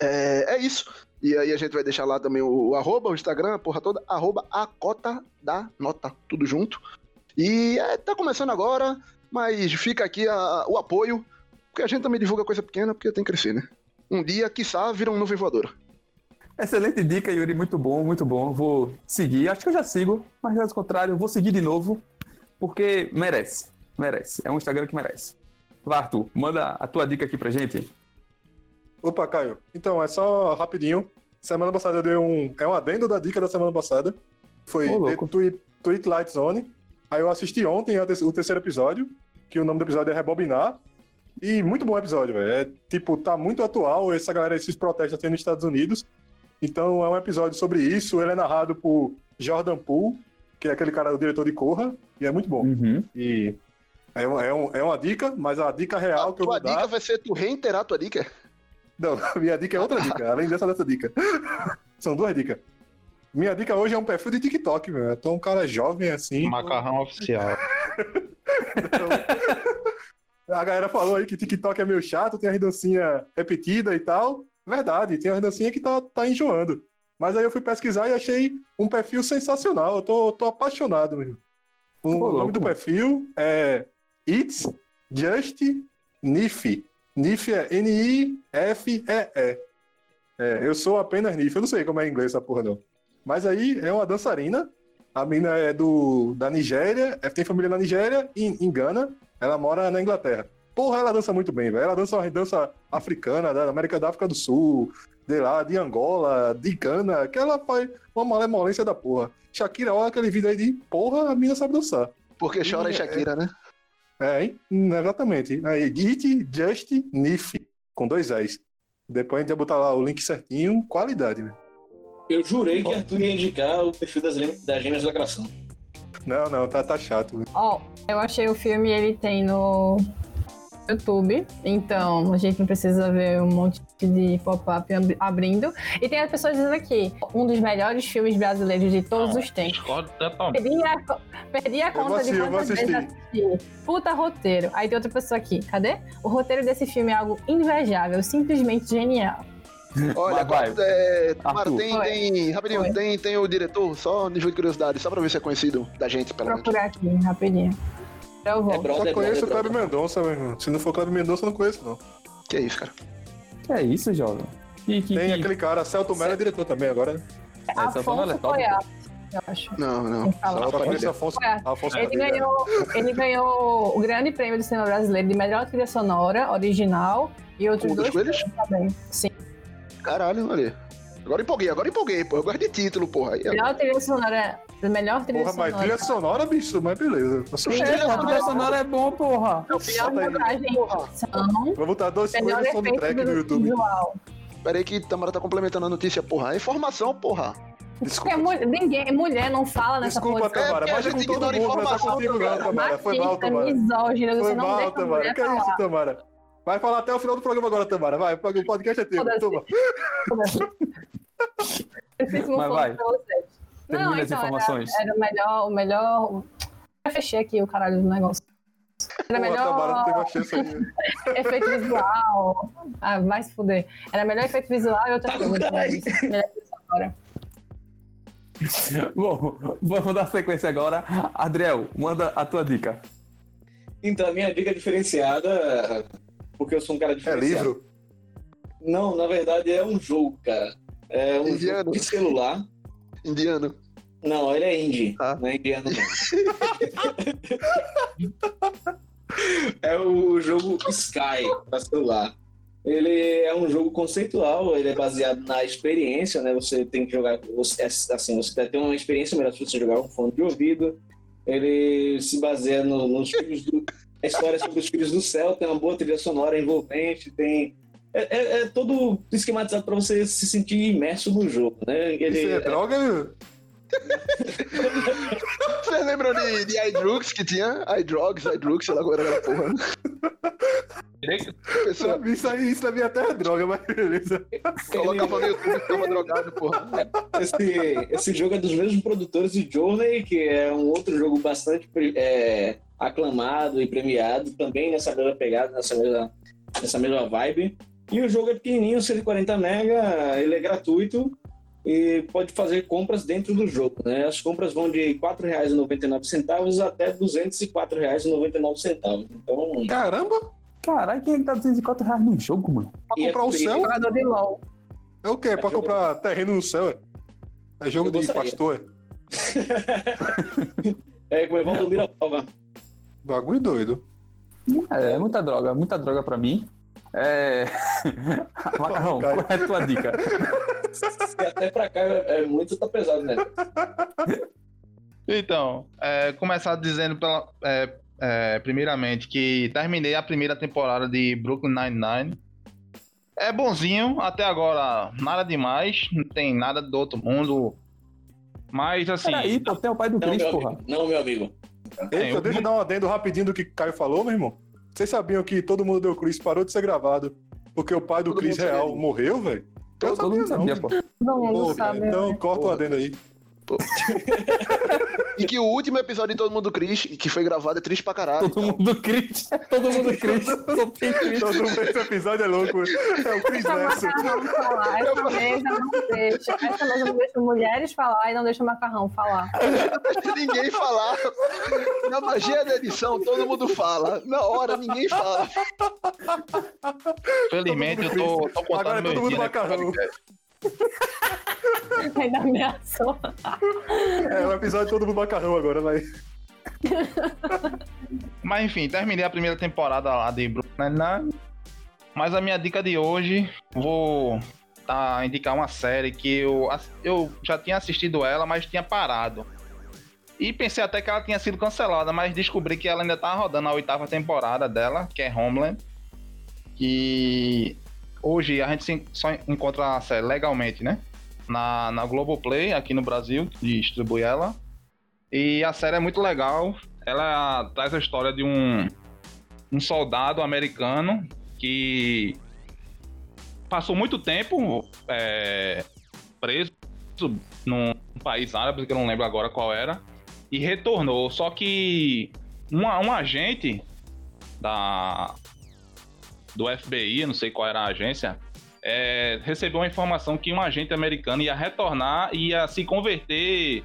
é, é isso. E aí a gente vai deixar lá também o, o arroba, o Instagram, a porra toda, arroba a cota da nota, tudo junto. E é, tá começando agora, mas fica aqui a- o apoio, porque a gente também divulga coisa pequena, porque tem que crescer, né? Um dia, quiçá, vira um nuvem voadora. Excelente dica, Yuri. Muito bom, muito bom. Vou seguir. Acho que eu já sigo, mas caso contrário, eu vou seguir de novo, porque merece. Merece. É um Instagram que merece. Arthur, manda a tua dica aqui pra gente. Opa, Caio. Então, é só rapidinho. Semana passada eu dei um. É um adendo da dica da semana passada. Foi. The Tweet, Tweet Light Zone. Aí eu assisti ontem o terceiro episódio, que o nome do episódio é Rebobinar. E muito bom episódio, velho. É tipo, tá muito atual essa galera, esses protestos tendo nos Estados Unidos. Então é um episódio sobre isso. Ele é narrado por Jordan Poole, que é aquele cara, o diretor de Corra, e é muito bom. Uhum. E é, um- é, um- é uma dica, mas a dica real a que eu vou dar. dica vai ser tu reiterar a tua dica. Não, minha dica é outra dica, além dessa dessa dica. São duas dicas. Minha dica hoje é um perfil de TikTok, meu. Eu tô um cara jovem assim. Macarrão oficial. A galera falou aí que TikTok é meio chato, tem a dancinha repetida e tal. Verdade, tem a dancinha que tá, tá enjoando. Mas aí eu fui pesquisar e achei um perfil sensacional. Eu tô, tô apaixonado, meu. O Ô, nome louco. do perfil é It's Just Nif. Nif é N-I-F-E-E. É, eu sou apenas Nif. Eu não sei como é em inglês essa porra, não. Mas aí é uma dançarina. A menina é do, da Nigéria, é, tem família na Nigéria e em Gana. Ela mora na Inglaterra. Porra, ela dança muito bem, velho. Ela dança uma dança africana, da América da África do Sul, de lá, de Angola, de Gana, que ela faz uma malemolência da porra. Shakira, olha aquele vídeo aí de porra, a menina sabe dançar. Porque chora E, em Shakira, né? É, hein? Hum, Exatamente. Aí, Git Just Nif, com dois S. Depois a gente vai botar lá o link certinho, qualidade, velho. Eu jurei que Arthur ia indicar o perfil das, das gêmeas da lacração. Não, não, tá, tá chato. velho. Ó, eu achei o filme, ele tem no YouTube, então a gente não precisa ver um monte de pop-up ab- abrindo. E tem as pessoas dizendo aqui, um dos melhores filmes brasileiros de todos os tempos. Discordo totalmente. Perdi a, perdi a conta de assistir, vou quantas vezes assisti. Puta roteiro. Aí tem outra pessoa aqui, cadê? O roteiro desse filme é algo invejável, simplesmente genial. Olha, qual- é, tem, Oi. tem, rapidinho, Oi. tem, tem o diretor, só nível de curiosidade, só pra ver se é conhecido da gente, pelo Vou menos. procurar aqui, rapidinho. Eu vou. É Só brother, conheço o brother, Cleber Mendonça, meu irmão. Se não for Cleber Mendonça, eu não conheço, não. Que isso, cara. Que é isso, jovem? Que, que, Tem que... aquele cara, Celto Mello é diretor também agora. né? É, é Afonso top. Goiás, eu acho. Não, não. Só Só Afonso, Goiás. Afonso Ele ganhou, ele ganhou o grande prêmio do cinema brasileiro de melhor trilha sonora, original e outros o dos dois coelhos? prêmios também. Sim. Caralho, olha. Agora empolguei, agora empolguei, pô. Eu gosto de título, porra. Aí, ó. Melhor trilha sonora. Melhor trilha Porra, mas sonora. trilha sonora, bicho, mas beleza. Sou Trilha. A trilha sonora é bom, porra. Melhor Bota aí. montagem. Vou botar dois coisas soundtrack no YouTube. visual. Pera aí que Tamara tá complementando a notícia, porra. É informação, porra. Porque mu- ninguém, mulher não fala nessa Desculpa, posição. Tamara, É, porque a mas é gente com todo ignora mundo, não é contigo não, Tamara. Foi mal, Tamara. misógina, Foi mal, a Tamara. mulher Que é isso. Tamara? Vai falar até o final do programa agora, Tamara. Vai, o podcast é teu. Toma. Mas vai. Termina Não, as então, informações. Era, era o melhor, o melhor... Eu fechei aqui o caralho do negócio. Era Pô, melhor efeito visual. Ah, vai se fuder. Era melhor efeito visual e outra Tá coisa. bom, caralho. Melhor isso agora. Bom, vamos dar sequência agora. Adriel, manda a tua dica. Então, a minha dica é diferenciada, porque eu sou um cara É diferenciado. livro? Não, na verdade é um jogo, cara. É um Indiano. jogo de celular. Indiano. Não, ele é indie, Ah. não é indiano não. é o jogo Sky para celular. Ele é um jogo conceitual, ele é baseado na experiência, né? Você tem que jogar, você, assim, você deve ter uma experiência melhor se você jogar com fone de ouvido. Ele se baseia no- nos filhos do, a história sobre os filhos do céu, tem uma boa trilha sonora envolvente, tem é, é- é todo esquematizado para você se sentir imerso no jogo, né? Ele, Isso é droga, meu? Vocês lembram de, de iDrugs que tinha? iDrugs, iDrugs, sei lá qual era aquela porra. Pessoa Isso aí, isso na minha terra é droga, mas beleza. colocava no YouTube e ficava drogado, porra. esse, esse jogo é dos mesmos produtores de Journey, que é um outro jogo bastante é, aclamado e premiado, também nessa mesma pegada, nessa mesma, nessa mesma vibe. E o jogo é pequenininho, 140 mega, ele é gratuito e pode fazer compras dentro do jogo. Né? As compras vão de R$ 4,99 até R$ 204,99. Então, Caramba, Caralho, quem é que tá 204 reais num jogo, mano? pra E é comprar o por céu? Jogador de LOL. É o quê? Pra jogo- comprar terreno no céu, é? É jogo de pastor, é? é como Evaldo Mirapova. Bagulho doido. É, muita droga, muita droga pra mim. É. Macarrão, qual é a tua dica? E até pra cá é, é muito tá pesado, né? Então, é, começar dizendo pela, é, é, primeiramente que terminei a primeira temporada de Brooklyn Nine-Nine. É bonzinho, até agora nada demais, não tem nada do outro mundo. Mas assim, Peraí, pô, tem o pai do Não, Cris, meu porra. amigo. Não, meu amigo. Eita, eu- deixa eu dar um adendo rapidinho do que o Caio falou, meu irmão. Vocês sabiam que Todo Mundo Deu Chris parou de ser gravado porque o pai do Todo Chris sabia real disso. morreu, velho? Eu Todo mundo sabia, não. pô. Todo mundo Pô, sabe. então né? corta o adendo aí. E que o último episódio de Todo Mundo Cris, que foi gravado, é triste pra caralho. Todo mundo Cris. Todo mundo Cris. Cris. Todo mundo esse episódio é louco. É o falar. Essa mesa não deixa. Essa mesa não deixa mulheres falar e não deixa o macarrão falar. Deixa ninguém falar. Na magia da edição, todo mundo fala. Na hora, ninguém fala. felizmente eu tô, tô contando Agora é meu todo mundo dia nesse macarrão. podcast. Ainda ameaçou. É o episódio todo mundo macarrão agora, vai. Mas enfim, terminei a primeira temporada lá de Brooklyn Nine-Nine. Mas a minha dica de hoje, vou tá, indicar uma série que eu, eu já tinha assistido ela, mas tinha parado. E pensei até que ela tinha sido cancelada, mas descobri que ela ainda tá rodando a oitava temporada dela, que é Homeland. Que hoje a gente só encontra a série legalmente, né? Na, na Globoplay, aqui no Brasil, distribui ela. E a série é muito legal. Ela traz a história de um, um soldado americano que passou muito tempo é, preso num país árabe, que eu não lembro agora qual era, e retornou. Só que um, um agente da, do FBI, não sei qual era a agência, é, recebeu uma informação que um agente americano ia retornar e ia se converter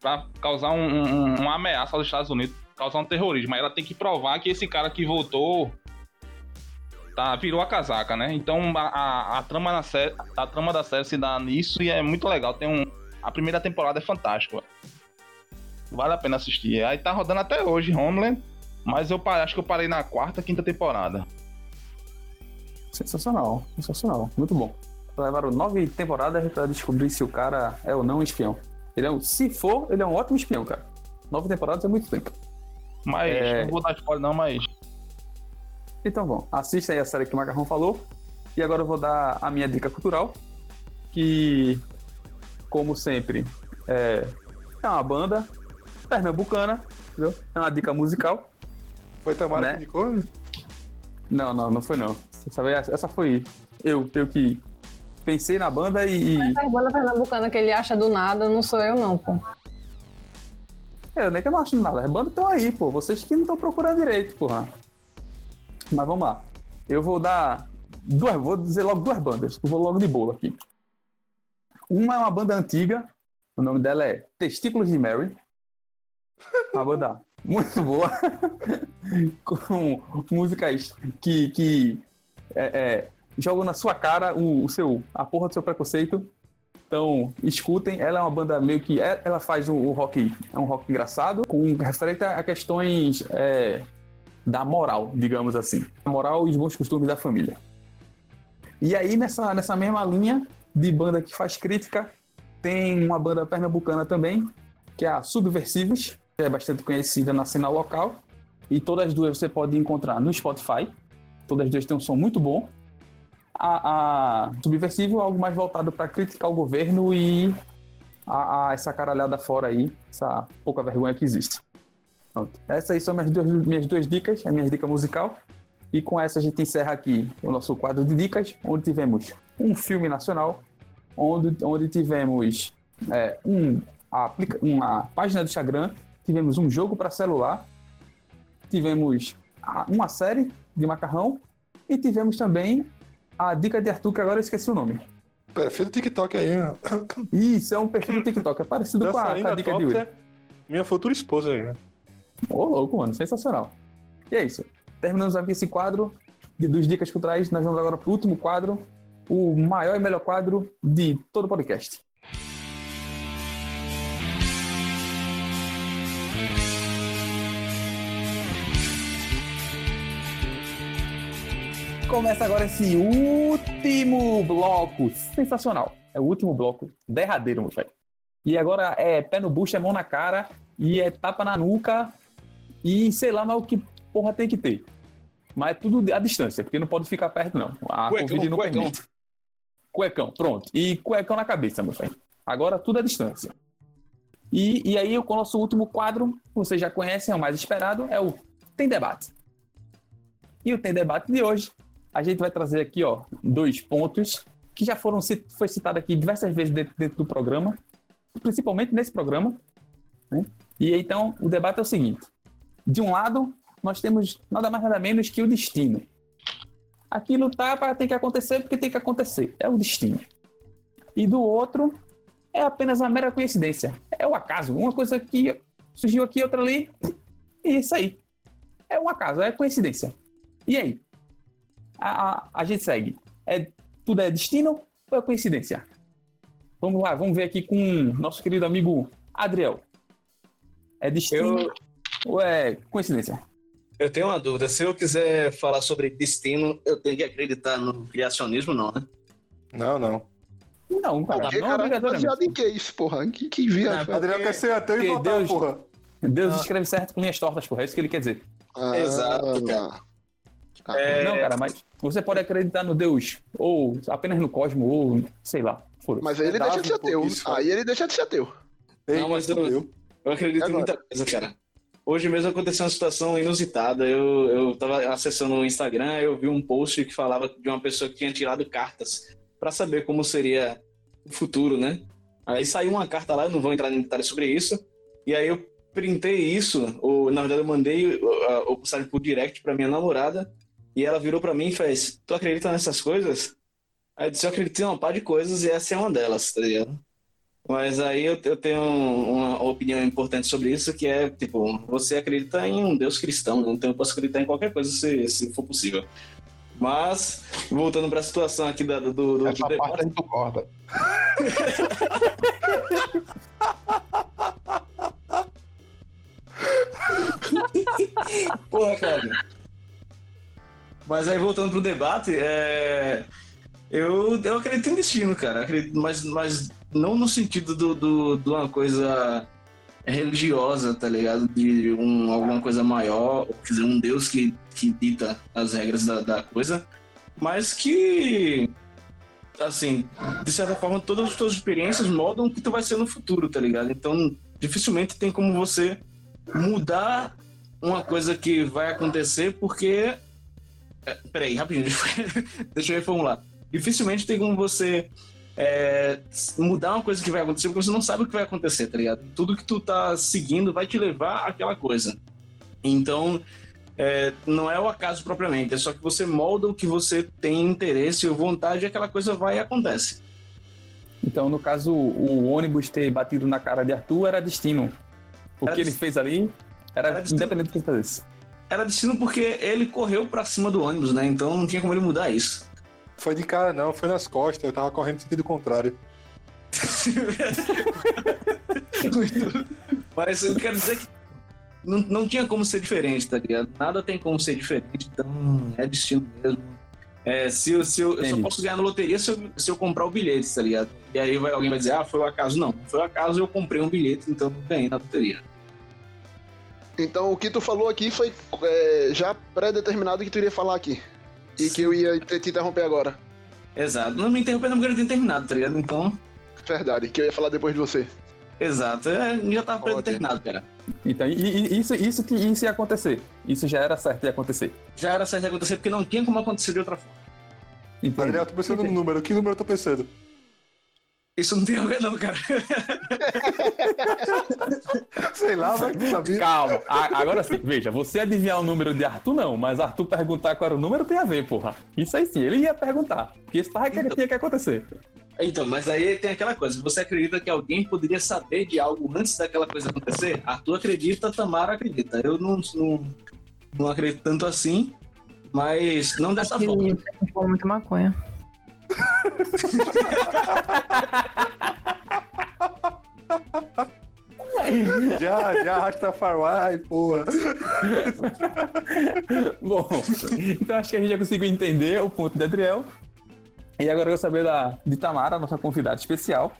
para causar um- um- uma ameaça aos Estados Unidos, causar um terrorismo. Aí ela tem que provar que esse cara que voltou tá, virou a casaca, né? Então a, a- a trama na série, a trama da série se dá nisso e é muito legal. Tem um, a primeira temporada é fantástica. Vale a pena assistir. Aí tá rodando até hoje, Homeland. Mas eu acho que eu parei na quarta, quinta temporada. Sensacional, sensacional. Muito bom. Levaram nove temporadas pra descobrir se o cara é ou não um espião. Ele é um, se for, ele é um ótimo espião, cara. Nove temporadas é muito tempo. Mas É. não vou dar spoiler não, mas Então, bom, assista aí a série que o Macarrão falou. E agora eu vou dar a minha dica cultural, que como sempre, é, é uma banda pernambucana, entendeu? É uma dica musical. Foi Tamara Né? que indicou? Não, não, não foi não. Essa, essa foi eu, eu que pensei na banda e. e- Essa banda pernambucana que ele acha do nada, não sou eu, não, pô. É, nem que eu não acho nada. As bandas estão aí, pô. Vocês que não estão procurando direito, porra. Mas vamos lá. Eu vou dar duas, vou dizer logo duas bandas. Eu vou logo de bolo aqui. Uma é uma banda antiga. O nome dela é Testículos de Mary. Uma banda muito boa. com músicas que, que é, é, jogam na sua cara o, o seu, a porra do seu preconceito. Então, escutem. Ela é uma banda meio que. é- Ela faz o, o rock. É um rock engraçado, com referente a questões é, da moral, digamos assim. A moral e os bons costumes da família. E aí, nessa, nessa mesma linha de banda que faz crítica, tem uma banda pernambucana também, que é a Subversivos, que é bastante conhecida na cena local. E todas as duas você pode encontrar no Spotify. Todas as duas têm um som muito bom a, a Subversivo é algo mais voltado para criticar o governo e a, a essa caralhada fora aí, essa pouca vergonha que existe. Pronto. Essas aí são minhas duas, minhas duas dicas, a minha dica musical. E com essa a gente encerra aqui o nosso quadro de dicas, onde tivemos um filme nacional, onde, onde tivemos é, um, aplica, uma página do Instagram, tivemos um jogo para celular, tivemos uma série de macarrão e tivemos também a dica de Arthur, que agora eu esqueci o nome. Perfil do TikTok aí, né? Isso, é um perfil do TikTok, é parecido com a, com a dica de hoje. é minha futura esposa aí, né? Ô, louco, mano, sensacional. E é isso. Terminamos aqui esse quadro de, dos Dicas Culturais. Nós vamos agora para o último quadro, o maior e melhor quadro de todo o podcast. Começa agora esse último bloco. Sensacional. É o último bloco. Derradeiro, meu velho. E agora é pé no bucho, é mão na cara, e é tapa na nuca, e sei lá mais o que porra tem que ter. Mas é tudo à distância, porque não pode ficar perto, não. A Cuecão, Covid não cuecão. permite. Cuecão, pronto. E cuecão na cabeça, meu velho. Agora tudo à distância. E, e aí, o nosso último quadro, vocês já conhecem, é o mais esperado, é o Tem Debate. E o Tem Debate de hoje, a gente vai trazer aqui, ó, dois pontos que já foram foi citado aqui diversas vezes dentro, dentro do programa, principalmente nesse programa. né? E então, o debate é o seguinte: de um lado, nós temos nada mais nada menos que o destino. Aquilo tá para tem que acontecer porque tem que acontecer, é o destino. E do outro, é apenas uma mera coincidência, é o acaso, uma coisa que surgiu aqui, outra ali, e isso aí. É um acaso, é coincidência. E aí? A, a, a gente segue. É, tudo é destino ou é coincidência? Vamos lá, vamos ver aqui com o nosso querido amigo Adriel. É destino Eu, ou é coincidência? eu tenho uma dúvida. Se eu quiser falar sobre destino, eu tenho que acreditar no criacionismo, não, né? Não, não. Não, cara, Porque, não cara, obrigatoriamente. baseado em que isso, porra? Que, que viagem. Não, Adriano quer ser ateu e votar, Deus- porra. Deus Ah. escreve certo com linhas tortas, porra. É isso que ele quer dizer. Ah, Exato, cara. É, Não, cara, mas você pode acreditar no Deus, ou apenas no cosmo, ou sei lá. Mas aí ele deixa de ser ateu. isso, Aí ele deixa de ser ateu. Não, mas eu- fudeu. Eu acredito em muita coisa, cara. Hoje mesmo aconteceu uma situação inusitada. Eu, eu tava acessando o Instagram, eu vi um post que falava de uma pessoa que tinha tirado cartas para saber como seria o futuro, né? Aí saiu uma carta lá, eu não vou entrar em detalhes sobre isso. E aí eu printei isso, ou na verdade eu mandei uh, o postagem por direct para minha namorada, e ela virou para mim e fez: "Tu acredita nessas coisas?" Aí eu disse: "Eu acredito em uma par de coisas e essa é uma delas", tá ligado? Mas aí eu, eu tenho uma opinião importante sobre isso, que é, tipo, você acredita em um Deus cristão, né? então eu posso acreditar em qualquer coisa se, se for possível. Mas, voltando para a situação aqui da, do, do, do Essa debate, parte a gente concorda. Porra, cara. Mas aí, voltando pro debate, é... eu, eu acredito em destino, cara. Acredito, mas, mas não no sentido do, do, de uma coisa religiosa, tá ligado? De um, alguma coisa maior, quer dizer, um Deus que, que dita as regras da, da coisa, mas que assim, de certa forma, todas as tuas experiências moldam o que tu vai ser no futuro, tá ligado? Então, dificilmente tem como você mudar uma coisa que vai acontecer porque. É, peraí, rapidinho, deixa eu reformular. Dificilmente tem como você é, mudar uma coisa que vai acontecer porque você não sabe o que vai acontecer, tá ligado? Tudo que tu tá seguindo vai te levar àquela coisa. Então, é, não é o acaso propriamente, é só que você molda o que você tem interesse ou vontade e aquela coisa vai e acontece. Então, no caso, o ônibus ter batido na cara de Arthur era destino. O Era que ele destino. fez ali era, Era independente do que ele fizesse. Era destino porque ele correu pra cima do ônibus, né? Então não tinha como ele mudar isso. Foi de cara, não, foi nas costas, eu tava correndo no sentido contrário. Mas eu quero dizer que não, não tinha como ser diferente, tá ligado? Nada tem como ser diferente, então é destino mesmo. É, se, eu- se eu, eu só posso ganhar na loteria se eu, se eu comprar o bilhete, tá ligado? E aí vai, alguém vai dizer, ah, foi o acaso. Não, foi o acaso, eu comprei um bilhete, então ganhei na loteria. Então o que tu falou aqui foi é, já pré-determinado que tu iria falar aqui. E que eu ia te, te interromper agora. Exato. Não me interrompendo porque eu tinha terminado, tá ligado? Então, Verdade, que eu ia falar depois de você. exato. É, já tava pré-determinado, cara. Então, e, e- isso, isso que isso ia acontecer. Isso já era certo de acontecer. Já era certo de acontecer porque não tinha como acontecer de outra forma. Entendi. Adriel, tô pensando no número. Que número eu tô pensando? Isso não tem a ver, não, cara. Sei lá, vai que sabia. Calma, A- agora sim, veja, você adivinhar o número de Arthur, não, mas Arthur perguntar qual era o número tem a ver, porra. Isso aí sim, ele ia perguntar. Porque isso tava que tinha que acontecer. Então, mas aí tem aquela coisa. Você acredita que alguém poderia saber de algo antes daquela coisa acontecer? Arthur acredita, Tamara acredita. Eu não, não, não acredito tanto assim, mas não dessa Que forma. fumou muita maconha. Já, já, Rastafari, porra. Bom, então acho que a gente já conseguiu entender o ponto de Adriel. E agora eu quero saber da, de Tamara, nossa convidada especial.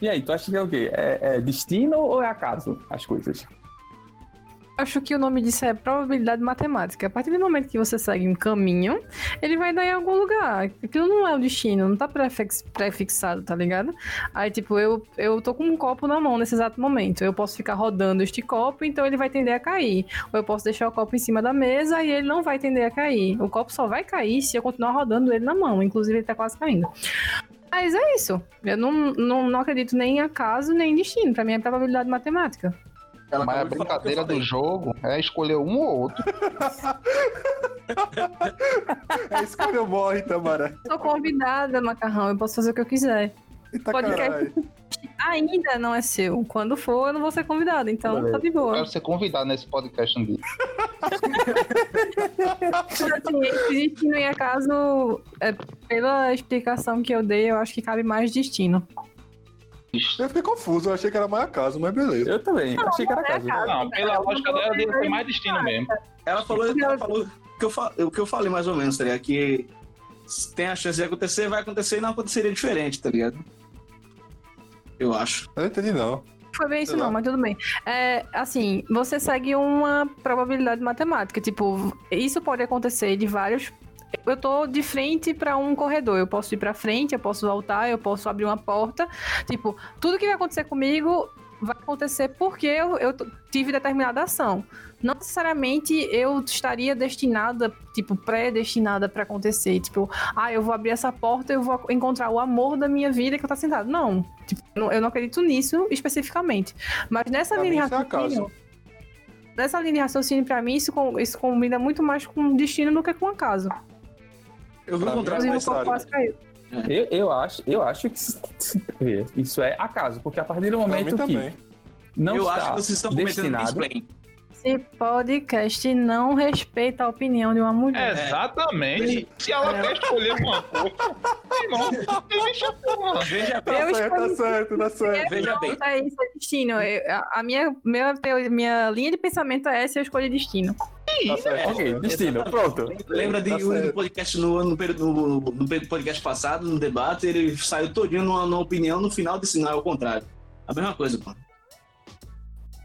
E aí, tu acha que é o quê? É, é destino ou é acaso as coisas? Acho que o nome disso é probabilidade matemática. A partir do momento que você segue um caminho, ele vai dar em algum lugar. Aquilo não é o destino, não tá prefix- prefixado, tá ligado? Aí, tipo, eu, eu tô com um copo na mão nesse exato momento. Eu posso ficar rodando este copo, então ele vai tender a cair. Ou eu posso deixar o copo em cima da mesa e ele não vai tender a cair. O copo só vai cair se eu continuar rodando ele na mão. Inclusive, ele tá quase caindo. Mas é isso. Eu não, não, não acredito nem em acaso, nem em destino. Pra mim é probabilidade matemática. Ela Mas a eu brincadeira do jogo é escolher um ou outro. É que eu morre, Tamara. Sou convidada, Macarrão. Eu posso fazer o que eu quiser. Eita Podcast. Ainda não é seu. Quando for, eu não vou ser convidada. Então, tá de Eu boa. quero ser convidado nesse podcast um dia. Assim, esse destino em acaso, é, pela explicação que eu dei, eu acho que cabe mais destino. Eu fiquei confuso, eu achei que era mais acaso, mas beleza. Eu também, achei que era acaso. Não, pela lógica dela, devia ser mais destino mesmo. Ela falou, ela falou o que eu, fa- o que eu falei mais ou menos, tá ligado? Que tem a chance de acontecer, vai acontecer e não aconteceria diferente, tá ligado? Eu acho. Eu não entendi, não. Foi bem isso não, mas tudo bem. É, assim, você segue uma probabilidade matemática. Tipo, isso pode acontecer de vários... Eu tô de frente pra um corredor. Eu posso ir pra frente, eu posso voltar, eu posso abrir uma porta. Tipo, tudo que vai acontecer comigo vai acontecer porque eu, eu tive determinada ação. Não necessariamente eu estaria destinada, tipo, predestinada pra acontecer. Tipo, ah, eu vou abrir essa porta, eu vou encontrar o amor da minha vida que eu tá sentado. Não. Tipo, eu não acredito nisso especificamente. Mas nessa linha de é raciocínio. Nessa linha de raciocínio, pra mim, isso, isso combina muito mais com destino do que com acaso. Eu vi Pra o mim, contrário. Inclusive, o mais tarde. caiu. Eu, eu acho, eu acho que isso- é acaso, porque a partir do momento que também. não eu está acho que vocês estão destinado. Esse podcast não respeita a opinião de uma mulher. Exatamente. Se ela quer escolher uma coisa, irmão, deixa a porra. Veja bem, Tá certo, tá certo, tá certo. veja bem. É isso, é destino. Eu- a minha, minha, teo- minha linha de pensamento é essa, eu escolhi destino. Tá certo. Ok, destino, pronto. Lembra de Tá Yuri certo. podcast no, no, no, no podcast passado, no debate, ele saiu todinho numa, numa opinião, no final disse não, é o contrário. A mesma coisa, pô.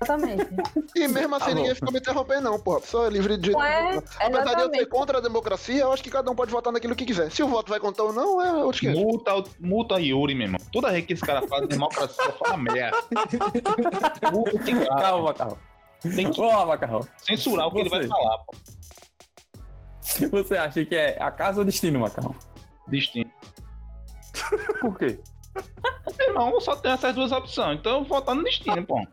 Exatamente. E mesmo assim Tá ninguém fica me interrompendo, não, porra. Só é livre de. Não é? Apesar de eu ser contra a democracia, eu acho que cada um pode votar naquilo que quiser. Se o voto vai contar ou não, é outro que. Multa, multa Yuri, meu irmão. Toda vez que esse cara fala de democracia, fala merda. Calma, Macarrão. Tem que Ó, Macarrão. censurar o que ele vai Você. falar, pô. Você acha que é a casa ou destino, Macarrão? Destino. Por quê? Irmão, só tem essas duas opções. Então eu vou votar no destino, pô.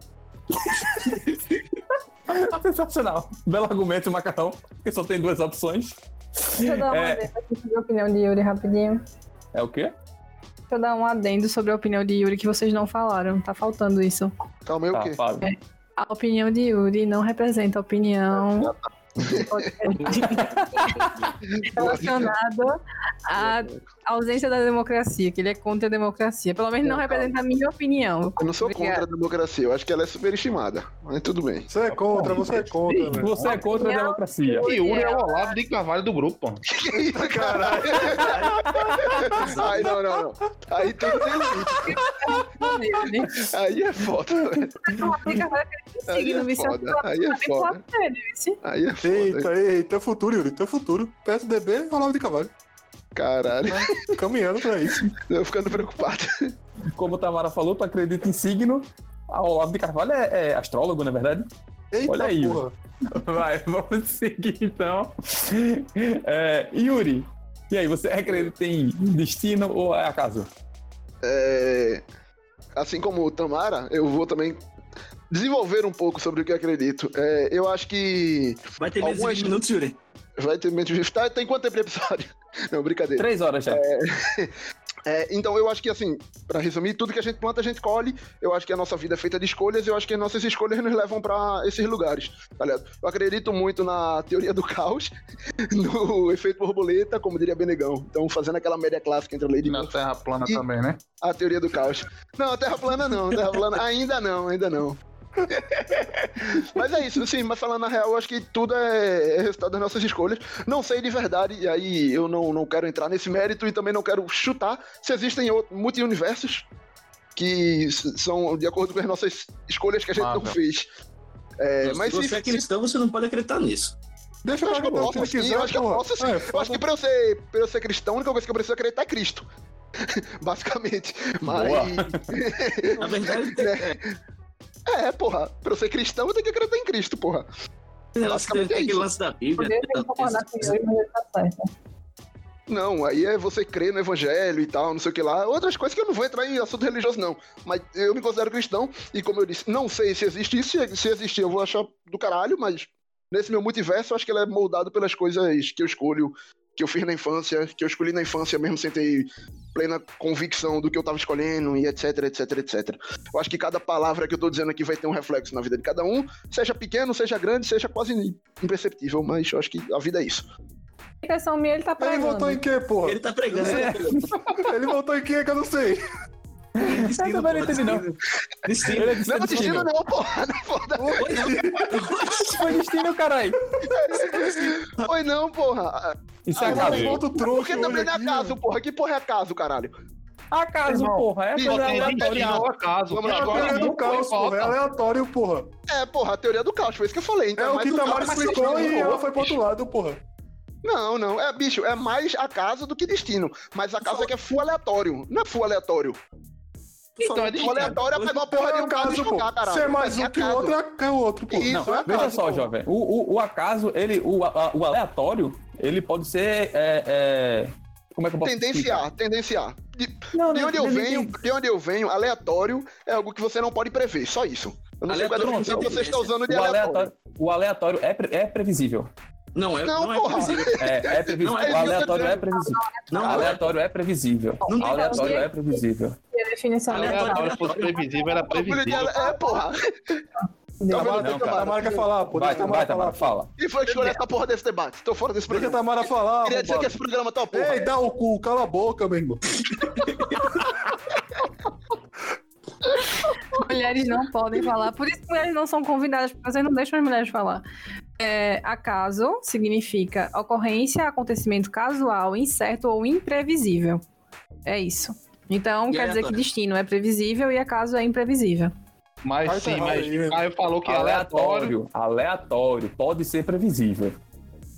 Sensacional. Belo argumento, Macarrão. Porque só tem duas opções. Deixa eu dar um É. adendo aqui sobre a opinião de Yuri rapidinho. É o quê? Deixa eu dar um adendo sobre a opinião de Yuri que vocês não falaram. Tá faltando isso. Calma aí, o Tá, quê? Fábio. A opinião de Yuri não representa a opinião relacionada à ausência da democracia, que ele é contra a democracia. Pelo menos não representa a minha opinião. Eu não sou Obrigada. contra a democracia, eu acho que ela é superestimada. Mas tudo bem. Você é contra, você é contra, velho. Você é contra a democracia. Yuri é o Olavo de Carvalho do grupo, pô. Caralho. Aí não, não, não. Aí tem limite. Aí é foda, velho. Aí é foda. Aí é foda. Aí é foda. Eita, eita, teu futuro, Yuri, teu futuro. PSDB, Olavo de Cavalho. Caralho, Caminhando pra isso. tô ficando preocupado. Como o Tamara falou, tu acredita em signo. A Olavo de Carvalho é, é astrólogo, na verdade. Eita, Olha aí, porra. Vai, vamos seguir então. É, Yuri, e aí, você acredita em destino ou é acaso? É, Assim como o Tamara, eu vou também desenvolver um pouco sobre o que eu acredito. É, eu acho que Vai ter menos de Algumas- 20 minutos, Yuri. vai ter menos de tá, Tem quanto tempo de episódio? Não, brincadeira. Três horas já. É, então eu acho que assim, pra resumir, tudo que a gente planta, a gente colhe. Eu acho que a nossa vida é feita de escolhas e eu acho que as nossas escolhas nos levam pra esses lugares, tá ligado? Eu acredito muito na teoria do caos, no efeito borboleta, como diria Benegão. Então, fazendo aquela média clássica entre a lei de Na Terra plana E- também, né? a teoria do caos. Não, a Terra plana não, a Terra plana ainda não, ainda não. mas é isso, sim, mas falando na real, eu acho que tudo é, é resultado das nossas escolhas. Não sei de verdade, e aí eu não, não quero entrar nesse mérito e também não quero chutar se existem outros multiversos que são de acordo com as nossas escolhas que a gente não Marvel. fez. É, mas se você é cristão, você não pode acreditar nisso. Deixa eu acho que eu posso sim, quiser, eu acho que eu porra. posso sim. É, Eu acho que pra eu ser, pra eu ser cristão, a única coisa que eu preciso acreditar é Cristo. Basicamente. Mas. Na verdade, É, porra. Pra eu ser cristão, eu tenho que acreditar em Cristo, porra. basicamente é aquele isso. lance da Bíblia. Certo. Não, aí é você crer no evangelho e tal, não sei o que lá. Outras coisas que eu não vou entrar em assunto religioso, não. Mas eu me considero cristão e, como eu disse, não sei se existe isso. Se, se existir, eu vou achar do caralho, mas nesse meu multiverso, eu acho que ele é moldado pelas coisas que eu escolho, que eu fiz na infância, que eu escolhi na infância mesmo sem ter plena convicção do que eu tava escolhendo e etc, etc, etc. Eu acho que cada palavra que eu tô dizendo aqui vai ter um reflexo na vida de cada um, seja pequeno, seja grande, seja quase imperceptível, mas eu acho que a vida é isso. A impressão minha, ele tá Ele pregando. votou em quê, porra? Ele tá pregando. ele tá pregando. Ele votou em quê que eu não sei? Destino, Eu também não entendi, não. destino. Destino. Ele é Não, destino. destino não, porra, não foda. Oi, não. Foi destino, caralho. Foi não, porra. Isso é voto trouxa Porque também não é acaso, porra. Que porra é acaso, caralho? Acaso, Irmão, porra. É coisa aleatória. Destino acaso. Vamos lá, É a teoria não do caos, porra. É aleatório, porra. É, porra, a teoria do caos, foi isso que eu falei. Então É o que Tamara explicou e destino, ela foi pro outro lado, porra. Não, não. É, bicho, é mais acaso do que destino. Mas acaso é que é full aleatório. Não é full aleatório. Então é aleatório é pegar uma porra de É um caso e jogar, caralho. Se é mais É um que o outro, é é o outro, pô. Isso. Não, é veja acaso, só, pô. jovem. O, o, o acaso, ele, o, a- o aleatório, ele pode ser. é, é, como é que eu posso Tendenciar, tendenciar. De, explicar? Não, de não, onde eu venho, de onde eu venho, aleatório é algo que você não pode prever, só isso. Eu não sei qual é a Aleatório, definição que você está usando de O aleatório. aleatório, o aleatório é, pre- é previsível. Não, é, Não, não, é previsível. É, é previsível. Não, é o isso que eu tô aleatório é previsível. Não, O não é. aleatório é previsível. Não aleatório é previsível. A definição Aleatório. fosse previsível, era previsível. É, porra. Tamara, Não. Tamara quer falar, pô. Vai, Deixa a vai, Tamara Tamara, fala. Quem foi que escolheu essa porra desse debate? Tô fora desse Deixa a programa. Tamara falar, Queria dizer que esse programa tá porra. Ei, dá o cu, cala a boca, meu irmão. Mulheres não podem falar. Por isso que mulheres não são convidadas, porque vocês não deixam as mulheres falar. É, acaso significa ocorrência, acontecimento casual, incerto ou imprevisível. É isso. Então, E quer dizer que destino é previsível e acaso é imprevisível. Mas tá sim, errado mas aí. Caio falou que é aleatório. Aleatório, pode ser previsível.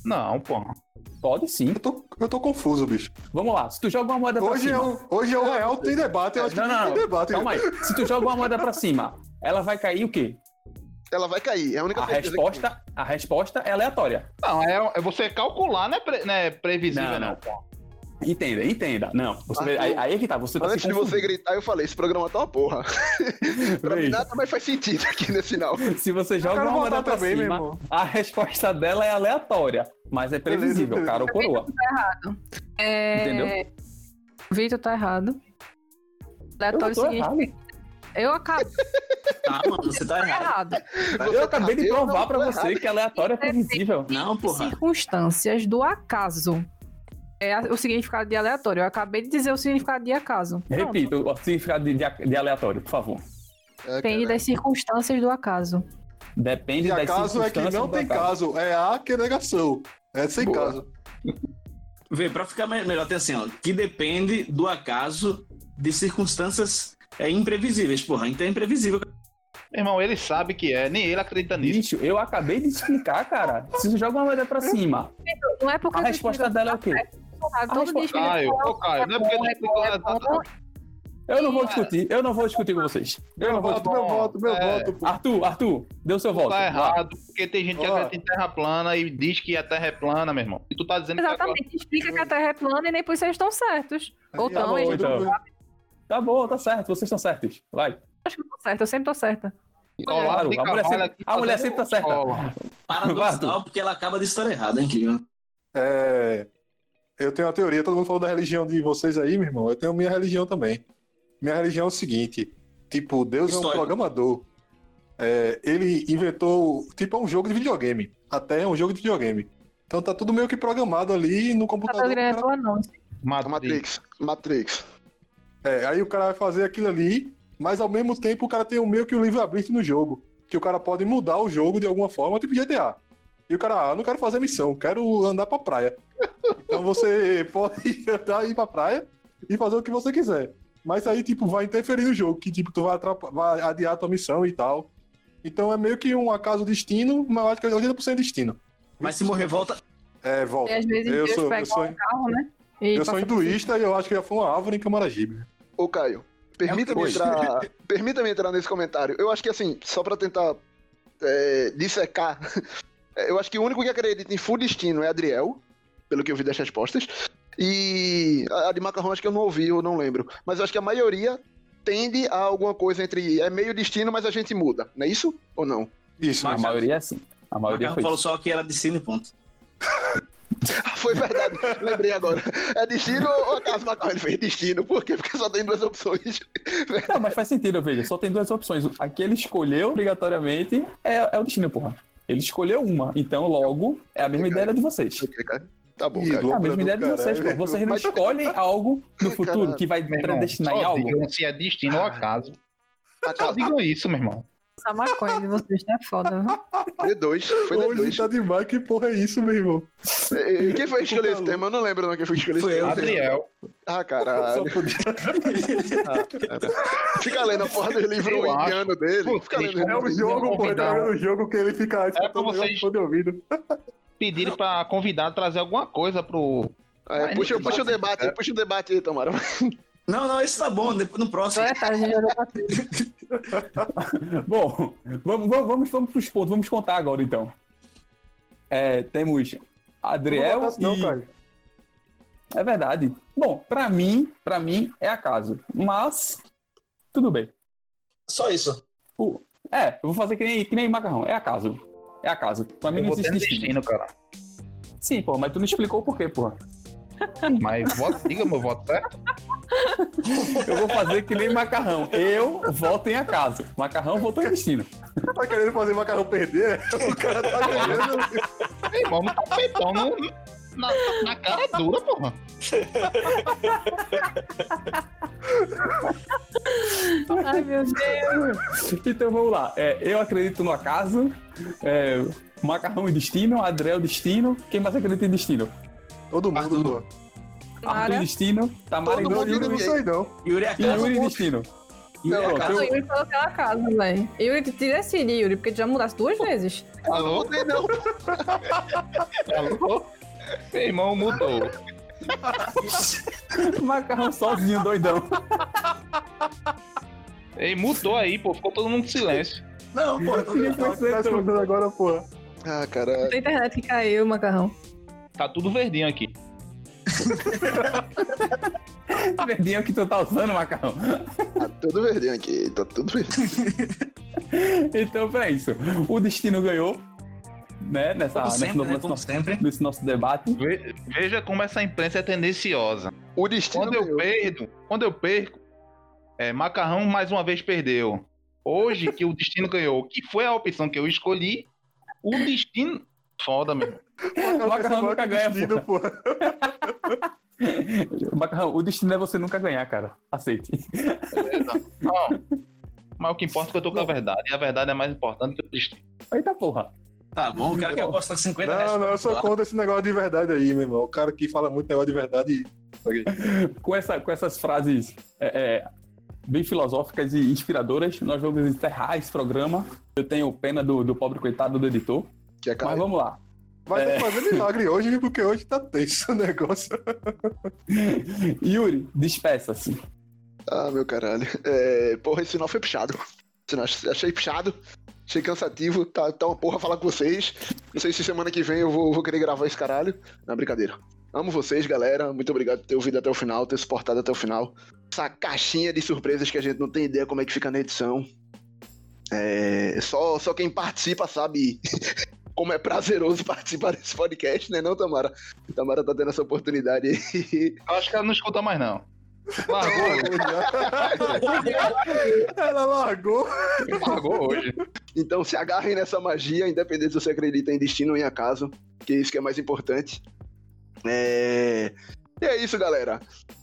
Não, porra. Pode sim. Eu tô, eu tô confuso, bicho. Vamos lá, se tu joga uma moeda pra Hoje é, cima. o, hoje é o real, tem debate. Eu acho Não, que não, tem não. debate. Calma aí. Se tu joga uma moeda pra cima, ela vai cair o quê? Ela vai cair. É a única A resposta, a resposta é aleatória. Não, é, é você calcular, não é, pre- não é previsível, Não, não. não. porra. Entenda, entenda. Não, você Arthur, aí, aí é que tá, você tá Antes se de você gritar, eu falei, esse programa tá uma porra. pra mim nada mais faz sentido aqui nesse final. Se você joga uma moeda votar pra também, meu cima, irmão. a resposta dela é aleatória, mas é previsível, cara ou coroa. É... Entendeu? Vitor tá errado. Aleatório tô significa. errado. Eu acabei Tá, mano, você tá errado. errado. Eu acabei de provar pra você errado. que aleatório é previsível. Não, porra. Circunstâncias do acaso. É o significado de aleatório. Eu acabei de dizer o significado de acaso. Pronto. Repito o significado de, de- de aleatório, por favor. É, Depende das circunstâncias do acaso. Depende E das acaso é que circunstâncias não do tem acaso. caso. É a que é negação. É sem Boa. caso. Vê, pra ficar me- melhor, tem assim, ó, que depende do acaso de circunstâncias é, imprevisíveis, porra. Então é imprevisível. Meu irmão, ele sabe que é, nem ele acredita nisso. Bicho, eu acabei de explicar, cara. Se você joga uma moeda pra cima, Não é porque a resposta dela é o quê? errado. a Todo resposta- dia que Caio, ô Caio, não é porque explicou. é Eu não vou discutir, eu não vou discutir com vocês. Eu Meu não vou voto, discutir. meu voto, meu É. voto. pô. Arthur, Arthur, deu seu voto. Tá Vai. errado, porque tem gente que acredita em terra plana e diz que a terra é plana, meu irmão. E tu tá dizendo Exatamente. Explica que a Terra é plana e nem por isso eles estão certos. Ou Tá estão, eles então. Tá bom, tá certo, vocês estão certos. Vai. acho que eu tô certa. Eu sempre tô certa. Claro, a mulher sempre- a mulher sempre tá certa. Paradoxal, porque ela acaba de estar errada, é incrível. É, Eu tenho uma teoria, todo mundo falou da religião de vocês aí, meu irmão. Eu tenho minha religião também. Minha religião é o seguinte: tipo, Deus é um programador. É, ele inventou, tipo, é um jogo de videogame. Até é um jogo de videogame. Então tá tudo meio que programado ali no computador. não. Matrix. Matrix. É, aí o cara vai fazer aquilo ali, mas ao mesmo tempo o cara tem um meio que um livre-arbítrio no jogo. Que o cara pode mudar o jogo de alguma forma, tipo GTA. E o cara, ah, não quero fazer missão, quero andar pra praia. Então você pode andar e ir pra praia e fazer o que você quiser. Mas aí, tipo, vai interferir no jogo, que tipo, tu vai, vai adiar a tua missão e tal. Então é meio que um acaso destino, mas eu acho que é 80% destino. Mas se morrer, volta. É, volta. E às vezes Eu Deus sou, pega eu sou, um carro, né? E eu sou hinduísta e eu acho que já foi uma árvore em Camaragibe. Ô, Caio, permita-me Oi. entrar, permita-me entrar nesse comentário. Eu acho que, assim, só pra tentar é, dissecar, eu acho que o único que acredita em full destino é Adriel, pelo que eu vi das respostas. E a de macarrão acho que eu não ouvi, eu não lembro. Mas eu acho que a maioria tende a alguma coisa entre é meio destino, mas a gente muda. Não é isso? Ou não? Isso, A mas maioria é assim. A O maioria Macarrão foi falou isso. só que era destino e ponto. Foi verdade, lembrei agora. É destino ou acaso macarrão? Ele fez destino. Por quê? Porque só tem duas opções. Não, mas faz sentido, veja. Só tem duas opções. A que ele escolheu, obrigatoriamente, é, é o destino, porra. Ele escolheu uma. Então, logo, é a mesma ideia de vocês. Cara. Tá bom, cara. É a mesma do ideia de vocês, pô. Vocês não Mas- escolhem algo no futuro Caralho. que vai predestinar em algo. se é destino ou acaso. Só Acaso. digam isso, meu irmão. Essa maconha de vocês tá foda, viu? D2, foi Hoje D2. tá demais, que porra é isso, meu irmão? E Quem foi que escolheu esse tema? Eu não lembro não quem foi que escolheu Foi esse tema. Adriel. Ah, Só caralho. podia... Fica lendo a porra do livro Eu acho. indiano dele. Pô, Fica lendo. É o jogo, pô, é o jogo que ele fica escutando o vocês- de ouvido. Pedirem pra convidado trazer alguma coisa pro. É, puxa, puxa o debate aí, puxa o debate aí, Tomara. Não, não, esse tá bom. depois- No próximo. É, tá. Bom, vamos, vamos, vamos, vamos pros pontos. Vamos contar agora, então. É, temos Adriel Não não, e... cara. É verdade. Bom, pra mim, pra mim, é acaso. Mas, tudo bem. Só isso. O- É, eu vou fazer que nem, que nem macarrão. É acaso. É acaso. Pra mim Eu não existe no destino. destino, cara. Sim, pô, mas tu não explicou o porquê, porra. Mas voto, diga meu voto certo. Eu vou fazer que nem macarrão. Eu voto em acaso. Macarrão votou em destino. Tá querendo fazer macarrão perder? O cara tá ganhando. Meu irmão, não tá feitão no- na, na cara dura, porra. Ai, meu Deus. Então vamos lá. É, eu acredito no acaso. É, macarrão e destino. Adriel destino. Quem mais acredita em destino? Todo mundo, pô. Arthur destino. Tamara Todo Não, não não. Yuri E Acaso. Yuri destino. Yuri, casa, eu- Yuri falou que a casa, velho. Yuri, tu decide, Yuri, porque tu já mudaste duas vezes. Alô? Não, Alô? Meu irmão mudou. Macarrão sozinho, doidão. Ei, mudou aí, pô. Ficou todo mundo em silêncio. Não, pô, tá escutando agora, porra. Ah, cara. A internet que caiu, macarrão. Tá tudo verdinho aqui. Verdinho que tu tá usando, Macarrão. Tá tudo verdinho aqui. Tá tudo verdinho. Então, pra isso. O destino ganhou, né? Nessa, Como nesse, sempre, nosso, né? Como nosso- sempre. nesse nosso debate. Ve- Veja como essa imprensa é tendenciosa. O destino Quando eu ganhou. perdo, quando eu perco, é, Macarrão mais uma vez perdeu. Hoje que o destino ganhou, que foi a opção que eu escolhi, o destino. Foda, meu Macarrão nunca ganha, Destino, porra. Macarrão, o destino é você nunca ganhar, cara. Aceite. Não. Mas o que importa é que eu tô com a verdade. E a verdade é mais importante que o destino. Eita porra. Tá bom, o cara que aposta 50 reais. Não, não, eu sou pra contra esse negócio de verdade aí, meu irmão. O cara que fala muito negócio de verdade. Com, essa, com essas frases é, é, bem filosóficas e inspiradoras, nós vamos encerrar esse programa. Eu tenho pena do, do pobre coitado do editor. Que é Mas vamos lá. Vai É. fazer milagre hoje, porque hoje tá tenso o negócio. Yuri, despeça-se. Ah, meu caralho. É, porra, esse final foi puxado. Esse final achei puxado. Achei cansativo. Tá, tá uma porra falar com vocês. Não sei se semana que vem eu vou, vou querer gravar esse caralho. Não, brincadeira. Amo vocês, galera. Muito obrigado por ter ouvido até o final, ter suportado até o final. Essa caixinha de surpresas que a gente não tem ideia como é que fica na edição. É, só, só quem participa sabe como é prazeroso participar desse podcast, né, não, Tamara? Tamara tá tendo essa oportunidade aí. Eu acho que ela não escuta mais, não. Largou, Ela largou. largou hoje. Então se agarrem nessa magia, independente se você acredita em destino ou em acaso, que é isso que é mais importante. É... E é isso, galera.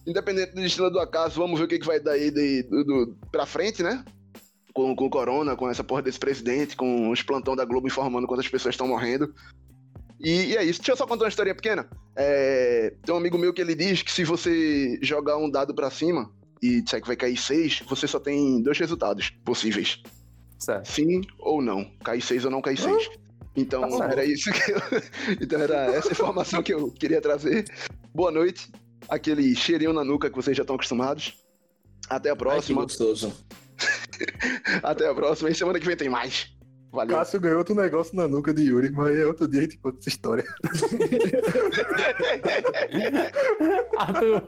Independente do destino ou do acaso, vamos ver o que, que vai dar aí de, do, do- pra frente, né? Com, com o Corona, com essa porra desse presidente, com os plantão da Globo informando quantas pessoas estão morrendo. E, e é isso. Deixa eu só contar uma historinha pequena. É, Tem um amigo meu que ele diz que se você jogar um dado pra cima e disser que vai cair seis, você só tem dois resultados possíveis Certo. sim ou não. Cai seis ou não cai seis. Então, Tá era isso que eu... Então, era essa informação que eu queria trazer. Boa noite. Aquele cheirinho na nuca que vocês já estão acostumados. Até a Ai, que próxima. gostoso. Até a próxima. E semana que vem tem mais. Valeu. Cássio ganhou outro negócio na nuca de Yuri, mas é outro dia a gente conta essa história. Arthur.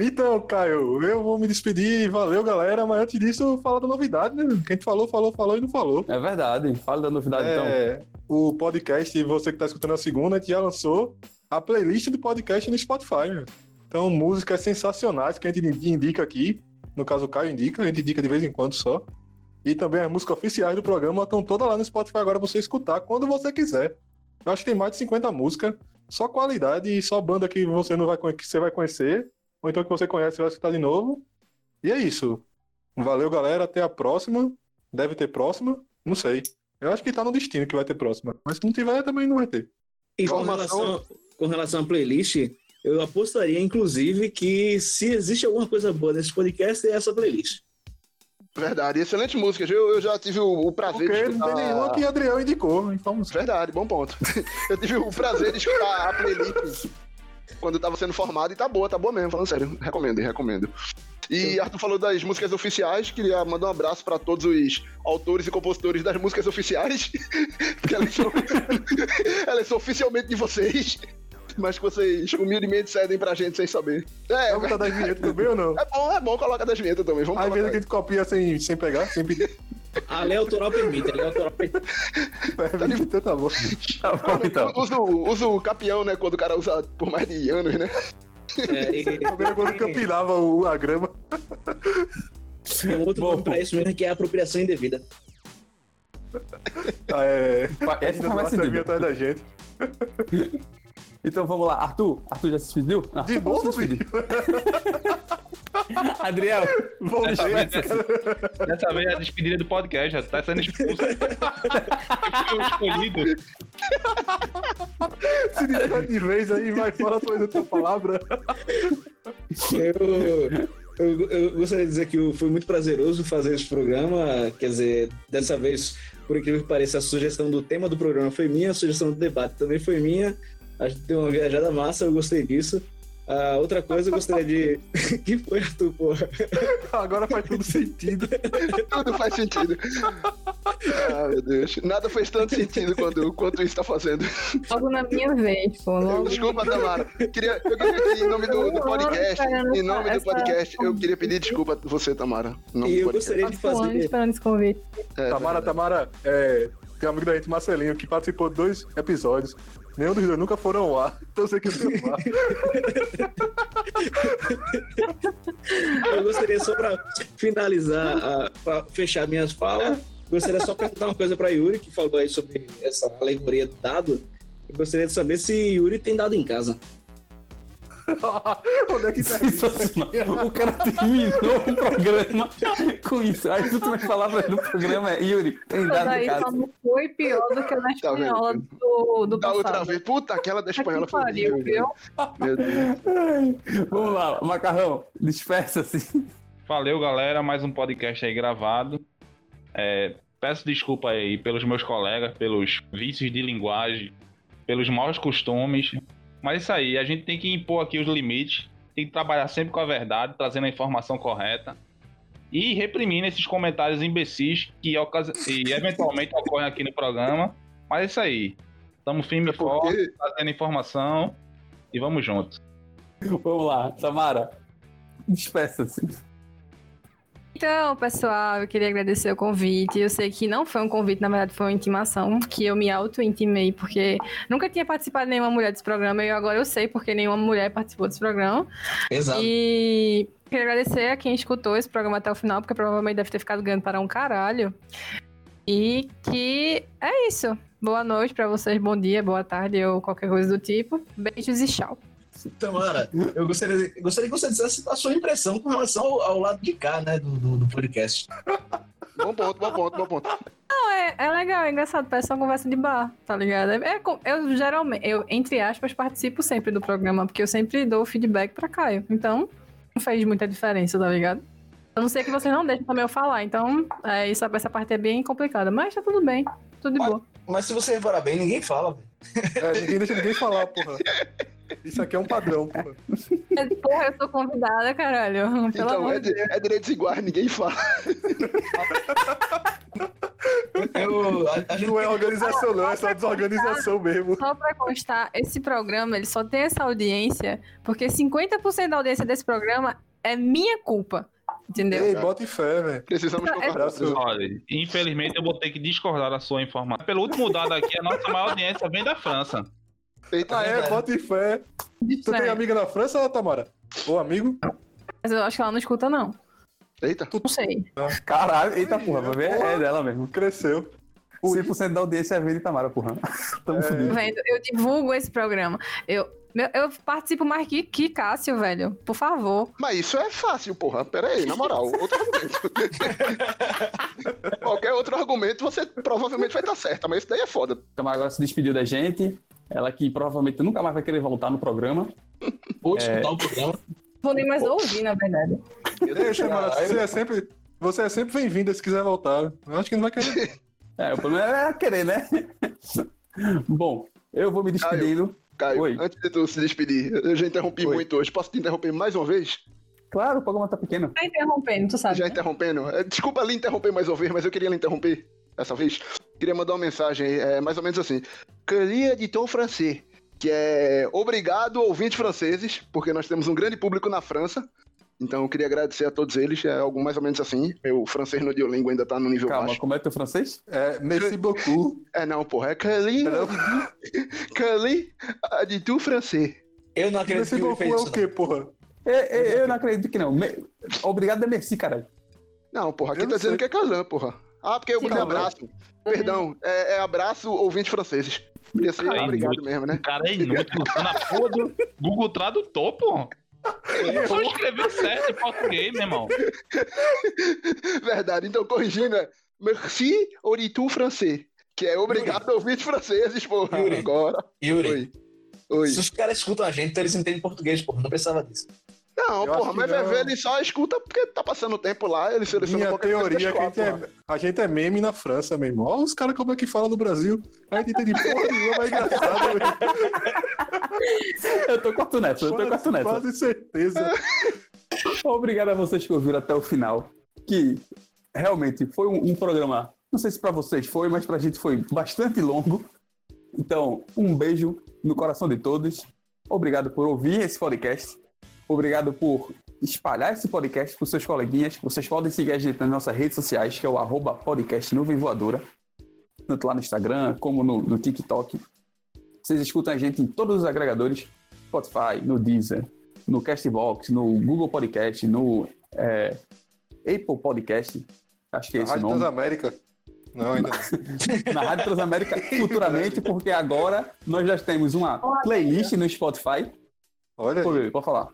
Então, Caio, eu vou me despedir. Valeu, galera. Mas antes disso, falar da novidade, né? Quem falou, falou, falou e não falou. É verdade. Fala da novidade, então. É, o podcast, você que tá escutando a segunda, a gente já lançou a playlist do podcast no Spotify, meu. Então, músicas sensacionais que a gente indica aqui. No caso, o Caio indica, a gente indica de vez em quando só. E também as músicas oficiais do programa estão todas lá no Spotify agora pra você escutar quando você quiser. Eu acho que tem mais de 50 músicas, só qualidade e só banda que você não vai que você vai conhecer, ou então que você conhece e vai escutar de novo. E é isso. Valeu, galera. Até a próxima. Deve ter próxima. Não sei. Eu acho que tá no destino que vai ter próxima. Mas se não tiver, também não vai ter. E com relação, com relação à playlist, eu apostaria, inclusive, que se existe alguma coisa boa nesse podcast, é essa playlist. Verdade. Excelente música. Eu, eu já tive o, o prazer Porque de não tem nenhuma escutar... que Adriel indicou. Então, Verdade, bom ponto. Eu tive o prazer de escutar a playlist quando tava sendo formado e tá boa, tá boa mesmo, falando sério. Recomendo, recomendo. E Arthur falou das músicas oficiais, queria mandar um abraço pra todos os autores e compositores das músicas oficiais, porque elas são, elas são oficialmente de vocês, mas que vocês humildemente cedem pra gente sem saber. É, vamos botar das vinhetas também ou não? é bom, é bom, coloca das vinhetas também, vamos Às vezes colocar. a gente copia sem, sem pegar, sem pedir. A lei autoral permite, a lei autoral permite. Então tá bom. Tá bom, então. Usa, o- usa o capião, né, quando o cara usa por mais de anos, né? É, e- Primeiro quando campinava o- a grama. Tem um outro Bom. nome pra isso mesmo, que é apropriação indevida. Ah, É. Essa sabia sentido. atrás da gente. Então vamos lá. Arthur, Arthur já se despediu? Ah, De novo, despediu. Adriel, Voltei. Dessa vez, dessa vez é a despedida do podcast, já tá sendo expulso. O escolhido. Se disser de vez aí, vai fora tua outra palavra. Eu, Eu, eu gostaria de dizer que foi muito prazeroso fazer esse programa. Quer dizer, dessa vez, por incrível que pareça, a sugestão do tema do programa foi minha, a sugestão do debate também foi minha. A gente deu uma viajada massa, eu gostei disso. Ah, outra coisa, eu gostaria de. que foi, Arthur, porra? Agora faz tudo sentido. Tudo faz sentido. Ah, meu Deus. Nada fez tanto sentido quando, quanto isso tá fazendo. Logo na minha vez, pô. Logo... Desculpa, Tamara. Queria, eu queria aqui, em nome do, do podcast, em nome do essa- podcast, eu queria pedir desculpa a você, Tamara. E do eu gostaria de anos fazer. esperando esse convite. É, Tamara, verdade. Tamara, é, tem um amigo da gente, Marcelinho, que participou de dois episódios. Nenhum dos dois nunca foram ao. Então sei que eu. Eu gostaria só para finalizar, para fechar minhas falas, gostaria só perguntar uma coisa para Yuri, que falou aí sobre essa alegoria do dado. Eu gostaria de saber se Yuri tem dado em casa. Onde é que tá isso? O cara terminou o programa com isso. Aí tu vai falar pra ele no programa é Yuri, tem dado daí em só não foi pior do que a da Tá espanhola do, do Da passado. outra vez. Puta, aquela da espanhola Que foi pariu, viu? Meu Deus. Vamos lá, Macarrão, dispersa-se. Valeu, galera. Mais um podcast aí gravado. É, peço desculpa aí pelos meus colegas, pelos vícios de linguagem, pelos maus costumes. Mas é isso aí, a gente tem que impor aqui os limites, tem que trabalhar sempre com a verdade, trazendo a informação correta e reprimindo esses comentários imbecis que e eventualmente ocorrem aqui no programa. Mas é isso aí. Estamos firme e forte, Porque trazendo informação e vamos juntos. Vamos lá, Tamara, dispersa-se. Então, pessoal, eu queria agradecer o convite. Eu sei que não foi um convite, na verdade foi uma intimação, que eu me auto-intimei, porque nunca tinha participado nenhuma mulher desse programa, e agora eu sei porque nenhuma mulher participou desse programa. Exato. E queria agradecer a quem escutou esse programa até o final, porque provavelmente deve ter ficado ganhando para um caralho. E que é isso. Boa noite pra vocês, bom dia, boa tarde ou qualquer coisa do tipo. Beijos e tchau. Tamara, eu gostaria, gostaria que você dissesse a sua impressão com relação ao, ao lado de cá, né, do, do, do podcast. Bom ponto, bom ponto, bom ponto. Não, é, é legal, é engraçado, parece uma conversa de bar, tá ligado? É, é eu geralmente, eu, entre aspas, participo sempre do programa, porque eu sempre dou feedback pra Caio. Então, não fez muita diferença, tá ligado? A não ser que vocês não deixem também eu falar, então, é, isso, essa parte é bem complicada, mas tá tudo bem, tudo de Mas- boa. Mas se você reparar bem, ninguém fala. velho. É, ninguém deixa ninguém falar, porra. Isso aqui é um padrão, porra. É, Porra, eu sou convidada, caralho. Pelo Então, amor é, de é direitos iguais, ninguém fala. Eu, a, a gente Não é organização, não, é só desorganização mesmo. Só pra constar, esse programa, ele só tem essa audiência porque 50% da audiência desse programa é minha culpa, entendeu? Ei, bota em fé, velho. Precisamos É- concordar. Abraço. Olha, infelizmente eu vou ter que discordar da sua informação. Pelo último dado aqui, a nossa maior audiência vem da França. Eita, Ah, é, bota em fé. Tu tem amiga na França, Tamara? Ou amigo? Mas eu acho que ela não escuta, não. eita. Não sei. Caralho, eita porra, vai ver, é dela mesmo. Cresceu. 100% da audiência é ver de Tamara, porra. Tamo É. fudido. Vendo? Eu divulgo esse programa. Eu, meu- eu participo mais que, que Cássio, velho. Por favor. Mas isso é fácil, porra. Pera aí, na moral, outro argumento. Qualquer outro argumento, você provavelmente vai estar certa, mas isso daí é foda. Tamara agora se despediu da gente. Ela que provavelmente nunca mais vai querer voltar no programa. ou É. escutar o programa. Vou nem mais ouvir, na verdade. Ei, Tamara, você é sempre, você é sempre bem-vinda se quiser voltar. Eu acho que não vai querer. É, o problema é querer, né? Bom, eu vou me despedindo. Caio, Oi. antes de tu se despedir, eu já interrompi Oi. muito hoje. Posso te interromper mais uma vez? Claro, o programa tá pequeno. Tá interrompendo, tu sabe. Já né? interrompendo? É, Desculpa lhe interromper mais uma vez, mas eu queria lhe interromper dessa vez. Queria mandar uma mensagem, é, mais ou menos assim. Queria de tom francês, que é obrigado, ouvintes franceses, porque nós temos um grande público na França. Então eu queria agradecer a todos eles, é algo mais ou menos assim. Meu francês no Duolingo ainda tá no nível Calma, baixo. como é teu francês? É, merci beaucoup. É não, porra, é Cali, Não. Cali de tu francês. Eu não acredito Merci que ele beaucoup fez é isso. o quê, porra? Eu, eu- eu não acredito que não. Me- Obrigado é merci, caralho. Não, porra, aqui Eu tá não dizendo que é Calan, porra. Ah, porque eu Sim, não. abraço. Perdão, é, é abraço ouvintes franceses. Podia ser Cara, obrigado inútil. mesmo, né? O cara é inútil, usando a porra do Google Tradutor, pô. Eu só escrevi certo em português, meu irmão. Verdade, então corrigindo é Merci Oritu francês. Que é obrigado ouvintes franceses, porra. Yuri. Agora. Yuri, Oi. Oi. se os caras escutam a gente, então eles entendem português, porra. Não precisava disso. Não, Eu porra, mas não. VV ele só escuta porque tá passando tempo lá, ele seleciona Minha qualquer coisa teoria é e que a gente é, a gente é meme na França, meu irmão. Olha os caras como é que fala no Brasil. A gente entende porra nenhuma, é engraçado. Eu tô corto nessa, eu tô Quase- corto nessa. Quase certeza. Obrigado a vocês que ouviram até o final. Que realmente foi um, um programa, não sei se pra vocês foi, mas pra gente foi bastante longo. Então, um beijo no coração de todos. Obrigado por ouvir esse podcast. Obrigado por espalhar esse podcast para seus coleguinhas. Vocês podem seguir a gente nas nossas redes sociais, que é o arroba podcast Nuvem Voadora. Tanto lá no Instagram como no, no TikTok. Vocês escutam a gente em todos os agregadores. Spotify, no Deezer, no Castbox, no Google Podcast, no é, Apple Podcast. Acho que é esse Rádio nome. Transamérica. Não, ainda não. Na Rádio Transamérica futuramente, porque agora nós já temos uma playlist no Spotify. Olha Pô, aí. Pode falar.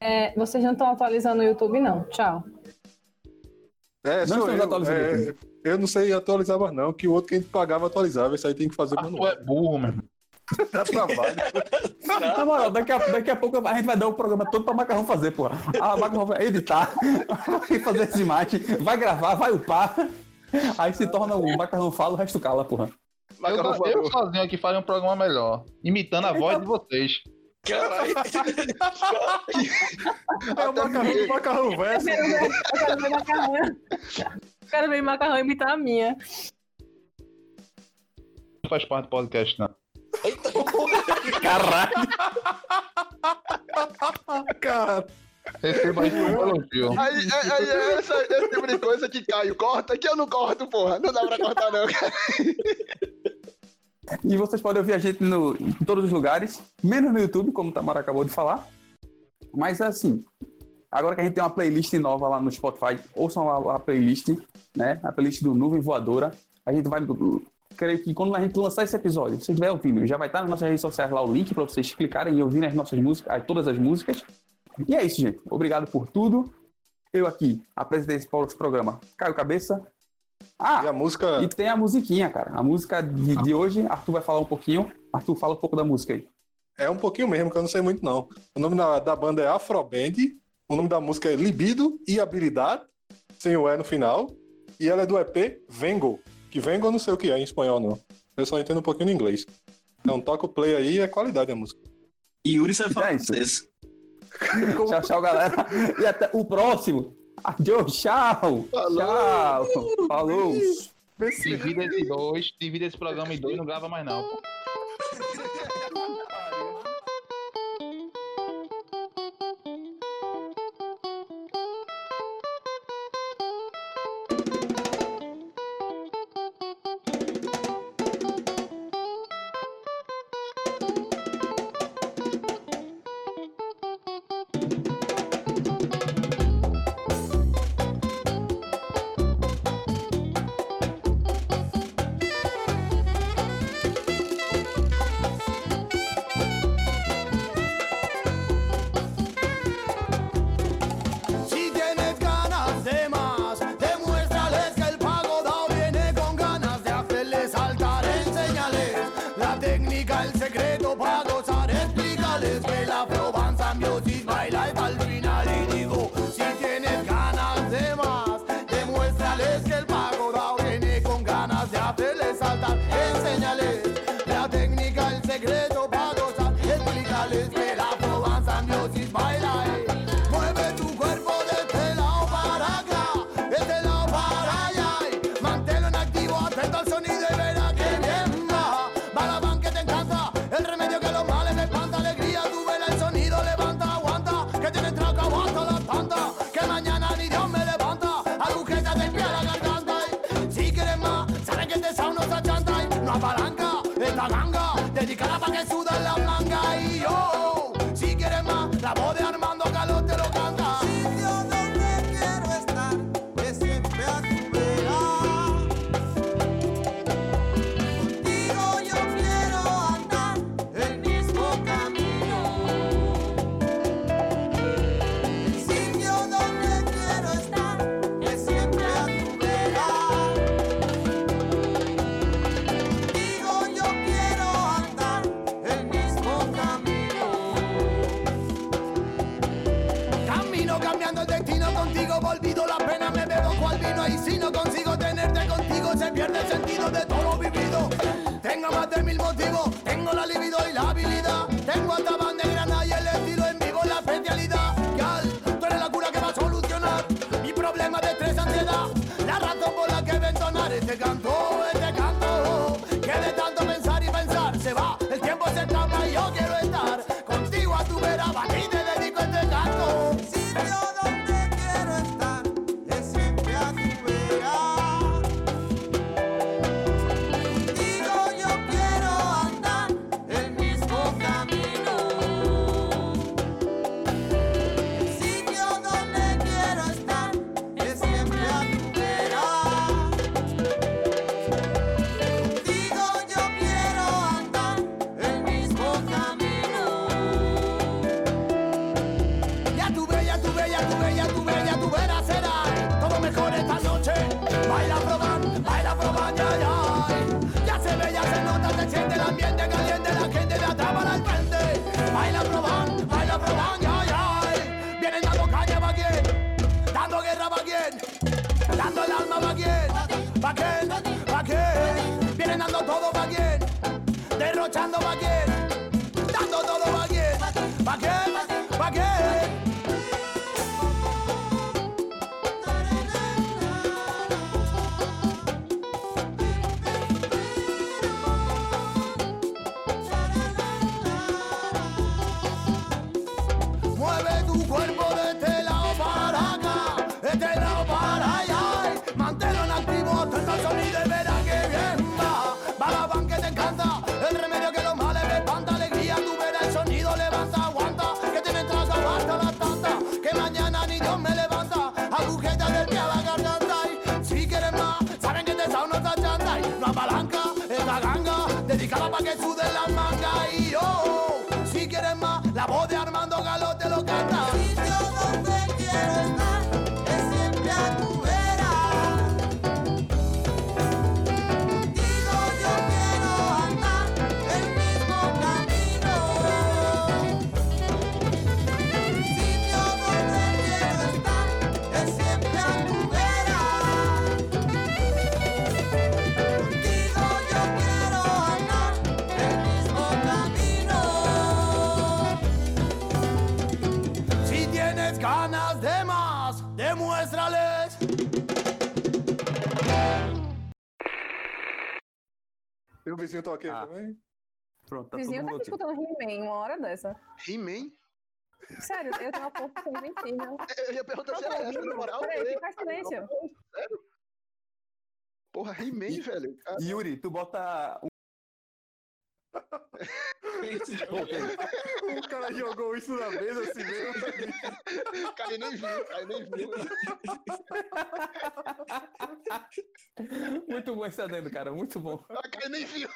É, vocês não estão atualizando o YouTube, não. Tchau. É, Não estamos eu. atualizando É, eu não sei atualizar mais, não. Que o outro que a gente pagava atualizava. Isso aí tem que fazer Ah, manual. é burro, meu irmão. Dá trabalho. Na moral, daqui a, daqui a pouco a gente vai dar o programa todo pra Macarrão fazer, porra. A Macarrão vai editar, vai fazer esse mate, vai gravar, vai upar. Aí se torna o Macarrão fala, o resto cala, porra. Eu, Macarrão eu sozinho aqui faria um programa melhor. Imitando a voz de vocês. Caralho. É o macarrão, o macarrão ver, eu quero ver macarrão. Eu quero ver macarrão imitar a minha. Não faz parte do podcast, não. Caralho! Cara, Receba isso como elogio. Aí, aí, aí é essa, esse tipo de coisa que Caio corta, que eu não corto, porra. Não dá pra cortar, não, cara. E vocês podem ouvir a gente no, em todos os lugares, menos no YouTube, como o Tamara acabou de falar. Mas assim, agora que a gente tem uma playlist nova lá no Spotify, ouçam lá a playlist, né? A playlist do Nuvem Voadora. A gente vai. Creio que quando a gente lançar esse episódio, se você estiver ouvindo, já vai estar nas nossas redes sociais lá o link para vocês clicarem e ouvirem as nossas músicas, as- todas as músicas. E é isso, gente. Obrigado por tudo. Eu aqui apresentei esse programa Caio Cabeça. Ah, e a música. e tem a musiquinha, cara. A música de, de hoje, Arthur vai falar um pouquinho. Arthur, fala um pouco da música aí. É um pouquinho mesmo, que eu não sei muito, não. O nome da, da banda é Afroband. O nome da música é Libido e Habilidade, sem o E no final. E ela é do EP Vengo. Que Vengo eu não sei o que é em espanhol, não. Eu só entendo um pouquinho de inglês. Então toca o play aí e é qualidade a música. Yuri sabe falar É isso. Tchau, tchau, galera. E até o próximo. Adeus, tchau. Tchau. Falou. Divida esse dois, divida esse programa em dois, não grava mais não. pô. todo va bien, va bien, va bien. Vienen dando todo va quién? derrochando va bien, dando todo va bien, va bien. Vizinho tá ok Ah. também? Pronto, tá O vizinho todo tá mundo aqui. escutando He-Man uma hora dessa. He-Man? Sério, eu tenho uma porta sem mentir, Eu ia perguntar se era essa, na moral. peraí, eu- fica em silêncio. Sério? Porra, He-Man, velho. Yuri, tu bota. Um- O cara jogou isso na mesa assim mesmo. Cara, ele nem viu, cara, nem viu. Muito bom esse adendo, cara. Muito bom. Cara, ele nem viu.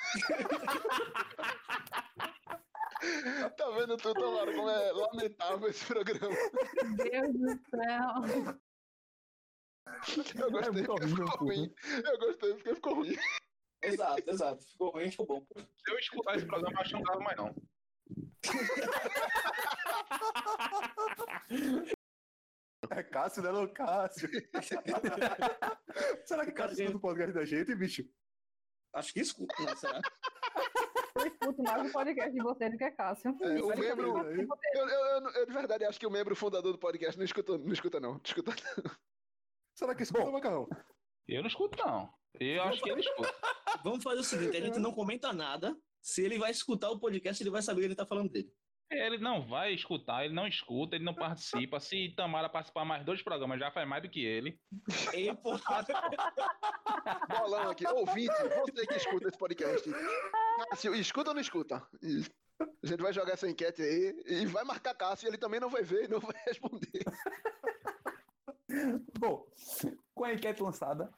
Tá vendo tu, Tomara, como é lamentável esse programa. Deus do céu. Eu gostei muito porque ficou ruim. Eu gostei porque ficou ruim. Exato, exato. Ficou ruim, ficou bom. Se eu escutar esse programa, eu acho que não gravo mais não. É Cássio, né? Não, Cássio. Será que Cássio escuta o podcast da gente, bicho? Acho que escuta, né? Será? Eu escuto mais o podcast de vocês do que Cássio. É, o Olha que eu membro-. Eu, eu, eu, de verdade acho que o membro fundador do podcast não escuta, não escuta não. Escuta não. Será que escuta, Macarrão? Eu não escuto, não. Eu acho que ele escuta. Vamos fazer o seguinte: a gente não comenta nada. Se ele vai escutar o podcast, ele vai saber que ele tá falando dele. Ele não vai escutar, ele não escuta, ele não participa. Se Tamara participar mais dois programas, já faz mais do que ele. E, porra, Bolão aqui. Ouvinte, você que escuta esse podcast. Cássio, escuta ou não escuta? A gente vai jogar essa enquete aí e vai marcar Cássio. Ele também não vai ver e não vai responder. Bom, com a enquete lançada,